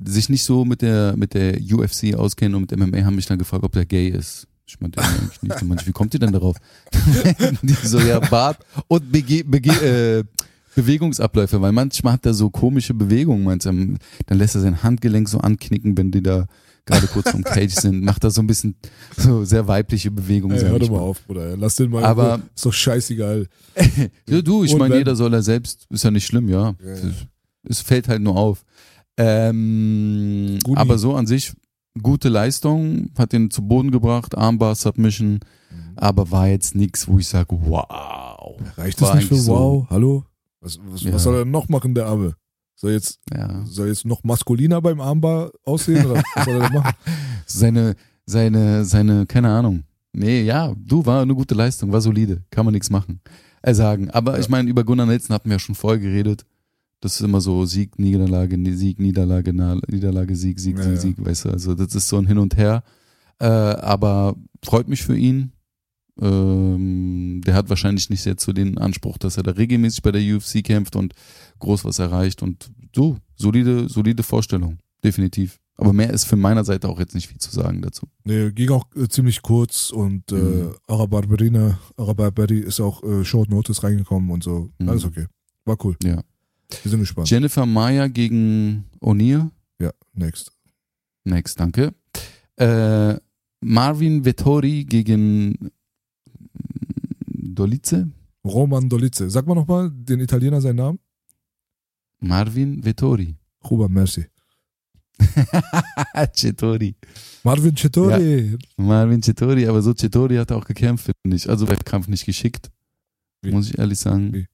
sich nicht so mit der mit der UFC auskennen und mit MMA, haben mich dann gefragt, ob der gay ist. Ich meinte eigentlich nicht. Manche, wie kommt ihr denn darauf? die so, ja, Bart und Bege Bege äh, Bewegungsabläufe, weil manchmal hat er so komische Bewegungen, meinst du, dann lässt er sein Handgelenk so anknicken, wenn die da gerade kurz vom Cage sind, macht er so ein bisschen so sehr weibliche Bewegungen. Ey, hör doch mal auf, Bruder. Lass den mal. Aber- Ruhe. ist doch scheißegal. Ja, du, ich meine, jeder soll er selbst, ist ja nicht schlimm, ja. Ja, ja. Es, fällt halt nur auf. Ähm, aber so an sich, gute Leistung, hat ihn zu Boden gebracht, Armbar, Submission, Mhm. aber war jetzt nichts, wo ich sage, wow. Reicht das nicht für so- Wow? Hallo? Was, was, Ja. was soll er noch machen, der Arme? Soll jetzt, Ja. soll jetzt noch maskuliner beim Armbar aussehen? Oder was soll er denn machen? Seine, seine, seine, keine Ahnung. Nee, ja, du, war eine gute Leistung, war solide, kann man nichts machen. Äh, sagen. Aber Ja. ich meine, über Gunnar Nelson hatten wir ja schon vorher geredet. Das ist immer so Sieg, Niederlage, Nie- Sieg, Niederlage, Niederlage, Sieg, Sieg, Ja, Sieg. Sieg, weißt du, also das ist so ein Hin und Her. Äh, aber freut mich für ihn. Ähm, der hat wahrscheinlich nicht jetzt so den Anspruch, dass er da regelmäßig bei der UFC kämpft und groß was erreicht und so, solide, solide Vorstellung, definitiv. Aber mehr ist von meiner Seite auch jetzt nicht viel zu sagen dazu. Nee, ging auch äh, ziemlich kurz und äh, Mhm. Arabarberina, Arabarberi ist auch äh, Short Notice reingekommen und so. Mhm. Alles okay. War cool. Ja. Wir sind gespannt. Jennifer Maya gegen O'Neill. ja, next. Next, danke. Äh, Marvin Vettori gegen Dolice. Roman Dolice. Sag mal nochmal den Italiener seinen Namen. Marvin Vettori. Ruba, merci. Cettori. Marvin Cettori. Marvin Cettori, aber so Cettori hat auch gekämpft, finde ich. Also der Kampf nicht geschickt. Wie? Muss ich ehrlich sagen. Wie?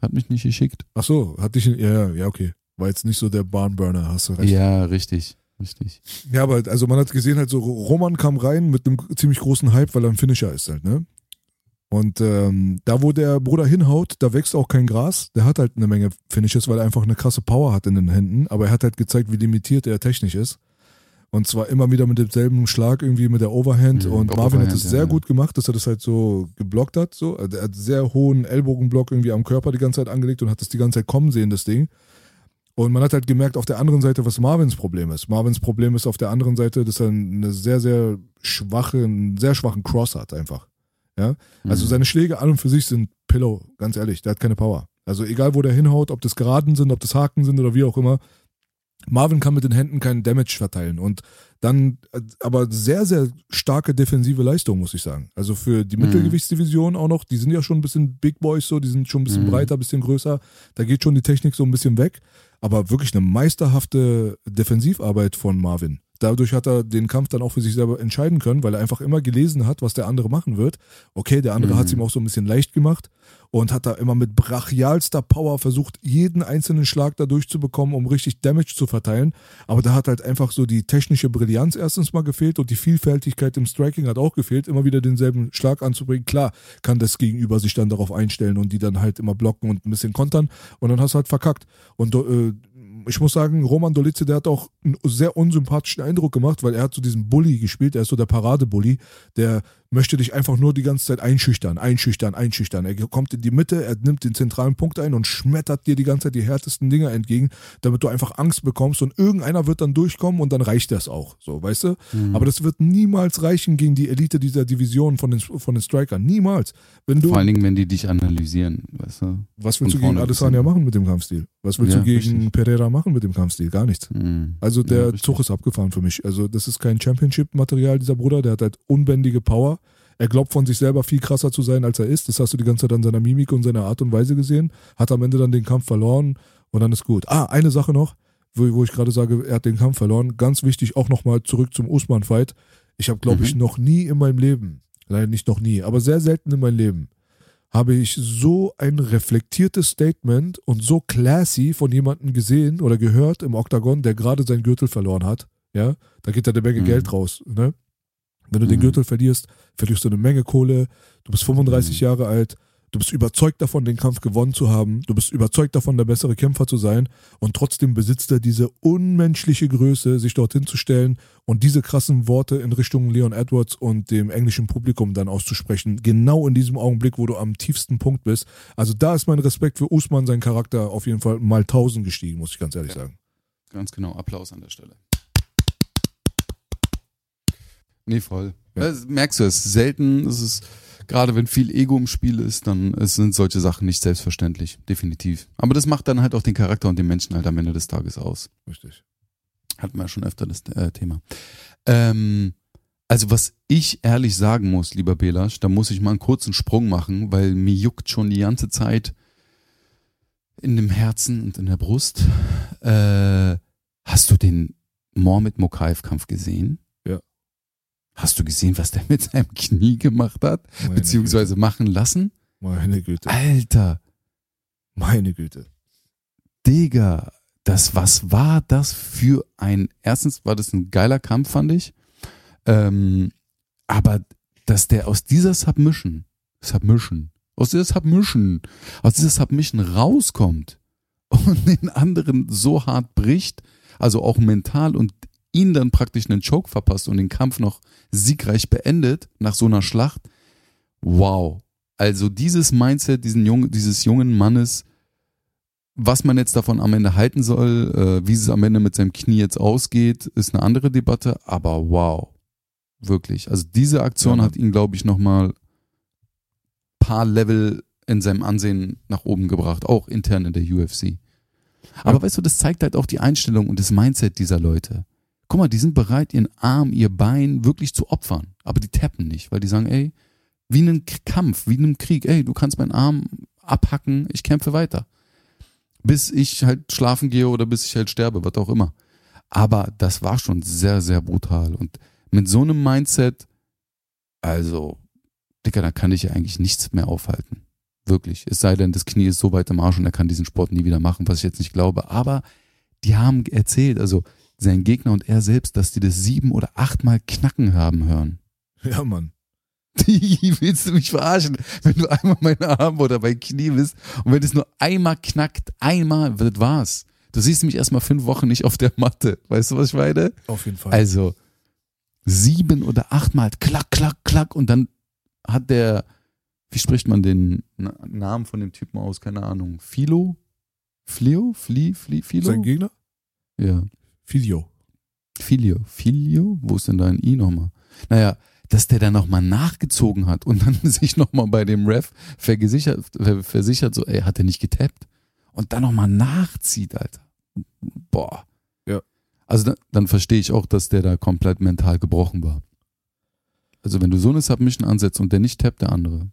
Hat mich nicht geschickt. Ach so, hat dich, ja, ja, ja, okay. War jetzt nicht so der Barnburner, hast du recht. Ja, richtig. Richtig. Ja, aber also man hat gesehen halt so, Roman kam rein mit einem ziemlich großen Hype, weil er ein Finisher ist halt, ne? Und ähm, da, wo der Bruder hinhaut, da wächst auch kein Gras. Der hat halt eine Menge Finishes, weil er einfach eine krasse Power hat in den Händen. Aber er hat halt gezeigt, wie limitiert er technisch ist. Und zwar immer wieder mit demselben Schlag irgendwie mit der Overhand. Mhm, und Marvin hat Overhand, es ja, sehr ja. gut gemacht, dass er das halt so geblockt hat. So. Er hat sehr hohen Ellbogenblock irgendwie am Körper die ganze Zeit angelegt und hat das die ganze Zeit kommen sehen, das Ding. Und man hat halt gemerkt auf der anderen Seite, was Marvins Problem ist. Marvins Problem ist auf der anderen Seite, dass er eine sehr, sehr schwache, einen sehr schwachen Cross hat einfach. Ja, also Mhm. seine Schläge an und für sich sind Pillow, ganz ehrlich, der hat keine Power. Also egal, wo der hinhaut, ob das Geraden sind, ob das Haken sind oder wie auch immer, Marvin kann mit den Händen keinen Damage verteilen und dann äh, aber sehr, sehr starke defensive Leistung, muss ich sagen. Also für die Mhm. Mittelgewichtsdivision auch noch, die sind ja schon ein bisschen Big Boys so, die sind schon ein bisschen Mhm. breiter, ein bisschen größer, da geht schon die Technik so ein bisschen weg, aber wirklich eine meisterhafte Defensivarbeit von Marvin. Dadurch hat er den Kampf dann auch für sich selber entscheiden können, weil er einfach immer gelesen hat, was der andere machen wird. Okay, der andere Mhm. hat es ihm auch so ein bisschen leicht gemacht und hat da immer mit brachialster Power versucht, jeden einzelnen Schlag da durchzubekommen, um richtig Damage zu verteilen. Aber da hat halt einfach so die technische Brillanz erstens mal gefehlt und die Vielfältigkeit im Striking hat auch gefehlt, immer wieder denselben Schlag anzubringen. Klar, kann das Gegenüber sich dann darauf einstellen und die dann halt immer blocken und ein bisschen kontern und dann hast du halt verkackt. Und äh, ich muss sagen, Roman Dolice, der hat auch einen sehr unsympathischen Eindruck gemacht, weil er hat so diesen Bully gespielt, er ist so der Paradebully, der möchte dich einfach nur die ganze Zeit einschüchtern, einschüchtern, einschüchtern. Er kommt in die Mitte, er nimmt den zentralen Punkt ein und schmettert dir die ganze Zeit die härtesten Dinger entgegen, damit du einfach Angst bekommst und irgendeiner wird dann durchkommen und dann reicht das auch, so, weißt du? Mhm. Aber das wird niemals reichen gegen die Elite dieser Division von den, von den Strikern, niemals. Wenn du, Vor allen Dingen, wenn die dich analysieren, weißt du? was willst du gegen Adesanya machen mit dem Kampfstil? Was willst Ja, du gegen richtig. Pereira machen mit dem Kampfstil? Gar nichts. Mhm. Also Ja, der richtig. Zug ist abgefahren für mich. Also das ist kein Championship-Material, dieser Bruder. Der hat halt unbändige Power. Er glaubt von sich selber viel krasser zu sein, als er ist. Das hast du die ganze Zeit an seiner Mimik und seiner Art und Weise gesehen. Hat am Ende dann den Kampf verloren und dann ist gut. Ah, eine Sache noch, wo, wo ich gerade sage, er hat den Kampf verloren. Ganz wichtig, auch nochmal zurück zum Usman-Fight. Ich habe, glaube Mhm. ich, noch nie in meinem Leben, nein, nicht noch nie, aber sehr selten in meinem Leben, habe ich so ein reflektiertes Statement und so classy von jemandem gesehen oder gehört im Oktagon, der gerade seinen Gürtel verloren hat. Ja, da geht ja eine Menge Mhm. Geld raus. Ne? Wenn du den Mhm. Gürtel verlierst, verlierst du eine Menge Kohle. Du bist 35 Mhm. Jahre alt. Du bist überzeugt davon, den Kampf gewonnen zu haben. Du bist überzeugt davon, der bessere Kämpfer zu sein. Und trotzdem besitzt er diese unmenschliche Größe, sich dorthin zu stellen und diese krassen Worte in Richtung Leon Edwards und dem englischen Publikum dann auszusprechen. Genau in diesem Augenblick, wo du am tiefsten Punkt bist. Also da ist mein Respekt für Usman, sein Charakter auf jeden Fall mal tausend gestiegen, muss ich ganz ehrlich Ja. sagen. Ganz genau, Applaus an der Stelle. Nee, voll. Ja. Das merkst du, es ist selten, es ist, gerade wenn viel Ego im Spiel ist, dann sind solche Sachen nicht selbstverständlich, definitiv. Aber das macht dann halt auch den Charakter und den Menschen halt am Ende des Tages aus. Richtig. Hatten wir ja schon öfter das äh, Thema. Ähm, also was ich ehrlich sagen muss, lieber Belasch, da muss ich mal einen kurzen Sprung machen, weil mir juckt schon die ganze Zeit in dem Herzen und in der Brust. Äh, hast du den Mohamed Mokaev-Kampf gesehen? Hast du gesehen, was der mit seinem Knie gemacht hat? Meine Beziehungsweise machen lassen? Güte. Meine Güte. Alter, Meine Güte. Digga, das, was war das für ein, erstens war das ein geiler Kampf, fand ich. Ähm, aber dass der aus dieser Submission, Submission, aus dieser Submission, aus dieser Submission rauskommt und den anderen so hart bricht, also auch mental und ihn dann praktisch einen Choke verpasst und den Kampf noch siegreich beendet nach so einer Schlacht. Wow. Also dieses Mindset diesen jungen, dieses jungen Mannes, was man jetzt davon am Ende halten soll, äh, wie es am Ende mit seinem Knie jetzt ausgeht, ist eine andere Debatte, aber wow. Wirklich. Also diese Aktion Ja. hat ihn, glaube ich, nochmal paar Level in seinem Ansehen nach oben gebracht, auch intern in der UFC. Aber weißt du, das zeigt halt auch die Einstellung und das Mindset dieser Leute. Guck mal, die sind bereit, ihren Arm, ihr Bein wirklich zu opfern, aber die tappen nicht, weil die sagen, ey, wie in einem Kampf, wie in einem Krieg, ey, du kannst meinen Arm abhacken, ich kämpfe weiter. Bis ich halt schlafen gehe oder bis ich halt sterbe, was auch immer. Aber das war schon sehr, sehr brutal. Und mit so einem Mindset, also, Dicker, da kann ich ja eigentlich nichts mehr aufhalten. Wirklich. Es sei denn, das Knie ist so weit im Arsch und er kann diesen Sport nie wieder machen, was ich jetzt nicht glaube. Aber die haben erzählt, also sein Gegner und er selbst, dass die das sieben oder achtmal knacken haben hören. Ja, Mann. Die willst du mich verarschen, wenn du einmal mein Arm oder mein Knie bist und wenn es nur einmal knackt, einmal, das war's. Du siehst mich erstmal fünf Wochen nicht auf der Matte. Weißt du, was ich meine? Auf jeden Fall. Also sieben oder achtmal klack, klack, klack und dann hat der, wie spricht man den Na- Namen von dem Typen aus? Keine Ahnung. Philo? Flio? Fli? Fli? Philo? Sein Gegner? Ja. Filio. Filio. Filio? Wo ist denn da ein I nochmal? Naja, dass der dann nochmal nachgezogen hat und dann sich nochmal bei dem Ref vergesichert, ver- versichert, so, ey, hat er nicht getappt? Und dann nochmal nachzieht, Alter. Boah. Ja. Also dann, dann verstehe ich auch, dass der da komplett mental gebrochen war. Also wenn du so eine Submission ansetzt und der nicht tappt, der andere,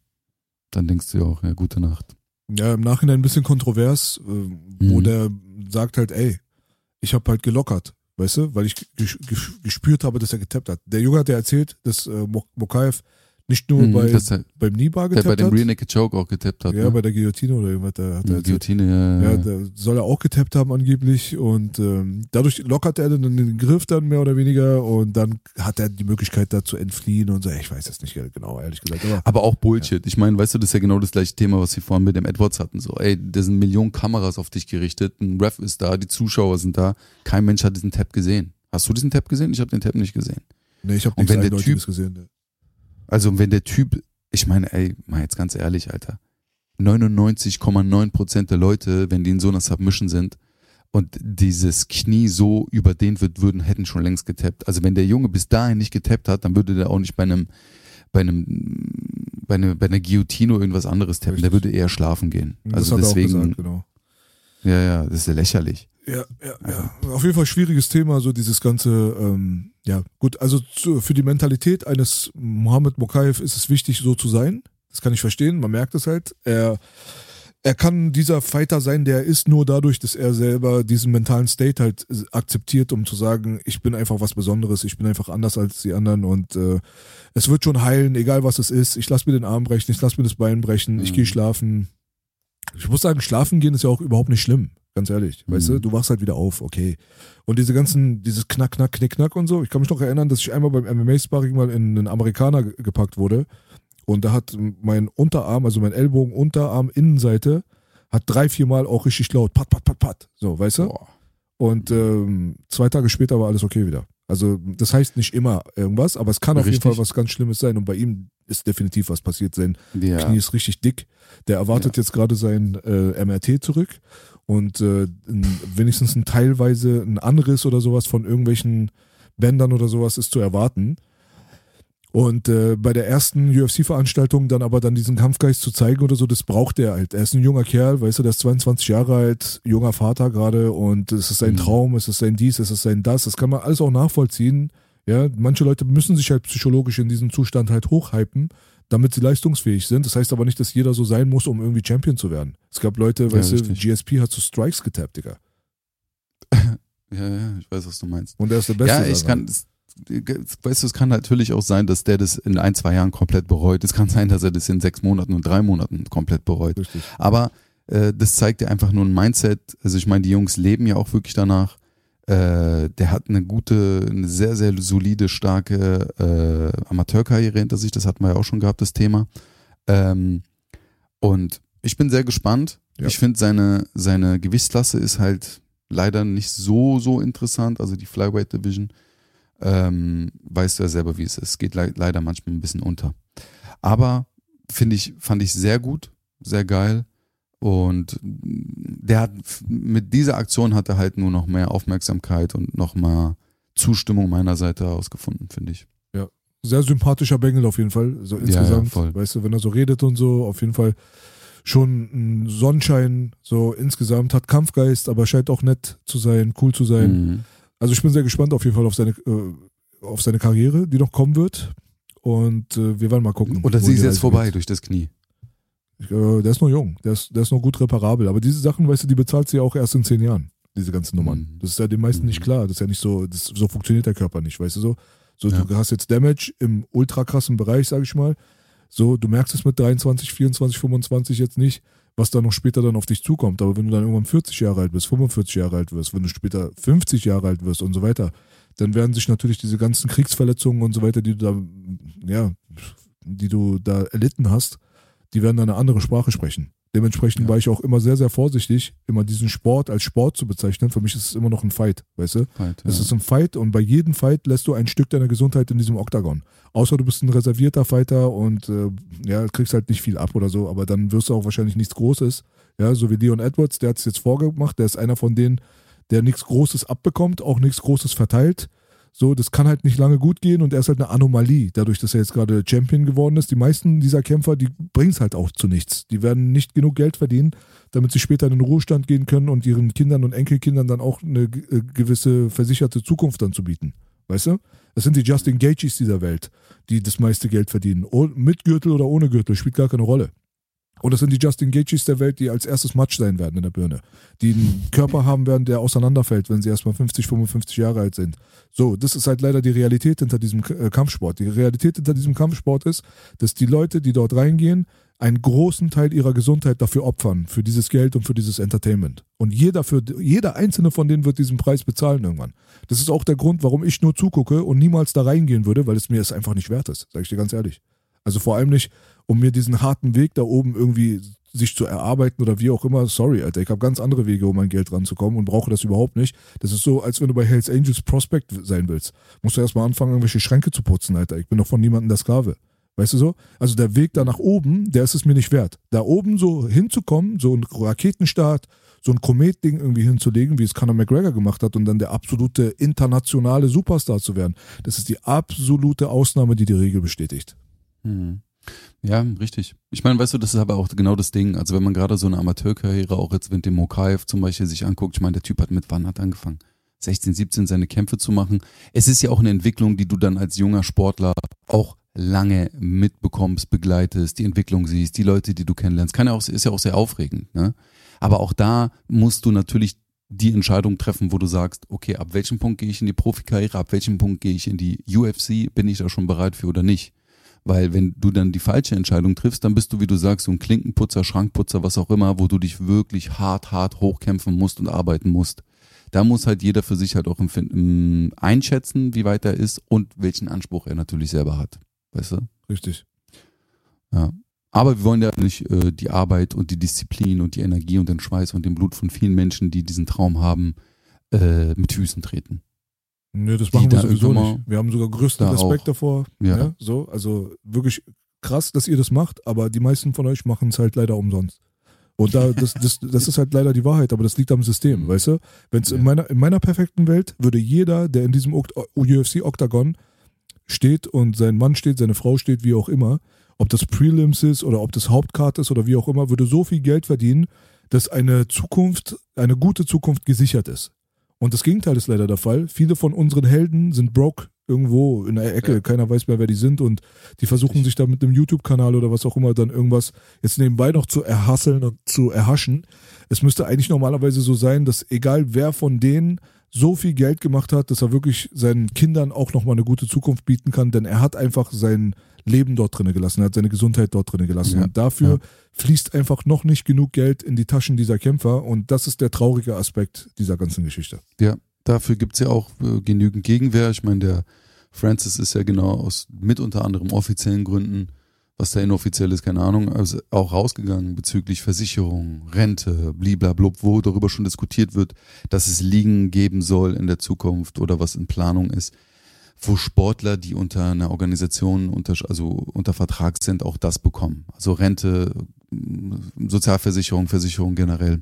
dann denkst du ja auch, ja, gute Nacht. Ja, im Nachhinein ein bisschen kontrovers, äh, wo Mhm. der sagt halt, ey, ich habe halt gelockert, weißt du, weil ich ges ges gespürt habe, dass er getappt hat. Der Junge hat ja erzählt, dass äh, Mo- Mokaev nicht nur Mhm, bei, dass er, beim Kniebar der bei getappt dem Rear Naked Choke auch getappt hat. ja, ne? bei der Guillotine oder irgendwas, da hat er erzählt. Guillotine, ja. Ja, ja. da soll er auch getappt haben angeblich und ähm, dadurch lockert er dann den Griff dann mehr oder weniger und dann hat er die Möglichkeit da zu entfliehen und so. Ich weiß jetzt nicht genau, ehrlich gesagt. Aber Aber auch Bullshit. Ich meine, weißt du, das ist ja genau das gleiche Thema, was wir vorhin mit dem Edwards hatten. So, ey, da sind Millionen Kameras auf dich gerichtet, ein Ref ist da, die Zuschauer sind da. Kein Mensch hat diesen Tab gesehen. Hast du diesen Tab gesehen? Ich habe den Tab nicht gesehen. nee, ich habe nichts der Eindeutiges Typ- gesehen. Ne. Also, wenn der Typ, ich meine, ey, mal jetzt ganz ehrlich, Alter. 99,9% der Leute, wenn die in so einer Submission sind und dieses Knie so überdehnt wird, würden, hätten schon längst getappt. Also, wenn der Junge bis dahin nicht getappt hat, dann würde der auch nicht bei einem, bei einem, bei einer, bei einer Guillotine oder irgendwas anderes tappen. Der Richtig. würde eher schlafen gehen. Das Also deswegen, gesagt, genau. ja, ja, das ist ja lächerlich. Ja, ja, ja. Auf jeden Fall schwieriges Thema, so dieses ganze, ähm, ja, gut, also zu, für die Mentalität eines Mohammed Mokaev ist es wichtig, so zu sein. Das kann ich verstehen, man merkt es halt. Er, er kann dieser Fighter sein, der er ist nur dadurch, dass er selber diesen mentalen State halt akzeptiert, um zu sagen, ich bin einfach was Besonderes, ich bin einfach anders als die anderen und äh, es wird schon heilen, egal was es ist. Ich lass mir den Arm brechen, ich lass mir das Bein brechen, ich Mhm. gehe schlafen. Ich muss sagen, schlafen gehen ist ja auch überhaupt nicht schlimm, ganz ehrlich. Weißt Mhm. du, du wachst halt wieder auf, okay. Und diese ganzen, dieses Knack, Knack, Knick, Knack und so. Ich kann mich noch erinnern, dass ich einmal beim MMA-Sparring mal in einen Amerikaner ge- gepackt wurde. Und da hat mein Unterarm, also mein Ellbogen, Unterarm, Innenseite, hat drei, vier Mal auch richtig laut, pat, pat, pat, pat. So, weißt du? Boah. Und ähm, zwei Tage später war alles okay wieder. Also das heißt nicht immer irgendwas, aber es kann auf jeden Richtig. Fall was ganz Schlimmes sein. Und bei ihm ist definitiv was passiert. Sein Ja. Knie ist richtig dick. Der erwartet jetzt gerade sein äh, MRT zurück und äh, wenigstens ein teilweise ein Anriss oder sowas von irgendwelchen Bändern oder sowas ist zu erwarten. Und äh, bei der ersten UFC-Veranstaltung dann aber dann diesen Kampfgeist zu zeigen oder so, das braucht er halt. Er ist ein junger Kerl, weißt du, der ist 22 Jahre alt, junger Vater gerade und es ist sein Mhm. Traum, es ist sein dies, es ist sein das. Das kann man alles auch nachvollziehen. Ja, manche Leute müssen sich halt psychologisch in diesem Zustand halt hochhypen, damit sie leistungsfähig sind. Das heißt aber nicht, dass jeder so sein muss, um irgendwie Champion zu werden. Es gab Leute, Ja, weißt du. GSP hat so Strikes getappt, Digga. Ja, ja, ich weiß, was du meinst. Und er ist der Beste. ja, ich daran. kann, es, weißt du, es kann natürlich auch sein, dass der das in ein, zwei Jahren komplett bereut. Es kann sein, dass er das in sechs Monaten und drei Monaten komplett bereut. Richtig. Aber äh, das zeigt dir einfach nur ein Mindset. Also ich meine, die Jungs leben ja auch wirklich danach. Äh, der hat eine gute, eine sehr, sehr solide, starke äh, Amateurkarriere hinter sich. Das hatten wir ja auch schon gehabt, das Thema. Ähm, und ich bin sehr gespannt. Ja. Ich finde, seine, seine Gewichtsklasse ist halt leider nicht so, so interessant. Also die Flyweight Division. Ähm, weißt du ja selber, wie es ist. Es geht le leider manchmal ein bisschen unter. Aber finde ich, fand ich sehr gut, sehr geil. Und der hat mit dieser Aktion hat er halt nur noch mehr Aufmerksamkeit und noch mal Zustimmung meiner Seite aus gefunden, finde ich. Sehr sympathischer Bengel auf jeden Fall. So ja, insgesamt. voll. Weißt du, wenn er so redet und so, auf jeden Fall schon ein Sonnenschein, so insgesamt, hat Kampfgeist, aber scheint auch nett zu sein, cool zu sein. Mhm. Also ich bin sehr gespannt auf jeden Fall auf seine, äh, auf seine Karriere, die noch kommen wird. Und äh, wir werden mal gucken. Oder sie ist jetzt vorbei geht. durch das Knie. Äh, der ist noch jung, der ist, der ist noch gut reparabel. Aber diese Sachen, weißt du, die bezahlt sie ja auch erst in zehn Jahren, diese ganzen Nummern. Mhm. Das ist ja den meisten Mhm. nicht klar. Das ist ja nicht so, das, so funktioniert der Körper nicht, weißt du so. So, Ja. du hast jetzt Damage im ultra krassen Bereich, sag ich mal. So, du merkst es mit 23, 24, 25 jetzt nicht, was da noch später dann auf dich zukommt. Aber wenn du dann irgendwann 40 Jahre alt bist, 45 Jahre alt wirst, wenn du später 50 Jahre alt wirst und so weiter, dann werden sich natürlich diese ganzen Kriegsverletzungen und so weiter, die du da, ja, die du da erlitten hast, die werden dann eine andere Sprache sprechen. Dementsprechend Ja. war ich auch immer sehr, sehr vorsichtig, immer diesen Sport als Sport zu bezeichnen. Für mich ist es immer noch ein Fight, weißt du? Es ja. ist ein Fight und bei jedem Fight lässt du ein Stück deiner Gesundheit in diesem Oktagon. Außer du bist ein reservierter Fighter und äh, ja, kriegst halt nicht viel ab oder so, aber dann wirst du auch wahrscheinlich nichts Großes. Ja, so wie Leon Edwards, der hat es jetzt vorgemacht, der ist einer von denen, der nichts Großes abbekommt, auch nichts Großes verteilt. So, das kann halt nicht lange gut gehen und er ist halt eine Anomalie, dadurch, dass er jetzt gerade Champion geworden ist. Die meisten dieser Kämpfer, die bringen es halt auch zu nichts. Die werden nicht genug Geld verdienen, damit sie später in den Ruhestand gehen können und ihren Kindern und Enkelkindern dann auch eine äh, gewisse versicherte Zukunft dann zu bieten. Weißt du? Das sind die Justin Gaethjes dieser Welt, die das meiste Geld verdienen. Oh, mit Gürtel oder ohne Gürtel, spielt gar keine Rolle. Und das sind die Justin Gaethjes der Welt, die als erstes Matsch sein werden in der Birne. Die einen Körper haben werden, der auseinanderfällt, wenn sie erstmal 50, 55 Jahre alt sind. So, das ist halt leider die Realität hinter diesem äh, Kampfsport. Die Realität hinter diesem Kampfsport ist, dass die Leute, die dort reingehen, einen großen Teil ihrer Gesundheit dafür opfern, für dieses Geld und für dieses Entertainment. Und jeder, für, jeder einzelne von denen wird diesen Preis bezahlen irgendwann. Das ist auch der Grund, warum ich nur zugucke und niemals da reingehen würde, weil es mir es einfach nicht wert ist, sage ich dir ganz ehrlich. Also vor allem nicht, um mir diesen harten Weg da oben irgendwie sich zu erarbeiten oder wie auch immer. Sorry, Alter, ich habe ganz andere Wege, um an Geld ranzukommen und brauche das überhaupt nicht. Das ist so, als wenn du bei Hells Angels Prospect sein willst. Musst du erstmal anfangen, irgendwelche Schränke zu putzen, Alter. Ich bin doch von niemandem der Sklave. Weißt du so? Also der Weg da nach oben, der ist es mir nicht wert. Da oben so hinzukommen, so ein Raketenstart, so ein Kometding irgendwie hinzulegen, wie es Conor McGregor gemacht hat und dann der absolute internationale Superstar zu werden, das ist die absolute Ausnahme, die die Regel bestätigt. Mhm. Ja, richtig. Ich meine, weißt du, das ist aber auch genau das Ding. Also wenn man gerade so eine Amateurkarriere auch jetzt mit dem Mokaev zum Beispiel sich anguckt, ich meine, der Typ hat mit wann hat angefangen? 16, 17 seine Kämpfe zu machen. Es ist ja auch eine Entwicklung, die du dann als junger Sportler auch lange mitbekommst, begleitest, die Entwicklung siehst, die Leute, die du kennenlernst. Kann ja auch, ist ja auch sehr aufregend, ne? Aber auch da musst du natürlich die Entscheidung treffen, wo du sagst, okay, ab welchem Punkt gehe ich in die Profikarriere, ab welchem Punkt gehe ich in die UFC, bin ich da schon bereit für oder nicht? Weil wenn du dann die falsche Entscheidung triffst, dann bist du, wie du sagst, so ein Klinkenputzer, Schrankputzer, was auch immer, wo du dich wirklich hart, hart hochkämpfen musst und arbeiten musst. Da muss halt jeder für sich halt auch empfinden, einschätzen, wie weit er ist und welchen Anspruch er natürlich selber hat. Weißt du? Richtig. Ja. Aber wir wollen ja nicht äh, die Arbeit und die Disziplin und die Energie und den Schweiß und den Blut von vielen Menschen, die diesen Traum haben, äh, mit Füßen treten. Nö, das machen wir sowieso nicht. Wir haben sogar größten Da Respekt auch. davor. Ja. Ja. so, also wirklich krass, dass ihr das macht, aber die meisten von euch machen es halt leider umsonst. Und da, das, das, das ist halt leider die Wahrheit, aber das liegt am System, weißt du? Wenn es in meiner, in meiner perfekten Welt würde jeder, der in diesem Okt- UFC-Oktagon steht und sein Mann steht, seine Frau steht, wie auch immer, ob das Prelims ist oder ob das Hauptkart ist oder wie auch immer, würde so viel Geld verdienen, dass eine Zukunft, eine gute Zukunft gesichert ist. Und das Gegenteil ist leider der Fall. Viele von unseren Helden sind broke irgendwo in der Ecke. Ja. Keiner weiß mehr, wer die sind und die versuchen sich da mit einem YouTube-Kanal oder was auch immer dann irgendwas jetzt nebenbei noch zu erhasseln und zu erhaschen. Es müsste eigentlich normalerweise so sein, dass egal wer von denen so viel Geld gemacht hat, dass er wirklich seinen Kindern auch nochmal eine gute Zukunft bieten kann, denn er hat einfach sein Leben dort drinne gelassen, er hat seine Gesundheit dort drinne gelassen. Ja. Und dafür Ja. fließt einfach noch nicht genug Geld in die Taschen dieser Kämpfer und das ist der traurige Aspekt dieser ganzen Geschichte. Ja, dafür gibt's ja auch äh, genügend Gegenwehr. Ich meine, der Francis ist ja genau aus mit unter anderem offiziellen Gründen, was da inoffiziell ist, keine Ahnung, also auch rausgegangen bezüglich Versicherung, Rente, bliblablub, wo darüber schon diskutiert wird, dass es Ligen geben soll in der Zukunft oder was in Planung ist, wo Sportler, die unter einer Organisation unter, also unter Vertrag sind, auch das bekommen. Also Rente, Sozialversicherung, Versicherung generell.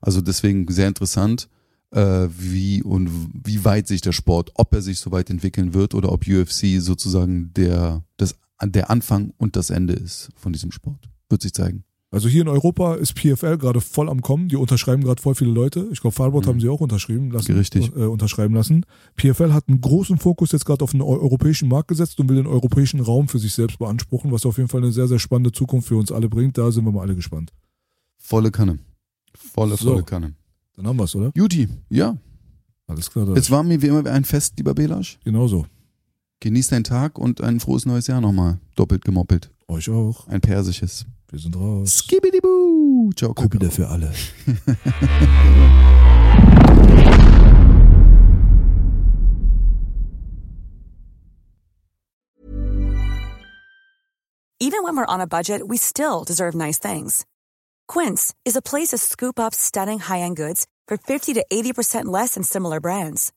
Also deswegen sehr interessant äh, wie und wie weit sich der Sport, ob er sich so weit entwickeln wird oder ob UFC sozusagen der, das, der Anfang und das Ende ist von diesem Sport. Wird sich zeigen. Also hier in Europa ist PFL gerade voll am Kommen. Die unterschreiben gerade voll viele Leute. Ich glaube, Farboard Mhm. haben sie auch unterschrieben lassen. Richtig. Äh, unterschreiben lassen. PFL hat einen großen Fokus jetzt gerade auf den eu- europäischen Markt gesetzt und will den europäischen Raum für sich selbst beanspruchen, was auf jeden Fall eine sehr, sehr spannende Zukunft für uns alle bringt. Da sind wir mal alle gespannt. Volle Kanne. Volle, So. volle Kanne. Dann haben wir es, oder? Juti, ja. Alles klar. Jetzt war mir wie immer ein Fest, lieber Belasch. genauso. Genieß deinen Tag und ein frohes neues Jahr nochmal. Doppelt gemoppelt. Euch auch. Ein persisches. Wir sind raus. Skibidibu. Ciao, Kubi Kakao. für alle. Even when we're on a budget, we still deserve nice things. Quince is a place to scoop up stunning high-end goods for 50 to 80% less than similar brands.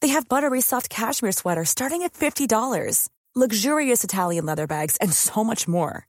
They have buttery soft cashmere sweaters starting at $50, luxurious Italian leather bags, and so much more.